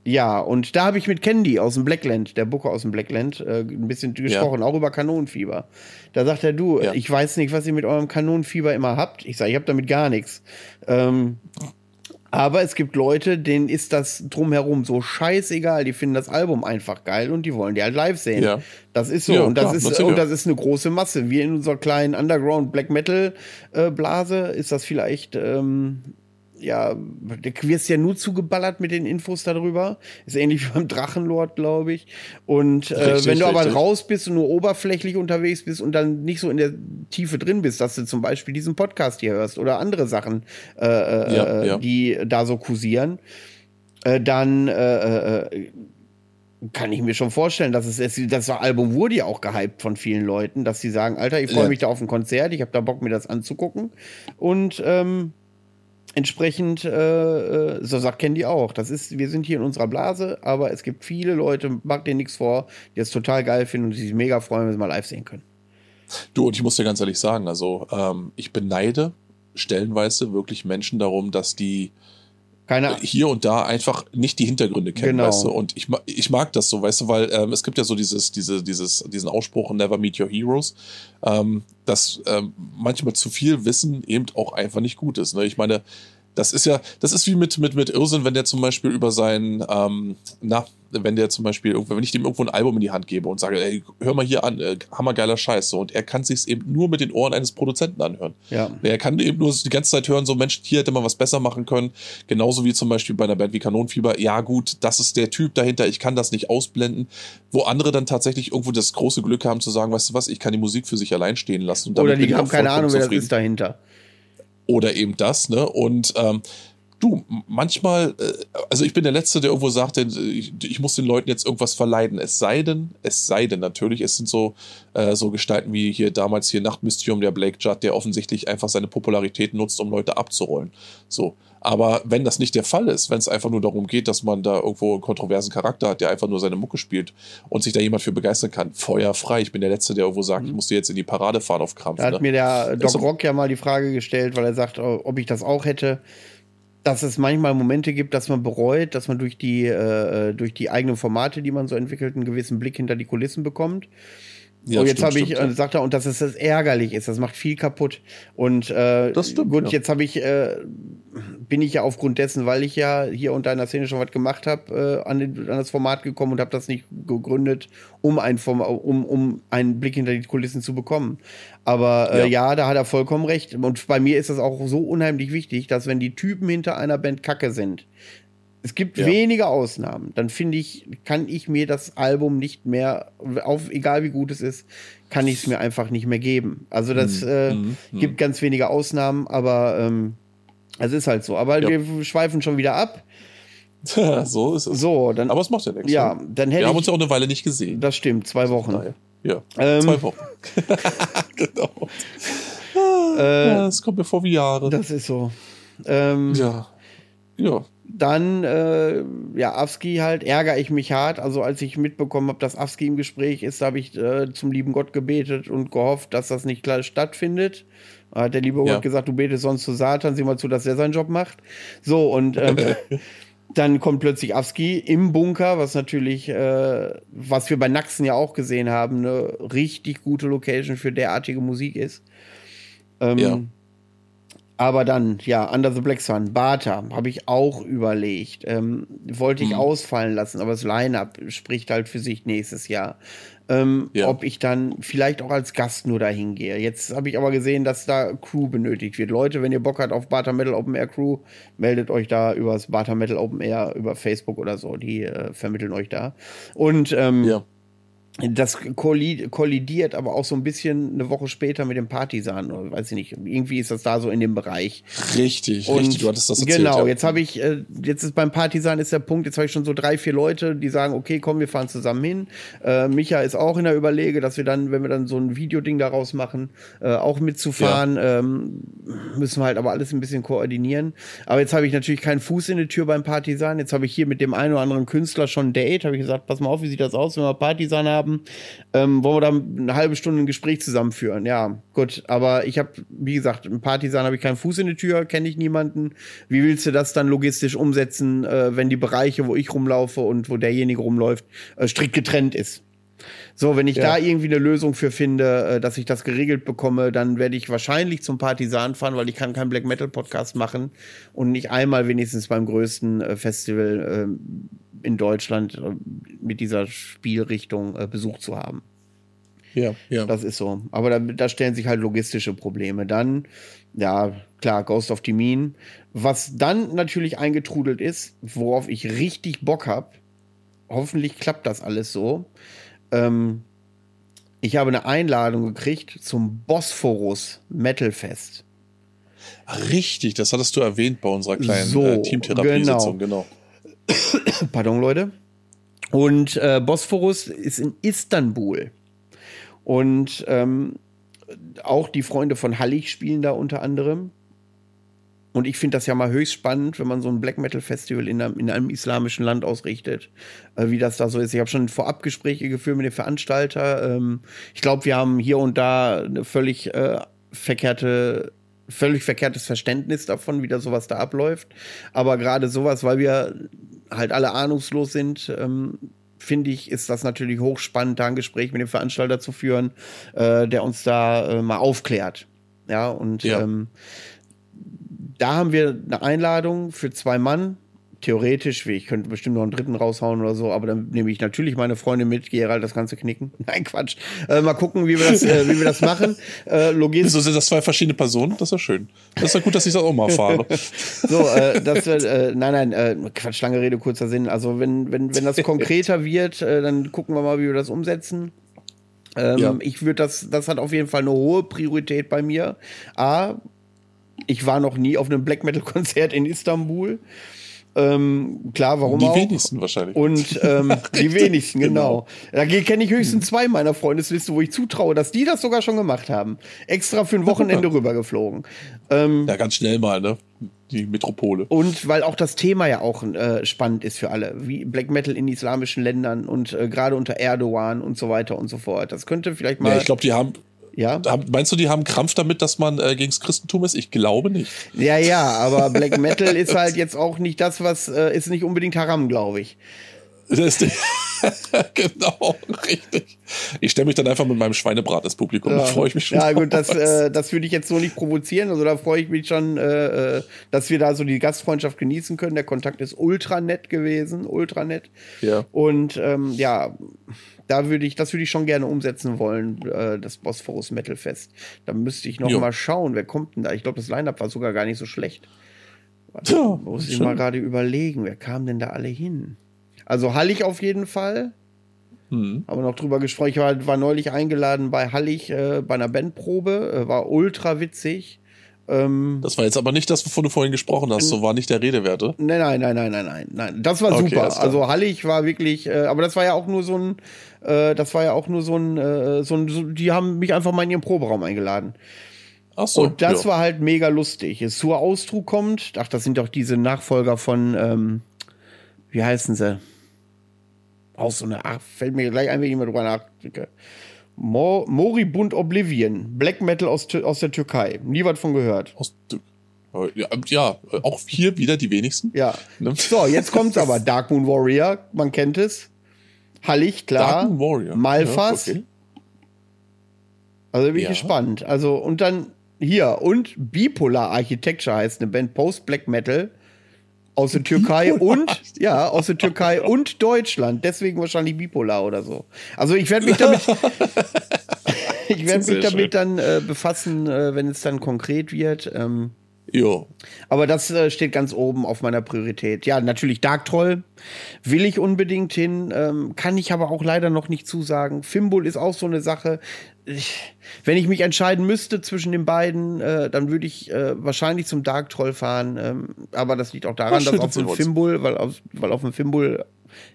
A: ja, und da habe ich mit Candy aus dem Blackland, der Booker aus dem Blackland, äh, ein bisschen gesprochen, ja. auch über Kanonenfieber. Da sagt er, du, ja. ich weiß nicht, was ihr mit eurem Kanonenfieber immer habt. Ich sage, ich habe damit gar nichts. Ähm, aber es gibt Leute, denen ist das drumherum so scheißegal. Die finden das Album einfach geil und die wollen die halt live sehen. Ja. Das ist so. Ja, und, das klar, ist, und das ist eine große Masse. Wir in unserer kleinen Underground Black Metal äh, Blase ist das vielleicht ähm, ja, du wirst ja nur zugeballert mit den Infos darüber. Ist ähnlich wie beim Drachenlord, glaube ich. Und äh, richtig, wenn du aber richtig. raus bist und nur oberflächlich unterwegs bist und dann nicht so in der Tiefe drin bist, dass du zum Beispiel diesen Podcast hier hörst oder andere Sachen, äh, äh ja, äh, ja. die da so kursieren, äh, dann äh, kann ich mir schon vorstellen, dass es das Album wurde ja auch gehypt von vielen Leuten, dass sie sagen, Alter, ich freue ja. mich da auf ein Konzert, ich habe da Bock mir das anzugucken und ähm, entsprechend, äh, äh, so sagt Candy auch, das ist, wir sind hier in unserer Blase, aber es gibt viele Leute, mag dir nichts vor, die es total geil finden und sich mega freuen, wenn sie mal live sehen können.
B: Du, und ich muss dir ganz ehrlich sagen, also ähm, ich beneide stellenweise wirklich Menschen darum, dass die keine hier und da einfach nicht die Hintergründe kennen, genau. weißt du? Und ich, ich mag das so, weißt du, weil ähm, es gibt ja so dieses, diese, dieses, diesen Ausspruch, never meet your heroes, ähm, dass ähm, manchmal zu viel Wissen eben auch einfach nicht gut ist. Ne? Ich meine, das ist ja, das ist wie mit, mit, mit Irrsinn, wenn der zum Beispiel über sein, ähm, na, wenn der zum Beispiel, wenn ich dem irgendwo ein Album in die Hand gebe und sage, ey, hör mal hier an, äh, hammergeiler Scheiß, so, und er kann sich's eben nur mit den Ohren eines Produzenten anhören. Ja. Er kann eben nur die ganze Zeit hören, so, Mensch, hier hätte man was besser machen können. Genauso wie zum Beispiel bei einer Band wie Kanonenfieber, ja gut, das ist der Typ dahinter, ich kann das nicht ausblenden. Wo andere dann tatsächlich irgendwo das große Glück haben zu sagen, weißt du was, ich kann die Musik für sich allein stehen lassen.
A: Oder die haben keine Ahnung, wer das ist dahinter.
B: Oder eben das, ne? Und ähm, du, manchmal, äh, also ich bin der Letzte, der irgendwo sagt, ich, ich, muss den Leuten jetzt irgendwas verleiden. Es sei denn, es sei denn natürlich, es sind so, äh, so Gestalten wie hier damals hier Nachtmystium, der Blake Judd, der offensichtlich einfach seine Popularität nutzt, um Leute abzurollen. So. Aber wenn das nicht der Fall ist, wenn es einfach nur darum geht, dass man da irgendwo einen kontroversen Charakter hat, der einfach nur seine Mucke spielt und sich da jemand für begeistern kann, feuerfrei. Ich bin der Letzte, der irgendwo sagt, mhm. ich muss dir jetzt in die Parade fahren auf Krampf.
A: Da hat ne? mir der Doc Rock ja mal die Frage gestellt, weil er sagt, ob ich das auch hätte dass es manchmal Momente gibt, dass man bereut, dass man durch die, äh, durch die eigenen Formate, die man so entwickelt, einen gewissen Blick hinter die Kulissen bekommt. Ja, und jetzt habe ich, äh, sagt er, und dass es das ärgerlich ist, das macht viel kaputt. Und äh, das stimmt, gut, ja. jetzt habe ich, äh, bin ich ja aufgrund dessen, weil ich ja hier unter einer Szene schon was gemacht habe, äh, an, an das Format gekommen und habe das nicht gegründet, um, ein Format, um, um einen Blick hinter die Kulissen zu bekommen. Aber äh, ja. ja, da hat er vollkommen recht. Und bei mir ist das auch so unheimlich wichtig, dass wenn die Typen hinter einer Band Kacke sind, es gibt ja. wenige Ausnahmen. Dann finde ich, kann ich mir das Album nicht mehr, auf, egal wie gut es ist, kann ich es mir einfach nicht mehr geben. Also das mhm. äh, mhm. gibt ganz wenige Ausnahmen, aber ähm, es ist halt so. Aber ja. wir schweifen schon wieder ab.
B: so ist es.
A: So, dann,
B: aber es macht ja nichts.
A: Ja, dann hätte
B: wir haben uns ja auch eine Weile nicht gesehen.
A: Das stimmt, zwei Wochen.
B: Ja, ähm, zwei Wochen. genau. Äh, ja, es kommt mir vor wie Jahre.
A: Das ist so. Ähm,
B: ja. Ja.
A: Dann, äh, ja, Avski halt, ärgere ich mich hart. Also als ich mitbekommen habe, dass Avski im Gespräch ist, habe ich äh, zum lieben Gott gebetet und gehofft, dass das nicht klar stattfindet. Hat der liebe ja. Gott gesagt, du betest sonst zu Satan, sieh mal zu, dass er seinen Job macht. So, und ähm, dann kommt plötzlich Avski im Bunker, was natürlich, äh, was wir bei Naxen ja auch gesehen haben, eine richtig gute Location für derartige Musik ist. Ähm, ja. Aber dann, ja, Under the Black Sun, Bata, habe ich auch überlegt. Ähm, wollte ich hm. ausfallen lassen, aber das Line-Up spricht halt für sich nächstes Jahr. Ähm, ja. Ob ich dann vielleicht auch als Gast nur dahin gehe. Jetzt habe ich aber gesehen, dass da Crew benötigt wird. Leute, wenn ihr Bock habt auf Bata Metal Open Air Crew, meldet euch da über das Bata Metal Open Air, über Facebook oder so. Die äh, vermitteln euch da. Und ähm, ja das kollidiert aber auch so ein bisschen eine Woche später mit dem Partisan, oder weiß ich nicht. Irgendwie ist das da so in dem Bereich.
B: Richtig, und richtig, du hattest das erzählt.
A: Genau, ja. jetzt habe ich, äh, jetzt ist beim Partisan ist der Punkt, jetzt habe ich schon so drei, vier Leute, die sagen, okay, komm, wir fahren zusammen hin. Äh, Micha ist auch in der Überlege, dass wir dann, wenn wir dann so ein Videoding daraus machen, äh, auch mitzufahren. Ja. Ähm, müssen wir halt aber alles ein bisschen koordinieren. Aber jetzt habe ich natürlich keinen Fuß in die Tür beim Partisan. Jetzt habe ich hier mit dem einen oder anderen Künstler schon ein Date. Habe ich gesagt, pass mal auf, wie sieht das aus, wenn wir Partisan haben? Haben, ähm, wollen wir da eine halbe Stunde ein Gespräch zusammenführen. Ja, gut. Aber ich habe, wie gesagt, im Partisan habe ich keinen Fuß in die Tür, kenne ich niemanden. Wie willst du das dann logistisch umsetzen, äh, wenn die Bereiche, wo ich rumlaufe und wo derjenige rumläuft, äh, strikt getrennt ist? So, wenn ich ja. da irgendwie eine Lösung für finde, äh, dass ich das geregelt bekomme, dann werde ich wahrscheinlich zum Partisan fahren, weil ich kann keinen Black Metal Podcast machen und nicht einmal wenigstens beim größten äh, Festival äh, in Deutschland mit dieser Spielrichtung besucht zu haben.
B: Ja, ja.
A: Das ist so. Aber da, da stellen sich halt logistische Probleme. Dann, ja, klar, Ghost of the Mean. Was dann natürlich eingetrudelt ist, worauf ich richtig Bock habe, hoffentlich klappt das alles so, ähm, ich habe eine Einladung gekriegt zum Bosphorus Metal Fest.
B: Richtig, das hattest du erwähnt bei unserer kleinen so, äh, Teamtherapie-Sitzung, genau.
A: genau. Pardon, Leute. Und äh, Bosphorus ist in Istanbul. Und ähm, auch die Freunde von Hallig spielen da unter anderem. Und ich finde das ja mal höchst spannend, wenn man so ein Black Metal Festival in einem, in einem islamischen Land ausrichtet, äh, wie das da so ist. Ich habe schon Vorabgespräche geführt mit dem Veranstalter. Ähm, ich glaube, wir haben hier und da eine völlig äh, verkehrte völlig verkehrtes Verständnis davon, wie da sowas da abläuft. Aber gerade sowas, weil wir halt alle ahnungslos sind, ähm, finde ich, ist das natürlich hochspannend, da ein Gespräch mit dem Veranstalter zu führen, äh, der uns da äh, mal aufklärt. Ja, und ja. Ähm, da haben wir eine Einladung für zwei Mann. Theoretisch, ich könnte bestimmt noch einen dritten raushauen oder so, aber dann nehme ich natürlich meine Freundin mit, gehe halt das Ganze knicken. Nein, Quatsch. Äh, mal gucken, wie wir das, äh, wie wir das machen.
B: Äh, logisch. Wieso sind das zwei verschiedene Personen? Das ist ja schön. Das ist ja gut, dass ich das auch mal fahre.
A: so, äh, das wird, äh, nein, nein, äh, Quatsch, lange Rede, kurzer Sinn. Also, wenn, wenn, wenn das konkreter wird, äh, dann gucken wir mal, wie wir das umsetzen. Ähm, ja. Ich würde das, das hat auf jeden Fall eine hohe Priorität bei mir. A, ich war noch nie auf einem Black Metal Konzert in Istanbul. Ähm, klar, warum
B: die
A: auch?
B: Die wenigsten wahrscheinlich.
A: Und ähm, die wenigsten, genau. genau. Da kenne ich höchstens zwei meiner Freundesliste, wo ich zutraue, dass die das sogar schon gemacht haben. Extra für ein Wochenende rübergeflogen.
B: Ähm, ja, ganz schnell mal, ne? Die Metropole.
A: Und weil auch das Thema ja auch äh, spannend ist für alle, wie Black Metal in islamischen Ländern und äh, gerade unter Erdogan und so weiter und so fort. Das könnte vielleicht mal.
B: Ja, ich glaube, die haben ja. Meinst du, die haben Krampf damit, dass man äh, gegens Christentum ist? Ich glaube nicht.
A: Ja, ja, aber Black Metal ist halt jetzt auch nicht das, was äh, ist nicht unbedingt Haram, glaube ich.
B: Das, genau, richtig. Ich stelle mich dann einfach mit meinem Schweinebrat ins Publikum.
A: Ja.
B: Da freue ich mich schon.
A: Ja, gut, das, äh, das würde ich jetzt so nicht provozieren. Also da freue ich mich schon, äh, äh, dass wir da so die Gastfreundschaft genießen können. Der Kontakt ist ultra nett gewesen, ultra nett.
B: ja.
A: Und ähm, ja, da würde ich, das würde ich schon gerne umsetzen wollen, äh, das Bosphorus Metal Fest. Da müsste ich noch
B: Jo.
A: mal schauen, wer kommt denn da? Ich glaube, das Line-Up war sogar gar nicht so schlecht.
B: Tja,
A: Muss ich mal gerade überlegen, wer kam denn da alle hin? Also Hallig auf jeden Fall.
B: Hm.
A: Haben wir noch drüber gesprochen. Ich war, war neulich eingeladen bei Hallig äh, bei einer Bandprobe. Äh, war ultra witzig. Ähm,
B: Das war jetzt aber nicht das, wovon du vorhin gesprochen hast. So war nicht der Rede werte.
A: Nein, nein, nein, nein, nein, nein, nein. Das war
B: Okay,
A: super. Also Hallig war wirklich, äh, aber das war ja auch nur so ein, äh, das war ja auch nur so ein, äh, so ein, so, die haben mich einfach mal in ihren Proberaum eingeladen.
B: Ach so.
A: Und das
B: ja.
A: war halt mega lustig. Es zur Austrug kommt, ach, das sind doch diese Nachfolger von, ähm, wie heißen sie? Auch so eine, ach, fällt mir gleich ein, wenn ich mal drüber nachdenke. Mo Moribund Oblivion, Black Metal aus, aus der Türkei. Nie was von gehört.
B: Aus- Ja, ja, auch hier wieder die wenigsten.
A: Ja.
B: Ne?
A: So, jetzt kommt's aber. Dark Moon Warrior, man kennt es. Hallig, klar.
B: Dark Moon Warrior.
A: Malfas.
B: Ja, okay.
A: Also bin ich
B: Ja.
A: gespannt. Also, und dann hier, und Bipolar Architecture heißt eine Band Post Black Metal aus der Türkei und ja, aus der Türkei und Deutschland. Deswegen wahrscheinlich Bipolar oder so. Also ich werde mich damit ich werde mich damit
B: schön.
A: dann äh, befassen, äh, wenn es dann konkret wird. Ähm,
B: Jo.
A: aber das äh, steht ganz oben auf meiner Priorität. Ja, natürlich Dark Troll will ich unbedingt hin, ähm, kann ich aber auch leider noch nicht zusagen. Fimbul ist auch so eine Sache. Ich, wenn ich mich entscheiden müsste zwischen den beiden, äh, dann würde ich äh, wahrscheinlich zum Dark Troll fahren. Ähm, aber das liegt auch daran, dass auf dem. Fimbul, weil auf, weil auf dem Fimbul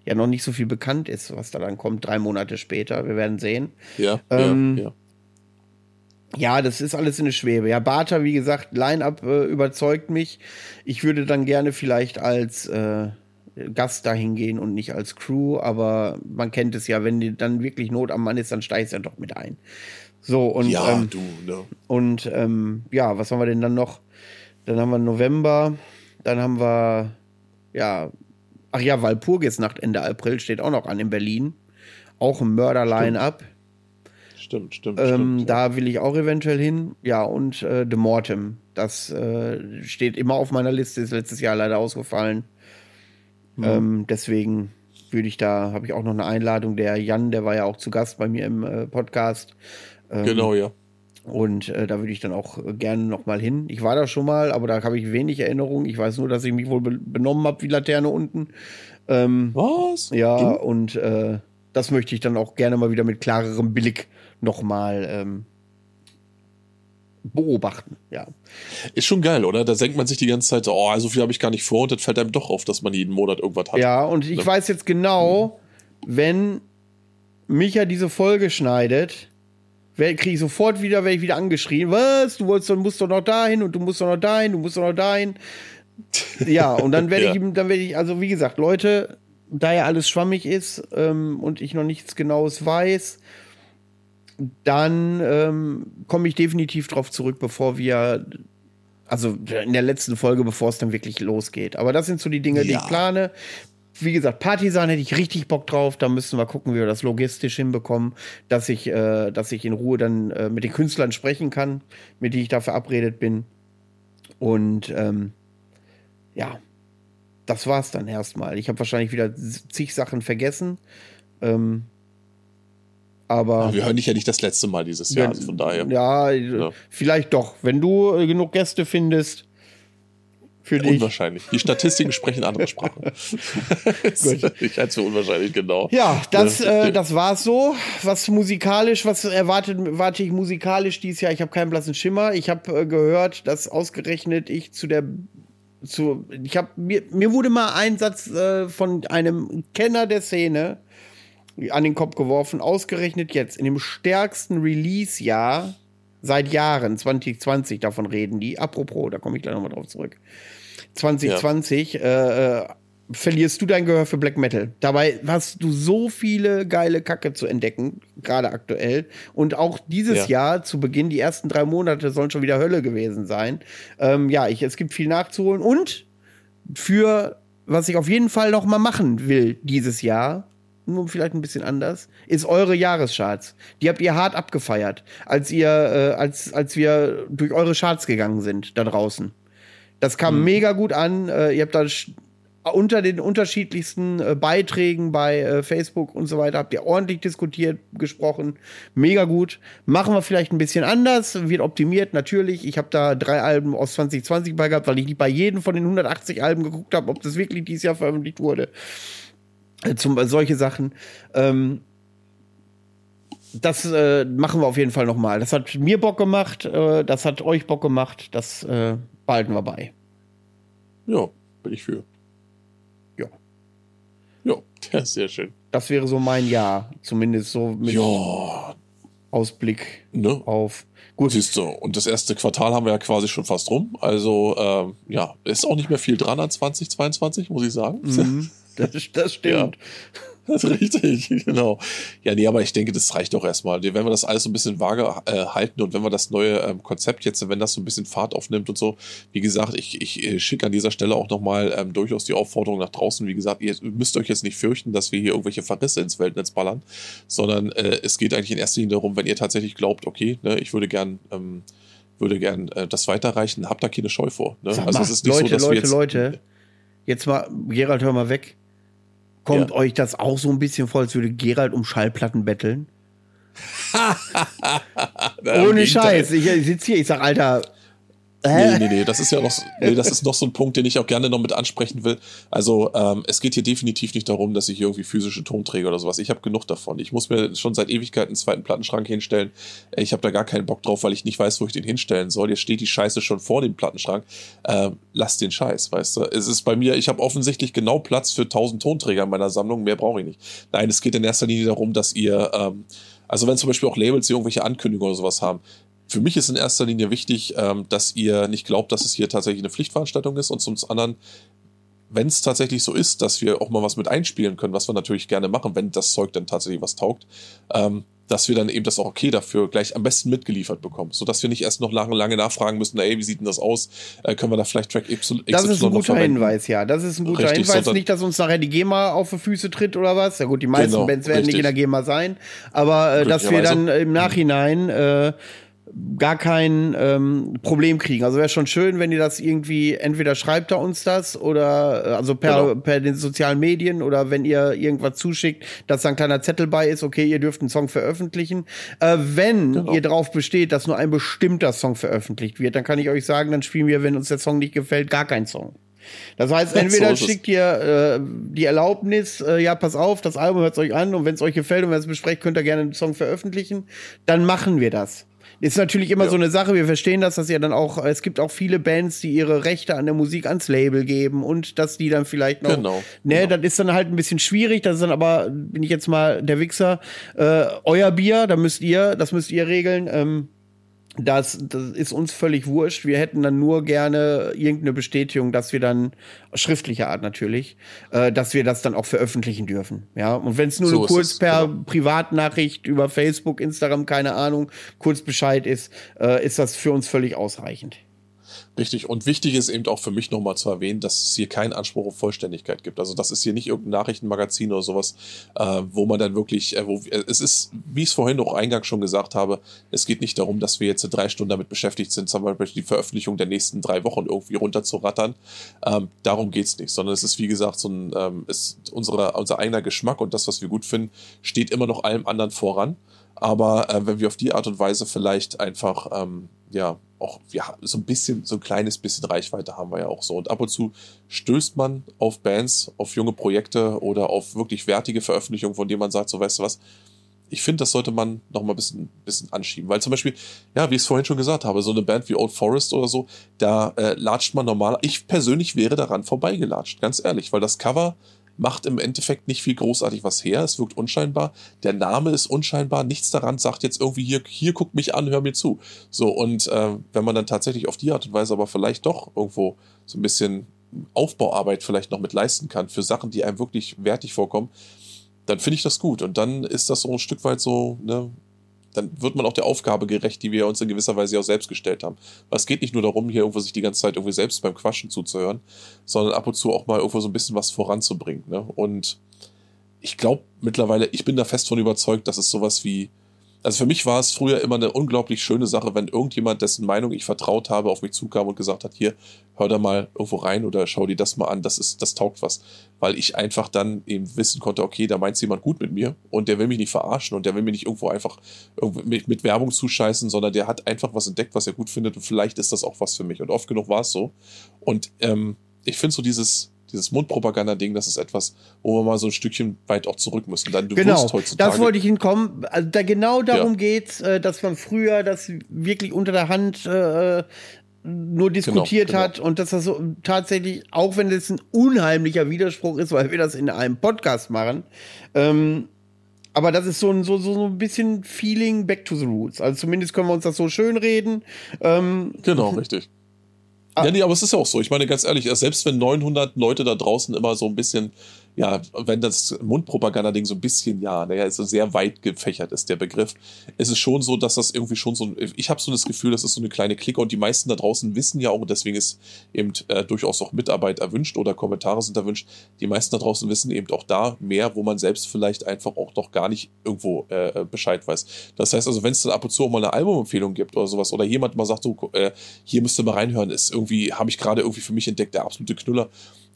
A: ja noch nicht so viel bekannt ist, was da dann kommt, drei Monate später. Wir werden sehen.
B: Ja,
A: Ähm,
B: ja, ja.
A: Ja, das ist alles in der Schwebe. Ja, Bata, wie gesagt, Line-Up äh, überzeugt mich. Ich würde dann gerne vielleicht als äh, Gast dahin gehen und nicht als Crew, aber man kennt es ja, wenn die dann wirklich Not am Mann ist, dann steigst du ja doch mit ein. So, und,
B: ja,
A: ähm,
B: du, ne?
A: und ähm, ja, was haben wir denn dann noch? Dann haben wir November, dann haben wir, ja, ach ja, Walpurgisnacht Ende April steht auch noch an in Berlin. Auch ein Mörder-Line-Up.
B: Stimmt, stimmt,
A: Ähm,
B: stimmt.
A: da will ich auch eventuell hin. Ja, und äh, The Mortem. Das äh, steht immer auf meiner Liste, ist letztes Jahr leider ausgefallen.
B: Mhm.
A: Ähm, deswegen würde ich da, habe ich auch noch eine Einladung. Der Jan, der war ja auch zu Gast bei mir im äh, Podcast. Ähm,
B: Genau, ja.
A: Und äh, da würde ich dann auch äh, gerne noch mal hin. Ich war da schon mal, aber da habe ich wenig Erinnerung. Ich weiß nur, dass ich mich wohl be benommen habe wie Laterne unten. Ähm,
B: Was?
A: ja,
B: Du?
A: und äh, das möchte ich dann auch gerne mal wieder mit klarerem Blick nochmal ähm, beobachten. Ja.
B: Ist schon geil, oder? Da denkt man sich die ganze Zeit so, oh, so viel habe ich gar nicht vor und dann fällt einem doch auf, dass man jeden Monat irgendwas hat.
A: ja, und ich
B: Ne?
A: weiß jetzt genau, wenn Micha diese Folge schneidet, kriege ich sofort wieder, werde ich wieder angeschrien. Was? Du wolltest, doch- musst doch noch dahin und du musst doch noch dahin, du musst doch noch dahin. Ja, und dann werde
B: Ja.
A: ich dann werde ich, also wie gesagt, Leute, da ja alles schwammig ist ähm, und ich noch nichts Genaues weiß, dann ähm, komme ich definitiv drauf zurück, bevor wir, also in der letzten Folge, bevor es dann wirklich losgeht. Aber das sind so die Dinge, die
B: Ja.
A: ich plane. Wie gesagt, Partisan hätte ich richtig Bock drauf. Da müssen wir gucken, wie wir das logistisch hinbekommen, dass ich, äh, dass ich in Ruhe dann äh, mit den Künstlern sprechen kann, mit denen ich da verabredet bin. Und ähm, ja, das war's dann erstmal. Ich habe wahrscheinlich wieder zig Sachen vergessen. Ähm, aber
B: Wir hören dich ja nicht das letzte Mal dieses Jahr, also von daher.
A: ja,
B: Ja.
A: vielleicht doch. Wenn du äh, genug Gäste findest für dich.
B: Unwahrscheinlich. Die Statistiken sprechen andere Sprachen. ich halte es für unwahrscheinlich, genau.
A: Ja, das,
B: Ja.
A: äh, das war's so. Was musikalisch, was erwartet, erwarte ich musikalisch dieses Jahr? Ich habe keinen blassen Schimmer. Ich habe äh, gehört, dass ausgerechnet ich zu der zu ich habe mir, mir wurde mal ein Satz äh, von einem Kenner der Szene an den Kopf geworfen, ausgerechnet jetzt in dem stärksten Release-Jahr seit Jahren, 2020, davon reden die. Apropos, da komme ich gleich nochmal drauf zurück. 2020 äh, äh, verlierst du dein Gehör für Black Metal. Dabei hast du so viele geile Kacke zu entdecken, gerade aktuell. Und auch dieses
B: Ja.
A: Jahr zu Beginn, die ersten drei Monate sollen schon wieder Hölle gewesen sein. Ähm, ja, ich, es gibt viel nachzuholen. Und für was ich auf jeden Fall noch mal machen will dieses Jahr, nur vielleicht ein bisschen anders, ist eure Jahrescharts. Die habt ihr hart abgefeiert, als ihr, äh, als, als wir durch eure Charts gegangen sind da draußen. Das kam mhm. mega gut an. Äh, ihr habt da unter den unterschiedlichsten äh, Beiträgen bei äh, Facebook und so weiter habt ihr ordentlich diskutiert, gesprochen. Mega gut. Machen wir vielleicht ein bisschen anders, wird optimiert, natürlich. Ich habe da drei Alben aus 2020 bei gehabt, weil ich nicht bei jedem von den 180 Alben geguckt habe, ob das wirklich dieses Jahr veröffentlicht wurde. Äh, zum, äh, solche Sachen. Ähm, das äh, machen wir auf jeden Fall nochmal. Das hat mir Bock gemacht, äh, das hat euch Bock gemacht, das äh, behalten wir bei.
B: Ja, bin ich für.
A: Ja.
B: Ja, sehr schön.
A: Das wäre so mein Jahr, zumindest so
B: mit ja.
A: Ausblick
B: ne?
A: auf.
B: Gut. Siehst du, und das erste Quartal haben wir ja quasi schon fast rum. Also, ähm, ja, ist auch nicht mehr viel dran an 2022, muss ich sagen.
A: Mhm. Das, das stimmt. Ja.
B: Das ist richtig, genau. Ja, nee, aber ich denke, das reicht doch erstmal. Wenn wir das alles so ein bisschen vage äh, halten und wenn wir das neue ähm, Konzept jetzt, wenn das so ein bisschen Fahrt aufnimmt und so, wie gesagt, ich, ich äh, schicke an dieser Stelle auch nochmal ähm, durchaus die Aufforderung nach draußen. Wie gesagt, ihr müsst euch jetzt nicht fürchten, dass wir hier irgendwelche Verrisse ins Weltnetz ballern, sondern äh, es geht eigentlich in erster Linie darum, wenn ihr tatsächlich glaubt, okay, ne, ich würde gern ähm, würde gern äh, das weiterreichen, habt da keine Scheu vor. Ne?
A: Also es ist nicht Leute, so, dass Leute, wir jetzt, Leute, jetzt mal, Gerald, hör mal weg. Kommt ja. euch das auch so ein bisschen vor, als würde Gerald um Schallplatten betteln? Ohne Scheiß. Ich, ich sitze hier, ich sag, Alter,
B: Nee, nee, nee, das ist ja noch, nee, das ist noch so ein Punkt, den ich auch gerne noch mit ansprechen will. Also, ähm, es geht hier definitiv nicht darum, dass ich irgendwie physische Tonträger oder sowas. Ich habe genug davon. Ich muss mir schon seit Ewigkeiten einen zweiten Plattenschrank hinstellen. Ich habe da gar keinen Bock drauf, weil ich nicht weiß, wo ich den hinstellen soll. Jetzt steht die Scheiße schon vor dem Plattenschrank. Ähm, lass den Scheiß, weißt du. Es ist bei mir, ich habe offensichtlich genau Platz für 1000 Tonträger in meiner Sammlung. Mehr brauche ich nicht. Nein, es geht in erster Linie darum, dass ihr, ähm, also wenn zum Beispiel auch Labels, die irgendwelche Ankündigungen oder sowas haben, für mich ist in erster Linie wichtig, ähm, dass ihr nicht glaubt, dass es hier tatsächlich eine Pflichtveranstaltung ist und zum anderen, wenn es tatsächlich so ist, dass wir auch mal was mit einspielen können, was wir natürlich gerne machen, wenn das Zeug dann tatsächlich was taugt, ähm, dass wir dann eben das auch okay dafür gleich am besten mitgeliefert bekommen, sodass wir nicht erst noch lange, lange nachfragen müssen, ey, wie sieht denn das aus? Äh, können wir da vielleicht Track
A: Y Das ist ein guter Hinweis, ja. Das ist ein guter richtig, Hinweis. So nicht, dass uns nachher die GEMA auf die Füße tritt oder was. Ja gut, die meisten genau, Bands werden richtig. nicht in der GEMA sein, aber äh, dass wir dann im Nachhinein äh, gar kein ähm, Problem kriegen. Also wäre schon schön, wenn ihr das irgendwie, entweder schreibt er uns das oder äh, also per, genau. per den sozialen Medien oder wenn ihr irgendwas zuschickt, dass da ein kleiner Zettel bei ist, okay, ihr dürft einen Song veröffentlichen. Äh, wenn genau. ihr darauf besteht, dass nur ein bestimmter Song veröffentlicht wird, dann kann ich euch sagen, dann spielen wir, wenn uns der Song nicht gefällt, gar keinen Song. Das heißt, entweder so schickt ihr äh, die Erlaubnis, äh, ja, pass auf, das Album hört euch an und wenn es euch gefällt und wenn es besprecht, könnt ihr gerne einen Song veröffentlichen, dann machen wir das. Ist natürlich immer ja. so eine Sache, wir verstehen das, dass ja dann auch, es gibt auch viele Bands, die ihre Rechte an der Musik ans Label geben und dass die dann vielleicht noch.
B: Genau.
A: Ne,
B: genau.
A: das ist dann halt ein bisschen schwierig, das ist dann aber, bin ich jetzt mal der Wichser, äh, euer Bier, da müsst ihr, das müsst ihr regeln. Ähm, das, das ist uns völlig wurscht. Wir hätten dann nur gerne irgendeine Bestätigung, dass wir dann, schriftlicher Art natürlich, äh, dass wir das dann auch veröffentlichen dürfen. Ja, und wenn es nur so kurz es, per genau. Privatnachricht über Facebook, Instagram, keine Ahnung, kurz Bescheid ist, äh, ist das für uns völlig ausreichend.
B: Richtig. Und wichtig ist eben auch für mich nochmal zu erwähnen, dass es hier keinen Anspruch auf Vollständigkeit gibt. Also das ist hier nicht irgendein Nachrichtenmagazin oder sowas, äh, wo man dann wirklich, äh, wo, es ist, wie ich es vorhin auch eingangs schon gesagt habe, es geht nicht darum, dass wir jetzt drei Stunden damit beschäftigt sind, zum Beispiel die Veröffentlichung der nächsten drei Wochen irgendwie runterzurattern. Ähm, darum geht's nicht, sondern es ist, wie gesagt, so ein, ähm, ist unsere, unser eigener Geschmack und das, was wir gut finden, steht immer noch allem anderen voran. Aber äh, wenn wir auf die Art und Weise vielleicht einfach ähm, ja auch ja, so ein bisschen, so ein kleines bisschen Reichweite haben wir ja auch so. Und ab und zu stößt man auf Bands, auf junge Projekte oder auf wirklich wertige Veröffentlichungen, von denen man sagt, so weißt du was, ich finde, das sollte man noch mal ein bisschen, bisschen anschieben. Weil zum Beispiel, ja, wie ich es vorhin schon gesagt habe, so eine Band wie Old Forest oder so, da äh, latscht man normal. Ich persönlich wäre daran vorbeigelatscht, ganz ehrlich, weil das Cover macht im Endeffekt nicht viel großartig was her. Es wirkt unscheinbar. Der Name ist unscheinbar. Nichts daran sagt jetzt irgendwie hier, hier guck mich an, hör mir zu. So, und äh, wenn man dann tatsächlich auf die Art und Weise aber vielleicht doch irgendwo so ein bisschen Aufbauarbeit vielleicht noch mit leisten kann für Sachen, die einem wirklich wertig vorkommen, dann finde ich das gut. Und dann ist das so ein Stück weit so, ne, dann wird man auch der Aufgabe gerecht, die wir uns in gewisser Weise auch selbst gestellt haben. Weil es geht nicht nur darum, hier irgendwo sich die ganze Zeit irgendwie selbst beim Quatschen zuzuhören, sondern ab und zu auch mal irgendwo so ein bisschen was voranzubringen. Ne? Und ich glaube mittlerweile, ich bin da fest von überzeugt, dass es sowas wie also für mich war es früher immer eine unglaublich schöne Sache, wenn irgendjemand, dessen Meinung ich vertraut habe, auf mich zukam und gesagt hat, hier, hör da mal irgendwo rein oder schau dir das mal an, das ist, das taugt was. Weil ich einfach dann eben wissen konnte, okay, da meint jemand gut mit mir und der will mich nicht verarschen und der will mir nicht irgendwo einfach mit, Werbung zuscheißen, sondern der hat einfach was entdeckt, was er gut findet und vielleicht ist das auch was für mich. Und oft genug war es so. Und ähm, ich finde so dieses, dieses Mundpropaganda-Ding, das ist etwas, wo wir mal so ein Stückchen weit auch zurück müssen. Dann,
A: du genau, das wollte ich hinkommen. Also da genau darum ja. geht äh, dass man früher das wirklich unter der Hand äh, nur diskutiert genau, genau. hat und dass das so tatsächlich, auch wenn das ein unheimlicher Widerspruch ist, weil wir das in einem Podcast machen, ähm, aber das ist so ein, so, so ein bisschen Feeling back to the roots. Also zumindest können wir uns das so schön reden.
B: Ähm, genau, richtig. Ja, nee, aber es ist ja auch so. Ich meine, ganz ehrlich, selbst wenn 900 Leute da draußen immer so ein bisschen ja, wenn das Mundpropaganda-Ding so ein bisschen, ja, naja, ist so sehr weit gefächert ist, der Begriff, ist es schon so, dass das irgendwie schon so, ich habe so das Gefühl, das ist so eine kleine Clique und die meisten da draußen wissen ja auch, und deswegen ist eben äh, durchaus auch Mitarbeit erwünscht oder Kommentare sind erwünscht, die meisten da draußen wissen eben auch da mehr, wo man selbst vielleicht einfach auch noch gar nicht irgendwo äh, Bescheid weiß. Das heißt also, wenn es dann ab und zu auch mal eine Albumempfehlung gibt oder sowas, oder jemand mal sagt, so, äh, hier müsst ihr mal reinhören, ist irgendwie, habe ich gerade irgendwie für mich entdeckt, der absolute Knüller.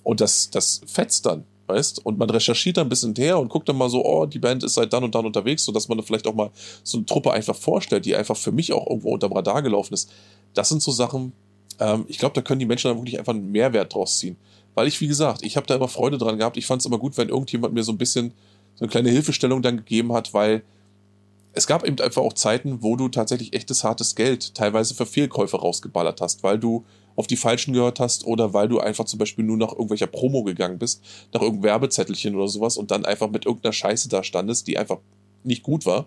B: Und das, das fetzt dann weißt? Und man recherchiert dann ein bisschen her und guckt dann mal so, oh, die Band ist seit dann und dann unterwegs, sodass man vielleicht auch mal so eine Truppe einfach vorstellt, die einfach für mich auch irgendwo unter dem Radar gelaufen ist. Das sind so Sachen, ähm, ich glaube, da können die Menschen dann wirklich einfach einen Mehrwert draus ziehen. Weil ich, wie gesagt, ich habe da immer Freude dran gehabt. Ich fand es immer gut, wenn irgendjemand mir so ein bisschen so eine kleine Hilfestellung dann gegeben hat, weil es gab eben einfach auch Zeiten, wo du tatsächlich echtes hartes Geld teilweise für Fehlkäufe rausgeballert hast, weil du auf die Falschen gehört hast oder weil du einfach zum Beispiel nur nach irgendwelcher Promo gegangen bist, nach irgendeinem Werbezettelchen oder sowas und dann einfach mit irgendeiner Scheiße da standest, die einfach nicht gut war.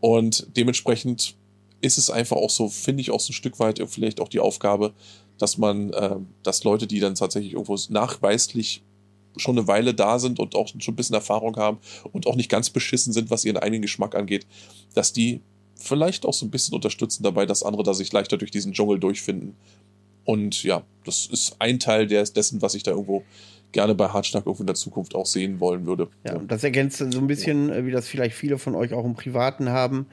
B: Und dementsprechend ist es einfach auch so, finde ich auch so ein Stück weit vielleicht auch die Aufgabe, dass man, äh, dass Leute, die dann tatsächlich irgendwo nachweislich schon eine Weile da sind und auch schon ein bisschen Erfahrung haben und auch nicht ganz beschissen sind, was ihren eigenen Geschmack angeht, dass die vielleicht auch so ein bisschen unterstützen dabei, dass andere da sich leichter durch diesen Dschungel durchfinden und ja, das ist ein Teil des, dessen, was ich da irgendwo gerne bei Hartschnack irgendwo in der Zukunft auch sehen wollen würde.
A: Ja, und das ergänzt so ein bisschen, ja. Äh, wie das vielleicht viele von euch auch im Privaten haben,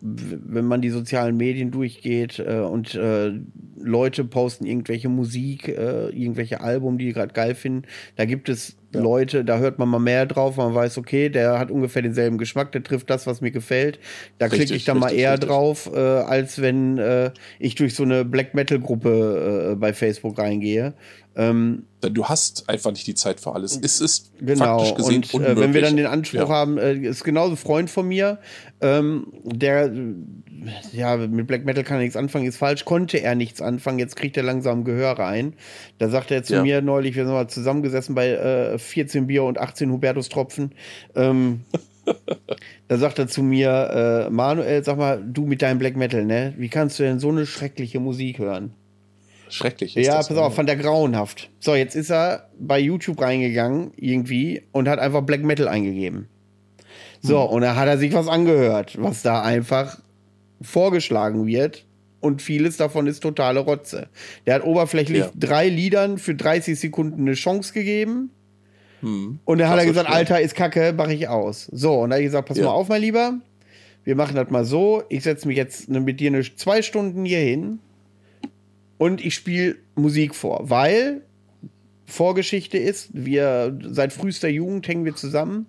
A: wenn man die sozialen Medien durchgeht äh, und äh, Leute posten irgendwelche Musik, äh, irgendwelche Alben, die die gerade geil finden, da gibt es ja. Leute, da hört man mal mehr drauf, man weiß, okay, der hat ungefähr denselben Geschmack, der trifft das, was mir gefällt. Da klicke ich dann richtig, mal eher richtig. drauf, äh, als wenn äh, ich durch so eine Black Metal Gruppe äh, bei Facebook reingehe.
B: Ähm, du hast einfach nicht die Zeit für alles. Es ist
A: genau. faktisch gesehen und äh, wenn wir dann den Anspruch ja. haben, äh, ist genauso ein Freund von mir, ähm, der ja mit Black Metal kann er nichts anfangen, ist falsch, konnte er nichts anfangen. Jetzt kriegt er langsam Gehör rein. Da sagt er zu ja. mir neulich, wir sind mal zusammengesessen bei äh, 14 Bier und 18 Hubertus Tropfen. Ähm, da sagt er zu mir, äh, Manuel, sag mal, du mit deinem Black Metal, ne? Wie kannst du denn so eine schreckliche Musik hören?
B: Schrecklich
A: ist Ja, das, pass auf, fand der grauenhaft. So, jetzt ist er bei YouTube reingegangen, irgendwie, und hat einfach Black Metal eingegeben. So, und da hat er sich was angehört, was da einfach vorgeschlagen wird. Und vieles davon ist totale Rotze. Der hat oberflächlich ja. drei Liedern für 30 Sekunden eine Chance gegeben. Hm. Und dann hat er gesagt, Alter, ist kacke, mach ich aus. So, und da habe ich gesagt, pass ja. mal auf, mein Lieber. Wir machen das mal so. Ich setze mich jetzt mit dir eine zwei Stunden hier hin und ich spiele Musik vor, weil Vorgeschichte ist, wir seit frühester Jugend hängen wir zusammen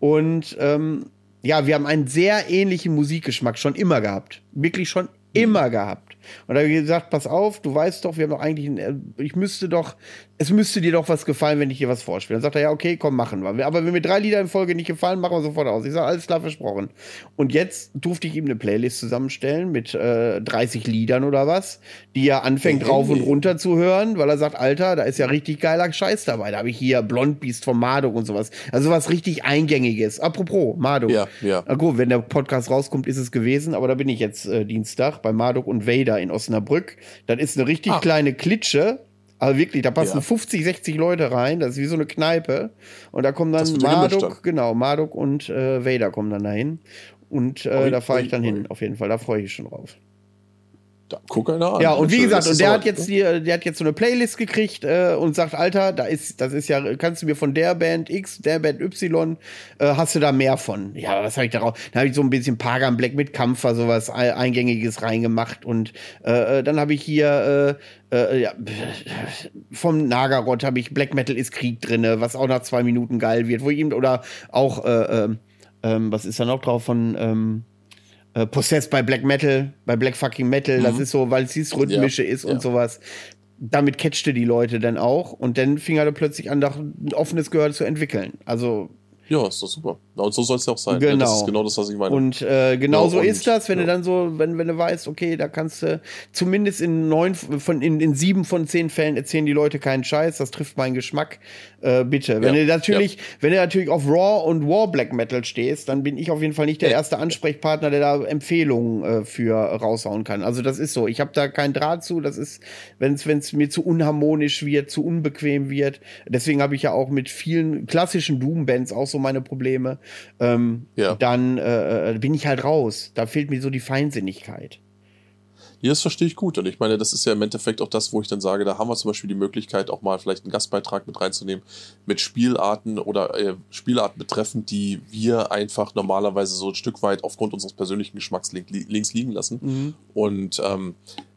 A: und ähm, ja, wir haben einen sehr ähnlichen Musikgeschmack schon immer gehabt. Wirklich schon immer gehabt. Und da habe ich gesagt, pass auf, du weißt doch, wir haben doch eigentlich, äh, ich müsste doch, es müsste dir doch was gefallen, wenn ich dir was vorspiele. Dann sagt er, ja, okay, komm, machen wir. Aber wenn mir drei Lieder in Folge nicht gefallen, machen wir sofort aus. Ich sage, alles klar, versprochen. Und jetzt durfte ich ihm eine Playlist zusammenstellen mit äh, 30 Liedern oder was, die er anfängt rauf und runter zu hören, weil er sagt, Alter, da ist ja richtig geiler Scheiß dabei. Da habe ich hier Blond Beast von Marduk und sowas. Also was richtig Eingängiges. Apropos, Marduk. Ja, ja. Na gut, wenn der Podcast rauskommt, ist es gewesen, aber da bin ich jetzt äh, Dienstag bei Marduk und Vader in Osnabrück. Das ist eine richtig ah. kleine Klitsche. Aber wirklich, da passen ja. 50, 60 Leute rein. Das ist wie so eine Kneipe. Und da kommen dann Marduk, genau, Marduk und äh, Vader kommen dann dahin. Und äh, da fahre ich dann hin, auf jeden Fall. Da freue ich mich schon drauf.
B: Guck einer an.
A: Ja, und wie gesagt, und der hat jetzt die, der hat jetzt so eine Playlist gekriegt äh, und sagt, Alter, da ist, das ist ja, kannst du mir von der Band X, der Band Y, äh, hast du da mehr von? Ja, was habe ich darauf? Da habe ich so ein bisschen Pagan Black mit Kampfer, sowas Eingängiges reingemacht und äh, äh dann habe ich hier äh, äh, ja, vom Nagarot habe ich Black Metal ist Krieg drinne, was auch nach zwei Minuten geil wird, wo ich ihm oder auch äh, äh, äh, was ist da noch drauf von ähm, äh, Possessed bei Black Metal, bei Black fucking Metal, mhm. das ist so, weil es dieses Rhythmische ja, ist und ja. sowas. Damit catchte die Leute dann auch und dann fing er plötzlich an, ein offenes Gehör zu entwickeln. Also
B: ja, ist doch super. Und so soll es ja auch sein.
A: Genau. Ja, das
B: ist genau das, was ich meine.
A: Und äh, genau ja, so und, ist das, wenn ja. du dann so, wenn, wenn du weißt, okay, da kannst du zumindest in neun von in, in sieben von zehn Fällen erzählen die Leute keinen Scheiß, das trifft meinen Geschmack. Äh, bitte. Wenn du natürlich, wenn du natürlich auf Raw und War Black Metal stehst, dann bin ich auf jeden Fall nicht der erste Ansprechpartner, der da Empfehlungen äh, für raushauen kann. Also das ist so. Ich habe da keinen Draht zu. Das ist, wenn es mir zu unharmonisch wird, zu unbequem wird. Deswegen habe ich ja auch mit vielen klassischen Doom-Bands auch so meine Probleme ähm, ja. dann äh, äh, bin ich halt raus. Da fehlt mir so die Feinsinnigkeit.
B: Ja, das verstehe ich gut. Und ich meine, das ist ja im Endeffekt auch das, wo ich dann sage, da haben wir zum Beispiel die Möglichkeit, auch mal vielleicht einen Gastbeitrag mit reinzunehmen, mit Spielarten oder äh, Spielarten betreffend, die wir einfach normalerweise so ein Stück weit aufgrund unseres persönlichen Geschmacks links liegen lassen. Mhm. Und ähm,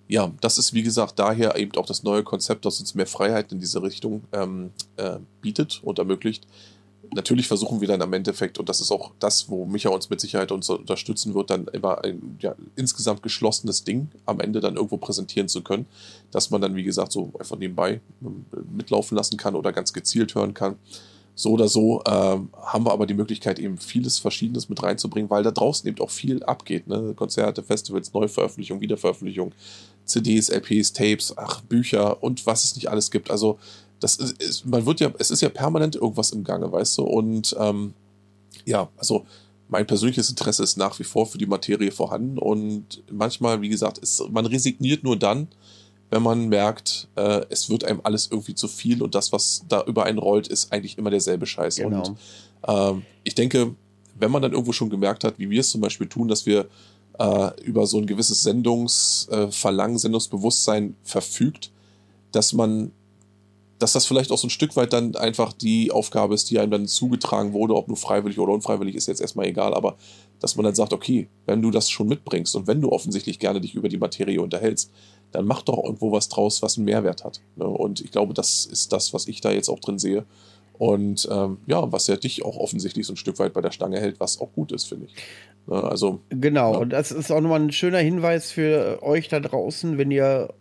B: ja, das ist wie gesagt daher eben auch das neue Konzept, das uns mehr Freiheit in diese Richtung ähm, äh, bietet und ermöglicht, natürlich versuchen wir dann am Endeffekt, und das ist auch das, wo Micha uns mit Sicherheit uns unterstützen wird, dann immer ein ja, insgesamt geschlossenes Ding am Ende dann irgendwo präsentieren zu können, dass man dann, wie gesagt, so einfach nebenbei ähm, mitlaufen lassen kann oder ganz gezielt hören kann. So oder so äh, haben wir aber die Möglichkeit, eben vieles Verschiedenes mit reinzubringen, weil da draußen eben auch viel abgeht. Ne? Konzerte, Festivals, Neuveröffentlichung, Wiederveröffentlichung, CDs, LPs, Tapes, ach, Bücher und was es nicht alles gibt. Also das ist, man wird ja, es ist ja permanent irgendwas im Gange, weißt du? Und ähm, ja, also mein persönliches Interesse ist nach wie vor für die Materie vorhanden und manchmal, wie gesagt, ist, man resigniert nur dann, wenn man merkt, äh, es wird einem alles irgendwie zu viel und das, was da über einen rollt, ist eigentlich immer derselbe Scheiß. Genau. Und ähm, ich denke, wenn man dann irgendwo schon gemerkt hat, wie wir es zum Beispiel tun, dass wir äh, über so ein gewisses Sendungsverlangen, äh, Sendungsbewusstsein verfügt, dass man dass das vielleicht auch so ein Stück weit dann einfach die Aufgabe ist, die einem dann zugetragen wurde, ob nur freiwillig oder unfreiwillig, ist jetzt erstmal egal, aber dass man dann sagt, okay, wenn du das schon mitbringst und wenn du offensichtlich gerne dich über die Materie unterhältst, dann mach doch irgendwo was draus, was einen Mehrwert hat. Ne? Und ich glaube, das ist das, was ich da jetzt auch drin sehe. Und ähm, ja, was ja dich auch offensichtlich so ein Stück weit bei der Stange hält, was auch gut ist, finde ich. Ne? Also,
A: genau, ja. und das ist auch nochmal ein schöner Hinweis für euch da draußen, wenn ihr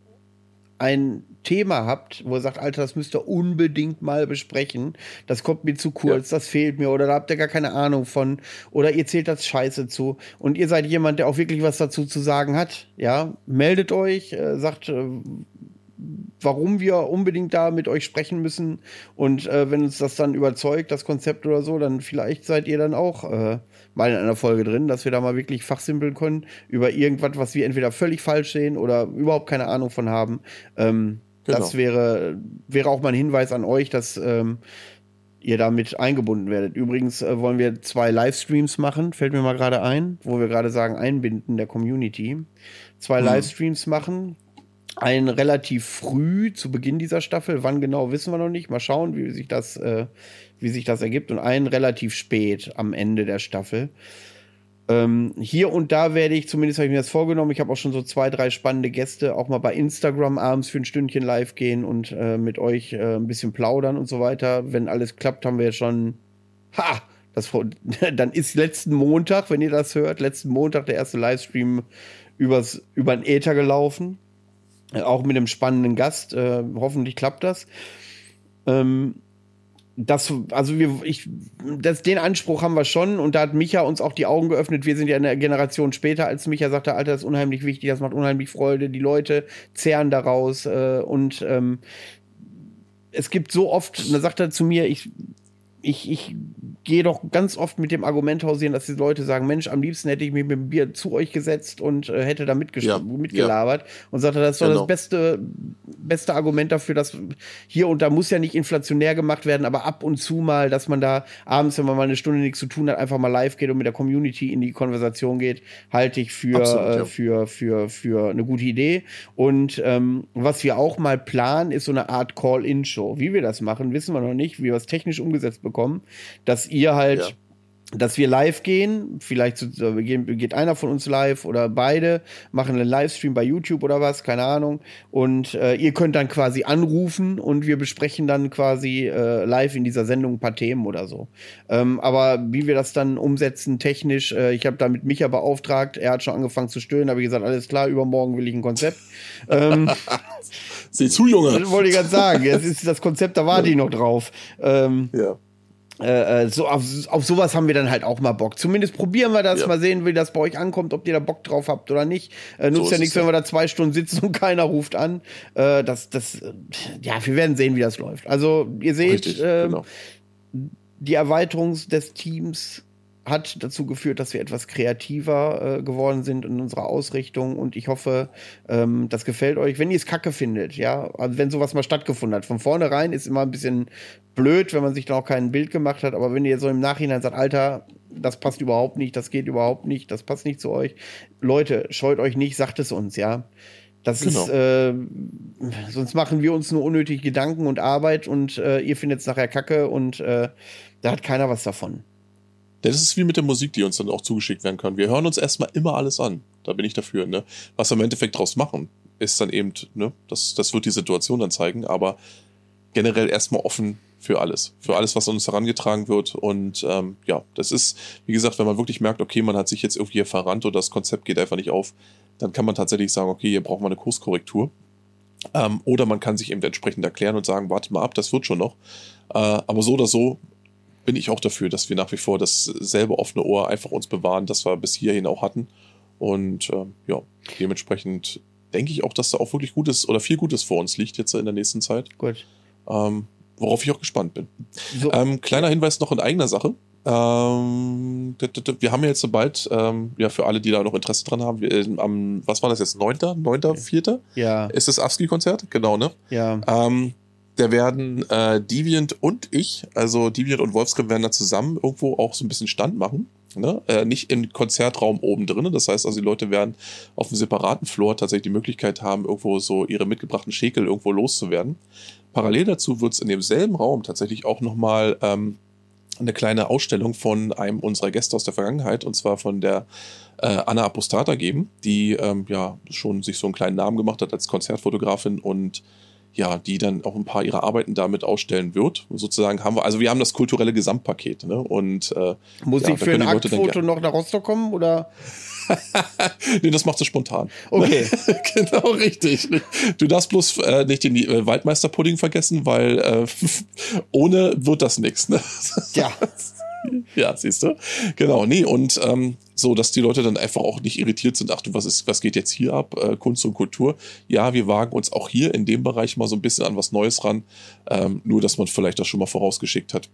A: ein Thema habt, wo ihr sagt, Alter, das müsst ihr unbedingt mal besprechen, das kommt mir zu kurz, ja. das fehlt mir oder da habt ihr gar keine Ahnung von oder ihr zählt das Scheiße zu. Und ihr seid jemand, der auch wirklich was dazu zu sagen hat, ja, meldet euch, äh, sagt, äh, warum wir unbedingt da mit euch sprechen müssen und äh, wenn uns das dann überzeugt, das Konzept oder so, dann vielleicht seid ihr dann auch äh, mal in einer Folge drin, dass wir da mal wirklich fachsimpeln können über irgendwas, was wir entweder völlig falsch sehen oder überhaupt keine Ahnung von haben. Ähm, genau. Das wäre, wäre auch mal ein Hinweis an euch, dass ähm, ihr damit eingebunden werdet. Übrigens äh, wollen wir zwei Livestreams machen, fällt mir mal gerade ein, wo wir gerade sagen, einbinden der Community. Zwei mhm. Livestreams machen. Ein relativ früh zu Beginn dieser Staffel, wann genau wissen wir noch nicht. Mal schauen, wie sich das äh, wie sich das ergibt, und einen relativ spät am Ende der Staffel. Ähm, hier und da werde ich, zumindest habe ich mir das vorgenommen, ich habe auch schon so zwei, drei spannende Gäste, auch mal bei Instagram abends für ein Stündchen live gehen und äh, mit euch äh, ein bisschen plaudern und so weiter. Wenn alles klappt, haben wir schon, ha, das, dann ist letzten Montag, wenn ihr das hört, letzten Montag der erste Livestream übers, über den Äther gelaufen. Auch mit einem spannenden Gast. Äh, hoffentlich klappt das. Ähm, das, also wir, ich, das, den Anspruch haben wir schon und da hat Micha uns auch die Augen geöffnet. Wir sind ja eine Generation später, als Micha sagte, Alter, das ist unheimlich wichtig, das macht unheimlich Freude, die Leute zehren daraus äh, und ähm, es gibt so oft, und da sagt er zu mir, ich, ich, ich gehe doch ganz oft mit dem Argument hausieren, dass die Leute sagen, Mensch, am liebsten hätte ich mich mit dem Bier zu euch gesetzt und äh, hätte da ja, mitgelabert ja. und sagte, das ist doch genau. das beste, beste Argument dafür, dass hier und da muss ja nicht inflationär gemacht werden, aber ab und zu mal, dass man da abends, wenn man mal eine Stunde nichts zu tun hat, einfach mal live geht und mit der Community in die Konversation geht, halte ich für, Absolut, äh, ja. für, für, für eine gute Idee. Und ähm, was wir auch mal planen, ist so eine Art Call-In-Show. Wie wir das machen, wissen wir noch nicht, wie wir es technisch umgesetzt bekommen, dass ihr halt ja dass wir live gehen, vielleicht geht einer von uns live oder beide, machen einen Livestream bei YouTube oder was, keine Ahnung. Und äh, ihr könnt dann quasi anrufen und wir besprechen dann quasi äh, live in dieser Sendung ein paar Themen oder so. Ähm, aber wie wir das dann umsetzen technisch, äh, ich habe da mit Micha beauftragt, er hat schon angefangen zu stöhnen, habe ich gesagt, alles klar, übermorgen will ich ein Konzept. ähm,
B: Sieh zu, Junge.
A: Das wollte ich gerade sagen. Jetzt ist das Konzept, da warte ich noch drauf. Ähm, ja. Äh, äh, so auf, auf sowas haben wir dann halt auch mal Bock. Zumindest probieren wir das, ja. mal sehen, wie das bei euch ankommt, ob ihr da Bock drauf habt oder nicht. Äh, nutzt so ja nichts, wenn wir da zwei Stunden sitzen und keiner ruft an. Äh, das, das, ja, wir werden sehen, wie das läuft. Also ihr seht, Richtig, ähm, genau. die Erweiterung des Teams hat dazu geführt, dass wir etwas kreativer äh, geworden sind in unserer Ausrichtung und ich hoffe, ähm, das gefällt euch. Wenn ihr es kacke findet, ja, also wenn sowas mal stattgefunden hat, von vornherein ist immer ein bisschen blöd, wenn man sich da auch kein Bild gemacht hat, aber wenn ihr so im Nachhinein sagt, Alter, das passt überhaupt nicht, das geht überhaupt nicht, das passt nicht zu euch, Leute, scheut euch nicht, sagt es uns, ja. Das genau. ist, äh, sonst machen wir uns nur unnötig Gedanken und Arbeit und äh, ihr findet es nachher kacke und äh, da hat keiner was davon.
B: Das ist wie mit der Musik, die uns dann auch zugeschickt werden kann. Wir hören uns erstmal immer alles an. Da bin ich dafür. Ne? Was wir im Endeffekt draus machen, ist dann eben, ne, das, das wird die Situation dann zeigen, aber generell erstmal offen für alles. Für alles, was uns herangetragen wird. Und ähm, ja, das ist, wie gesagt, wenn man wirklich merkt, okay, man hat sich jetzt irgendwie hier verrannt oder das Konzept geht einfach nicht auf, dann kann man tatsächlich sagen, okay, hier brauchen wir eine Kurskorrektur. Ähm, oder man kann sich eben entsprechend erklären und sagen, warte mal ab, das wird schon noch. Äh, aber so oder so bin ich auch dafür, dass wir nach wie vor dasselbe offene Ohr einfach uns bewahren, das wir bis hierhin auch hatten. Und äh, ja, dementsprechend denke ich auch, dass da auch wirklich Gutes oder viel Gutes vor uns liegt jetzt in der nächsten Zeit. Gut. Ähm, worauf ich auch gespannt bin. So. Ähm, kleiner Hinweis noch in eigener Sache. Ähm, wir haben ja jetzt sobald, ähm, ja, für alle, die da noch Interesse dran haben, wir, äh, am, was war das jetzt, 9., 9., 4.?
A: Ja.
B: Ist das ASCII-Konzert? Genau, ne?
A: Ja.
B: Ähm, da werden äh, Deviant und ich, also Deviant und Wolfsgrim werden da zusammen irgendwo auch so ein bisschen Stand machen. Ne? Äh, nicht im Konzertraum oben drin. Das heißt also, die Leute werden auf einem separaten Floor tatsächlich die Möglichkeit haben, irgendwo so ihre mitgebrachten Schäkel irgendwo loszuwerden. Parallel dazu wird es in demselben Raum tatsächlich auch nochmal ähm, eine kleine Ausstellung von einem unserer Gäste aus der Vergangenheit, und zwar von der äh, Anna Apostata geben, die ähm, ja schon sich so einen kleinen Namen gemacht hat als Konzertfotografin und ja, die dann auch ein paar ihrer Arbeiten damit ausstellen wird. Sozusagen haben wir, also wir haben das kulturelle Gesamtpaket. Ne? Und äh,
A: muss
B: ja,
A: ich für ein Aktfoto noch nach Rostock kommen oder?
B: nee, das macht sie spontan.
A: Okay.
B: genau, richtig. Du darfst bloß äh, nicht den äh, Waldmeisterpudding vergessen, weil äh, ohne wird das nichts. Ne?
A: Ja.
B: ja, siehst du? Genau, nee, und ähm, so, dass die Leute dann einfach auch nicht irritiert sind, ach du, was ist, was geht jetzt hier ab? Äh, Kunst und Kultur. Ja, wir wagen uns auch hier in dem Bereich mal so ein bisschen an was Neues ran. Ähm, nur, dass man vielleicht das schon mal vorausgeschickt hat.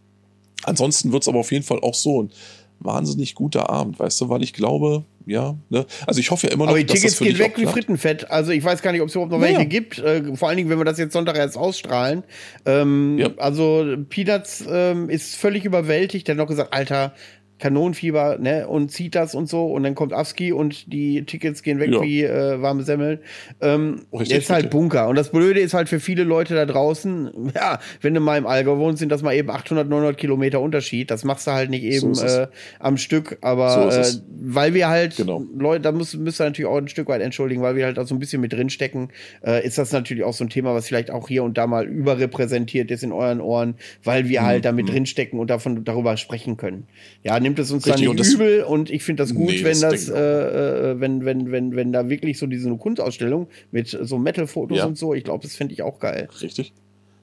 B: Ansonsten wird es aber auf jeden Fall auch so ein wahnsinnig guter Abend, weißt du, weil ich glaube, ja, ne? Also ich hoffe ja immer noch,
A: Aber die Tickets gehen weg wie Frittenfett. Also ich weiß gar nicht, ob es überhaupt noch welche gibt. Äh, vor allen Dingen, wenn wir das jetzt Sonntag erst ausstrahlen. Ähm, ja. Also Peanuts ähm, ist völlig überwältigt. Der hat noch gesagt, Alter, Kanonenfieber, ne, und zieht das und so und dann kommt Afski und die Tickets gehen weg ja. wie äh, warme Semmeln. Ähm, Richtig, ist halt Bunker. Und das Blöde ist halt für viele Leute da draußen, ja, wenn du mal im Allgäu wohnst, sind das mal eben 800, 900 Kilometer Unterschied. Das machst du halt nicht eben so äh, am Stück, aber so äh, weil wir halt, genau. Leute, da müsst, müsst ihr natürlich auch ein Stück weit entschuldigen, weil wir halt auch so ein bisschen mit drinstecken, äh, ist das natürlich auch so ein Thema, was vielleicht auch hier und da mal überrepräsentiert ist in euren Ohren, weil wir mhm. halt damit mhm. drinstecken und davon darüber sprechen können. Ja, nimm nimmt es uns Richtig, dann nicht übel und ich finde das gut, nee, wenn das, das äh, äh, wenn, wenn, wenn, wenn da wirklich so diese Kunstausstellung mit so Metal-Fotos ja. und so, ich glaube, das finde ich auch geil.
B: Richtig.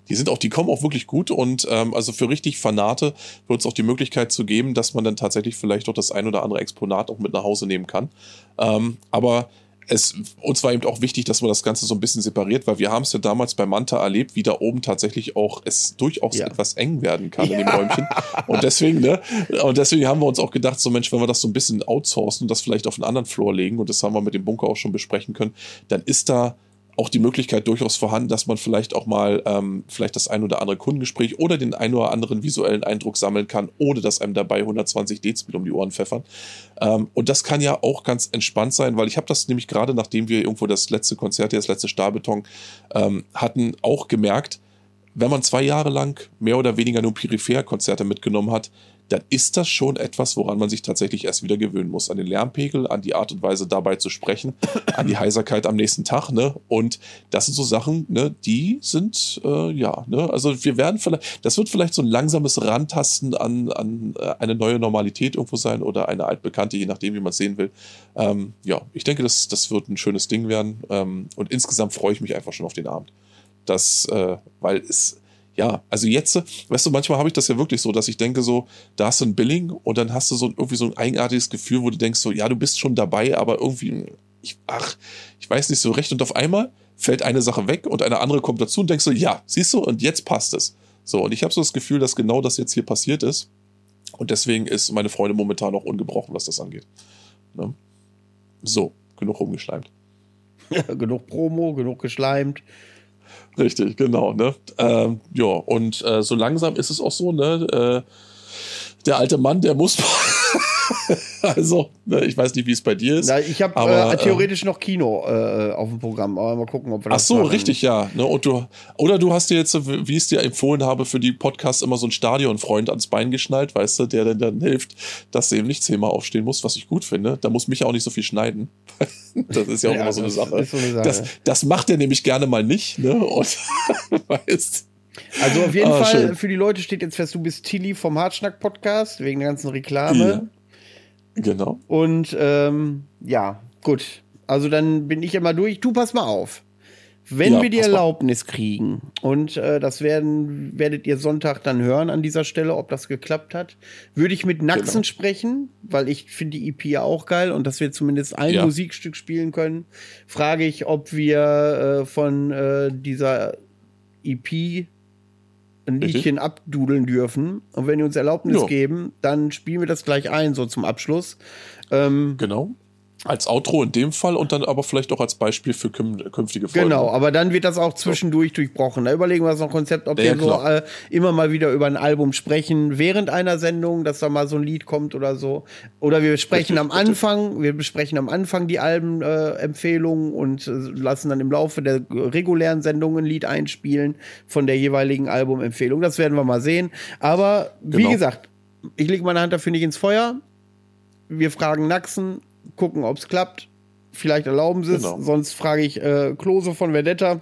B: Die sind auch, die kommen auch wirklich gut und ähm, also für richtig Fanate wird es auch die Möglichkeit zu geben, dass man dann tatsächlich vielleicht auch das ein oder andere Exponat auch mit nach Hause nehmen kann. Ähm, aber es, uns war eben auch wichtig, dass man das Ganze so ein bisschen separiert, weil wir haben es ja damals bei Manta erlebt, wie da oben tatsächlich auch es durchaus ja. etwas eng werden kann ja. in dem Räumchen. Und deswegen, ne, und deswegen haben wir uns auch gedacht, so Mensch, wenn wir das so ein bisschen outsourcen und das vielleicht auf einen anderen Floor legen, und das haben wir mit dem Bunker auch schon besprechen können, dann ist da auch die Möglichkeit durchaus vorhanden, dass man vielleicht auch mal ähm, vielleicht das ein oder andere Kundengespräch oder den ein oder anderen visuellen Eindruck sammeln kann, ohne dass einem dabei 120 Dezibel um die Ohren pfeffern. Ähm, und das kann ja auch ganz entspannt sein, weil ich habe das nämlich gerade, nachdem wir irgendwo das letzte Konzert, das letzte Stahlbeton ähm, hatten, auch gemerkt, wenn man zwei Jahre lang mehr oder weniger nur Peripherkonzerte mitgenommen hat, dann ist das schon etwas, woran man sich tatsächlich erst wieder gewöhnen muss. An den Lärmpegel, an die Art und Weise dabei zu sprechen, an die Heiserkeit am nächsten Tag, ne? Und das sind so Sachen, ne, die sind, äh, ja, ne, also wir werden vielleicht, das wird vielleicht so ein langsames Rantasten an, an äh, eine neue Normalität irgendwo sein oder eine altbekannte, je nachdem, wie man es sehen will. Ähm, ja, ich denke, das, das wird ein schönes Ding werden. Ähm, und insgesamt freue ich mich einfach schon auf den Abend. Das, äh, weil es, ja, also jetzt, weißt du, manchmal habe ich das ja wirklich so, dass ich denke so, da hast du ein Billing und dann hast du so irgendwie so ein eigenartiges Gefühl, wo du denkst so, ja, du bist schon dabei, aber irgendwie, ich, ach, ich weiß nicht so recht und auf einmal fällt eine Sache weg und eine andere kommt dazu und denkst so, ja, siehst du, und jetzt passt es. So, und ich habe so das Gefühl, dass genau das jetzt hier passiert ist. Und deswegen ist meine Freude momentan noch ungebrochen, was das angeht. Ne? So, genug rumgeschleimt.
A: Genug Promo, genug geschleimt.
B: Richtig, genau. Ne? Ähm, ja, und äh, so langsam ist es auch so, ne? Äh, der alte Mann, der muss. also, ne, ich weiß nicht, wie es bei dir ist.
A: Na, ich habe äh, theoretisch äh, noch Kino äh, auf dem Programm, aber mal gucken, ob wir
B: das Ach so, machen. richtig, ja. Ne, und du, oder du hast dir jetzt, wie ich es dir empfohlen habe, für die Podcasts immer so einen Stadionfreund ans Bein geschnallt, weißt du, der dann, dann hilft, dass du eben nicht zehnmal aufstehen musst, was ich gut finde. Da muss mich ja auch nicht so viel schneiden. das ist ja auch ja, immer so eine, so eine Sache. Das, das macht er nämlich gerne mal nicht, ne? Und weißt
A: also auf jeden ah, Fall, schön. für die Leute steht jetzt fest, du bist Tilly vom Hartschnack-Podcast, wegen der ganzen Reklame.
B: Genau.
A: Und ähm, ja, gut. Also dann bin ich immer durch. Du pass mal auf. Wenn ja, wir die Erlaubnis mal. kriegen, und äh, das werden, werdet ihr Sonntag dann hören an dieser Stelle, ob das geklappt hat, würde ich mit Naxen genau. sprechen, weil ich finde die EP ja auch geil und dass wir zumindest ein ja. Musikstück spielen können, frage ich, ob wir äh, von äh, dieser EP ein Liedchen Richtig? abdudeln dürfen. Und wenn die uns Erlaubnis jo. geben, dann spielen wir das gleich ein, so zum Abschluss.
B: Ähm, genau als Outro in dem Fall und dann aber vielleicht auch als Beispiel für künftige
A: Folgen. Genau, aber dann wird das auch zwischendurch so. durchbrochen. Da überlegen wir uns noch ein Konzept, ob ja, wir so äh, immer mal wieder über ein Album sprechen während einer Sendung, dass da mal so ein Lied kommt oder so. Oder wir sprechen richtig, am Anfang, richtig. wir besprechen am Anfang die Albenempfehlungen äh, und äh, lassen dann im Laufe der regulären Sendung ein Lied einspielen von der jeweiligen Albumempfehlung. Das werden wir mal sehen. Aber wie genau. gesagt, ich lege meine Hand dafür nicht ins Feuer. Wir fragen Naxen, gucken, ob es klappt. Vielleicht erlauben sie es. Genau. Sonst frage ich äh, Klose von Vendetta.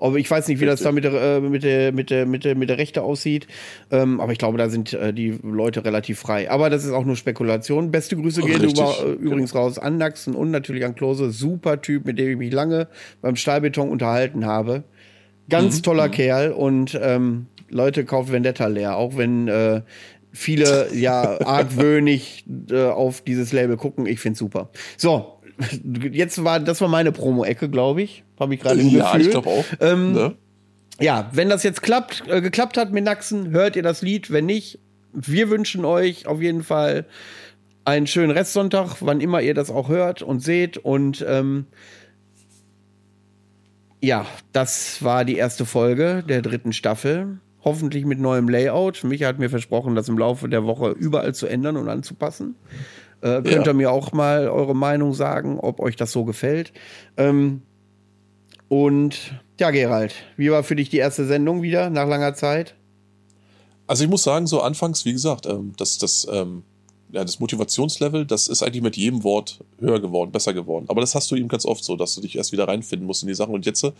A: Aber ich weiß nicht, wie Richtig. das da mit der, äh, mit der, mit der, mit der, mit der Rechte aussieht. Ähm, aber ich glaube, da sind äh, die Leute relativ frei. Aber das ist auch nur Spekulation. Beste Grüße gehen über, äh, übrigens genau. raus an Naxen und natürlich an Klose. Super Typ, mit dem ich mich lange beim Stahlbeton unterhalten habe. Ganz mhm. toller mhm. Kerl und ähm, Leute, kauft Vendetta leer. Auch wenn äh, viele ja argwöhnig äh, auf dieses Label gucken. Ich find's super. So, jetzt war das war meine Promo-Ecke, glaube ich. Habe ich gerade im
B: Ja, Gefühl. ich glaube auch.
A: Ähm, ne? Ja, wenn das jetzt klappt, äh, geklappt hat mit Naxen, hört ihr das Lied. Wenn nicht, wir wünschen euch auf jeden Fall einen schönen Restsonntag, wann immer ihr das auch hört und seht. Und ähm, ja, das war die erste Folge der dritten Staffel hoffentlich mit neuem Layout. Micha hat mir versprochen, das im Laufe der Woche überall zu ändern und anzupassen. Äh, könnt ihr mir auch mal eure Meinung sagen, ob euch das so gefällt. Ähm, und ja, Gerald, wie war für dich die erste Sendung wieder nach langer Zeit?
B: Also ich muss sagen, so anfangs, wie gesagt, ähm, das, das, ähm, ja, das Motivationslevel, das ist eigentlich mit jedem Wort höher geworden, besser geworden. Aber das hast du eben ganz oft so, dass du dich erst wieder reinfinden musst in die Sachen. Und jetzt äh,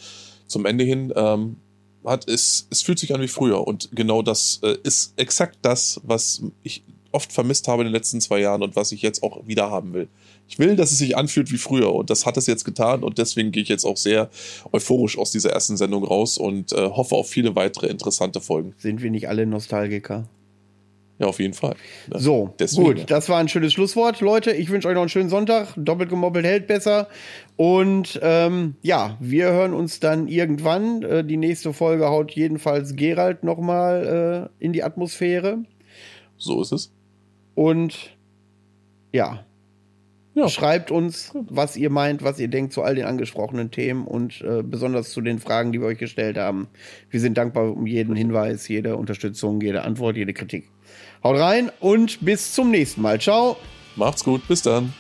B: zum Ende hin ähm, hat, es, es fühlt sich an wie früher. Und genau das äh, ist exakt das, was ich oft vermisst habe in den letzten zwei Jahren und was ich jetzt auch wieder haben will. Ich will, dass es sich anfühlt wie früher und das hat es jetzt getan und deswegen gehe ich jetzt auch sehr euphorisch aus dieser ersten Sendung raus und äh, hoffe auf viele weitere interessante Folgen.
A: Sind wir nicht alle Nostalgiker?
B: Ja, auf jeden Fall.
A: So, Deswegen, gut, das war ein schönes Schlusswort. Leute, ich wünsche euch noch einen schönen Sonntag. Doppelt gemoppelt hält besser. Und ähm, ja, wir hören uns dann irgendwann. Äh, die nächste Folge haut jedenfalls Gerald nochmal äh, in die Atmosphäre.
B: So ist es.
A: Und ja. ja. Schreibt uns, was ihr meint, was ihr denkt zu all den angesprochenen Themen und äh, besonders zu den Fragen, die wir euch gestellt haben. Wir sind dankbar um jeden Hinweis, jede Unterstützung, jede Antwort, jede Kritik. Haut rein und bis zum nächsten Mal. Ciao.
B: Macht's gut, bis dann.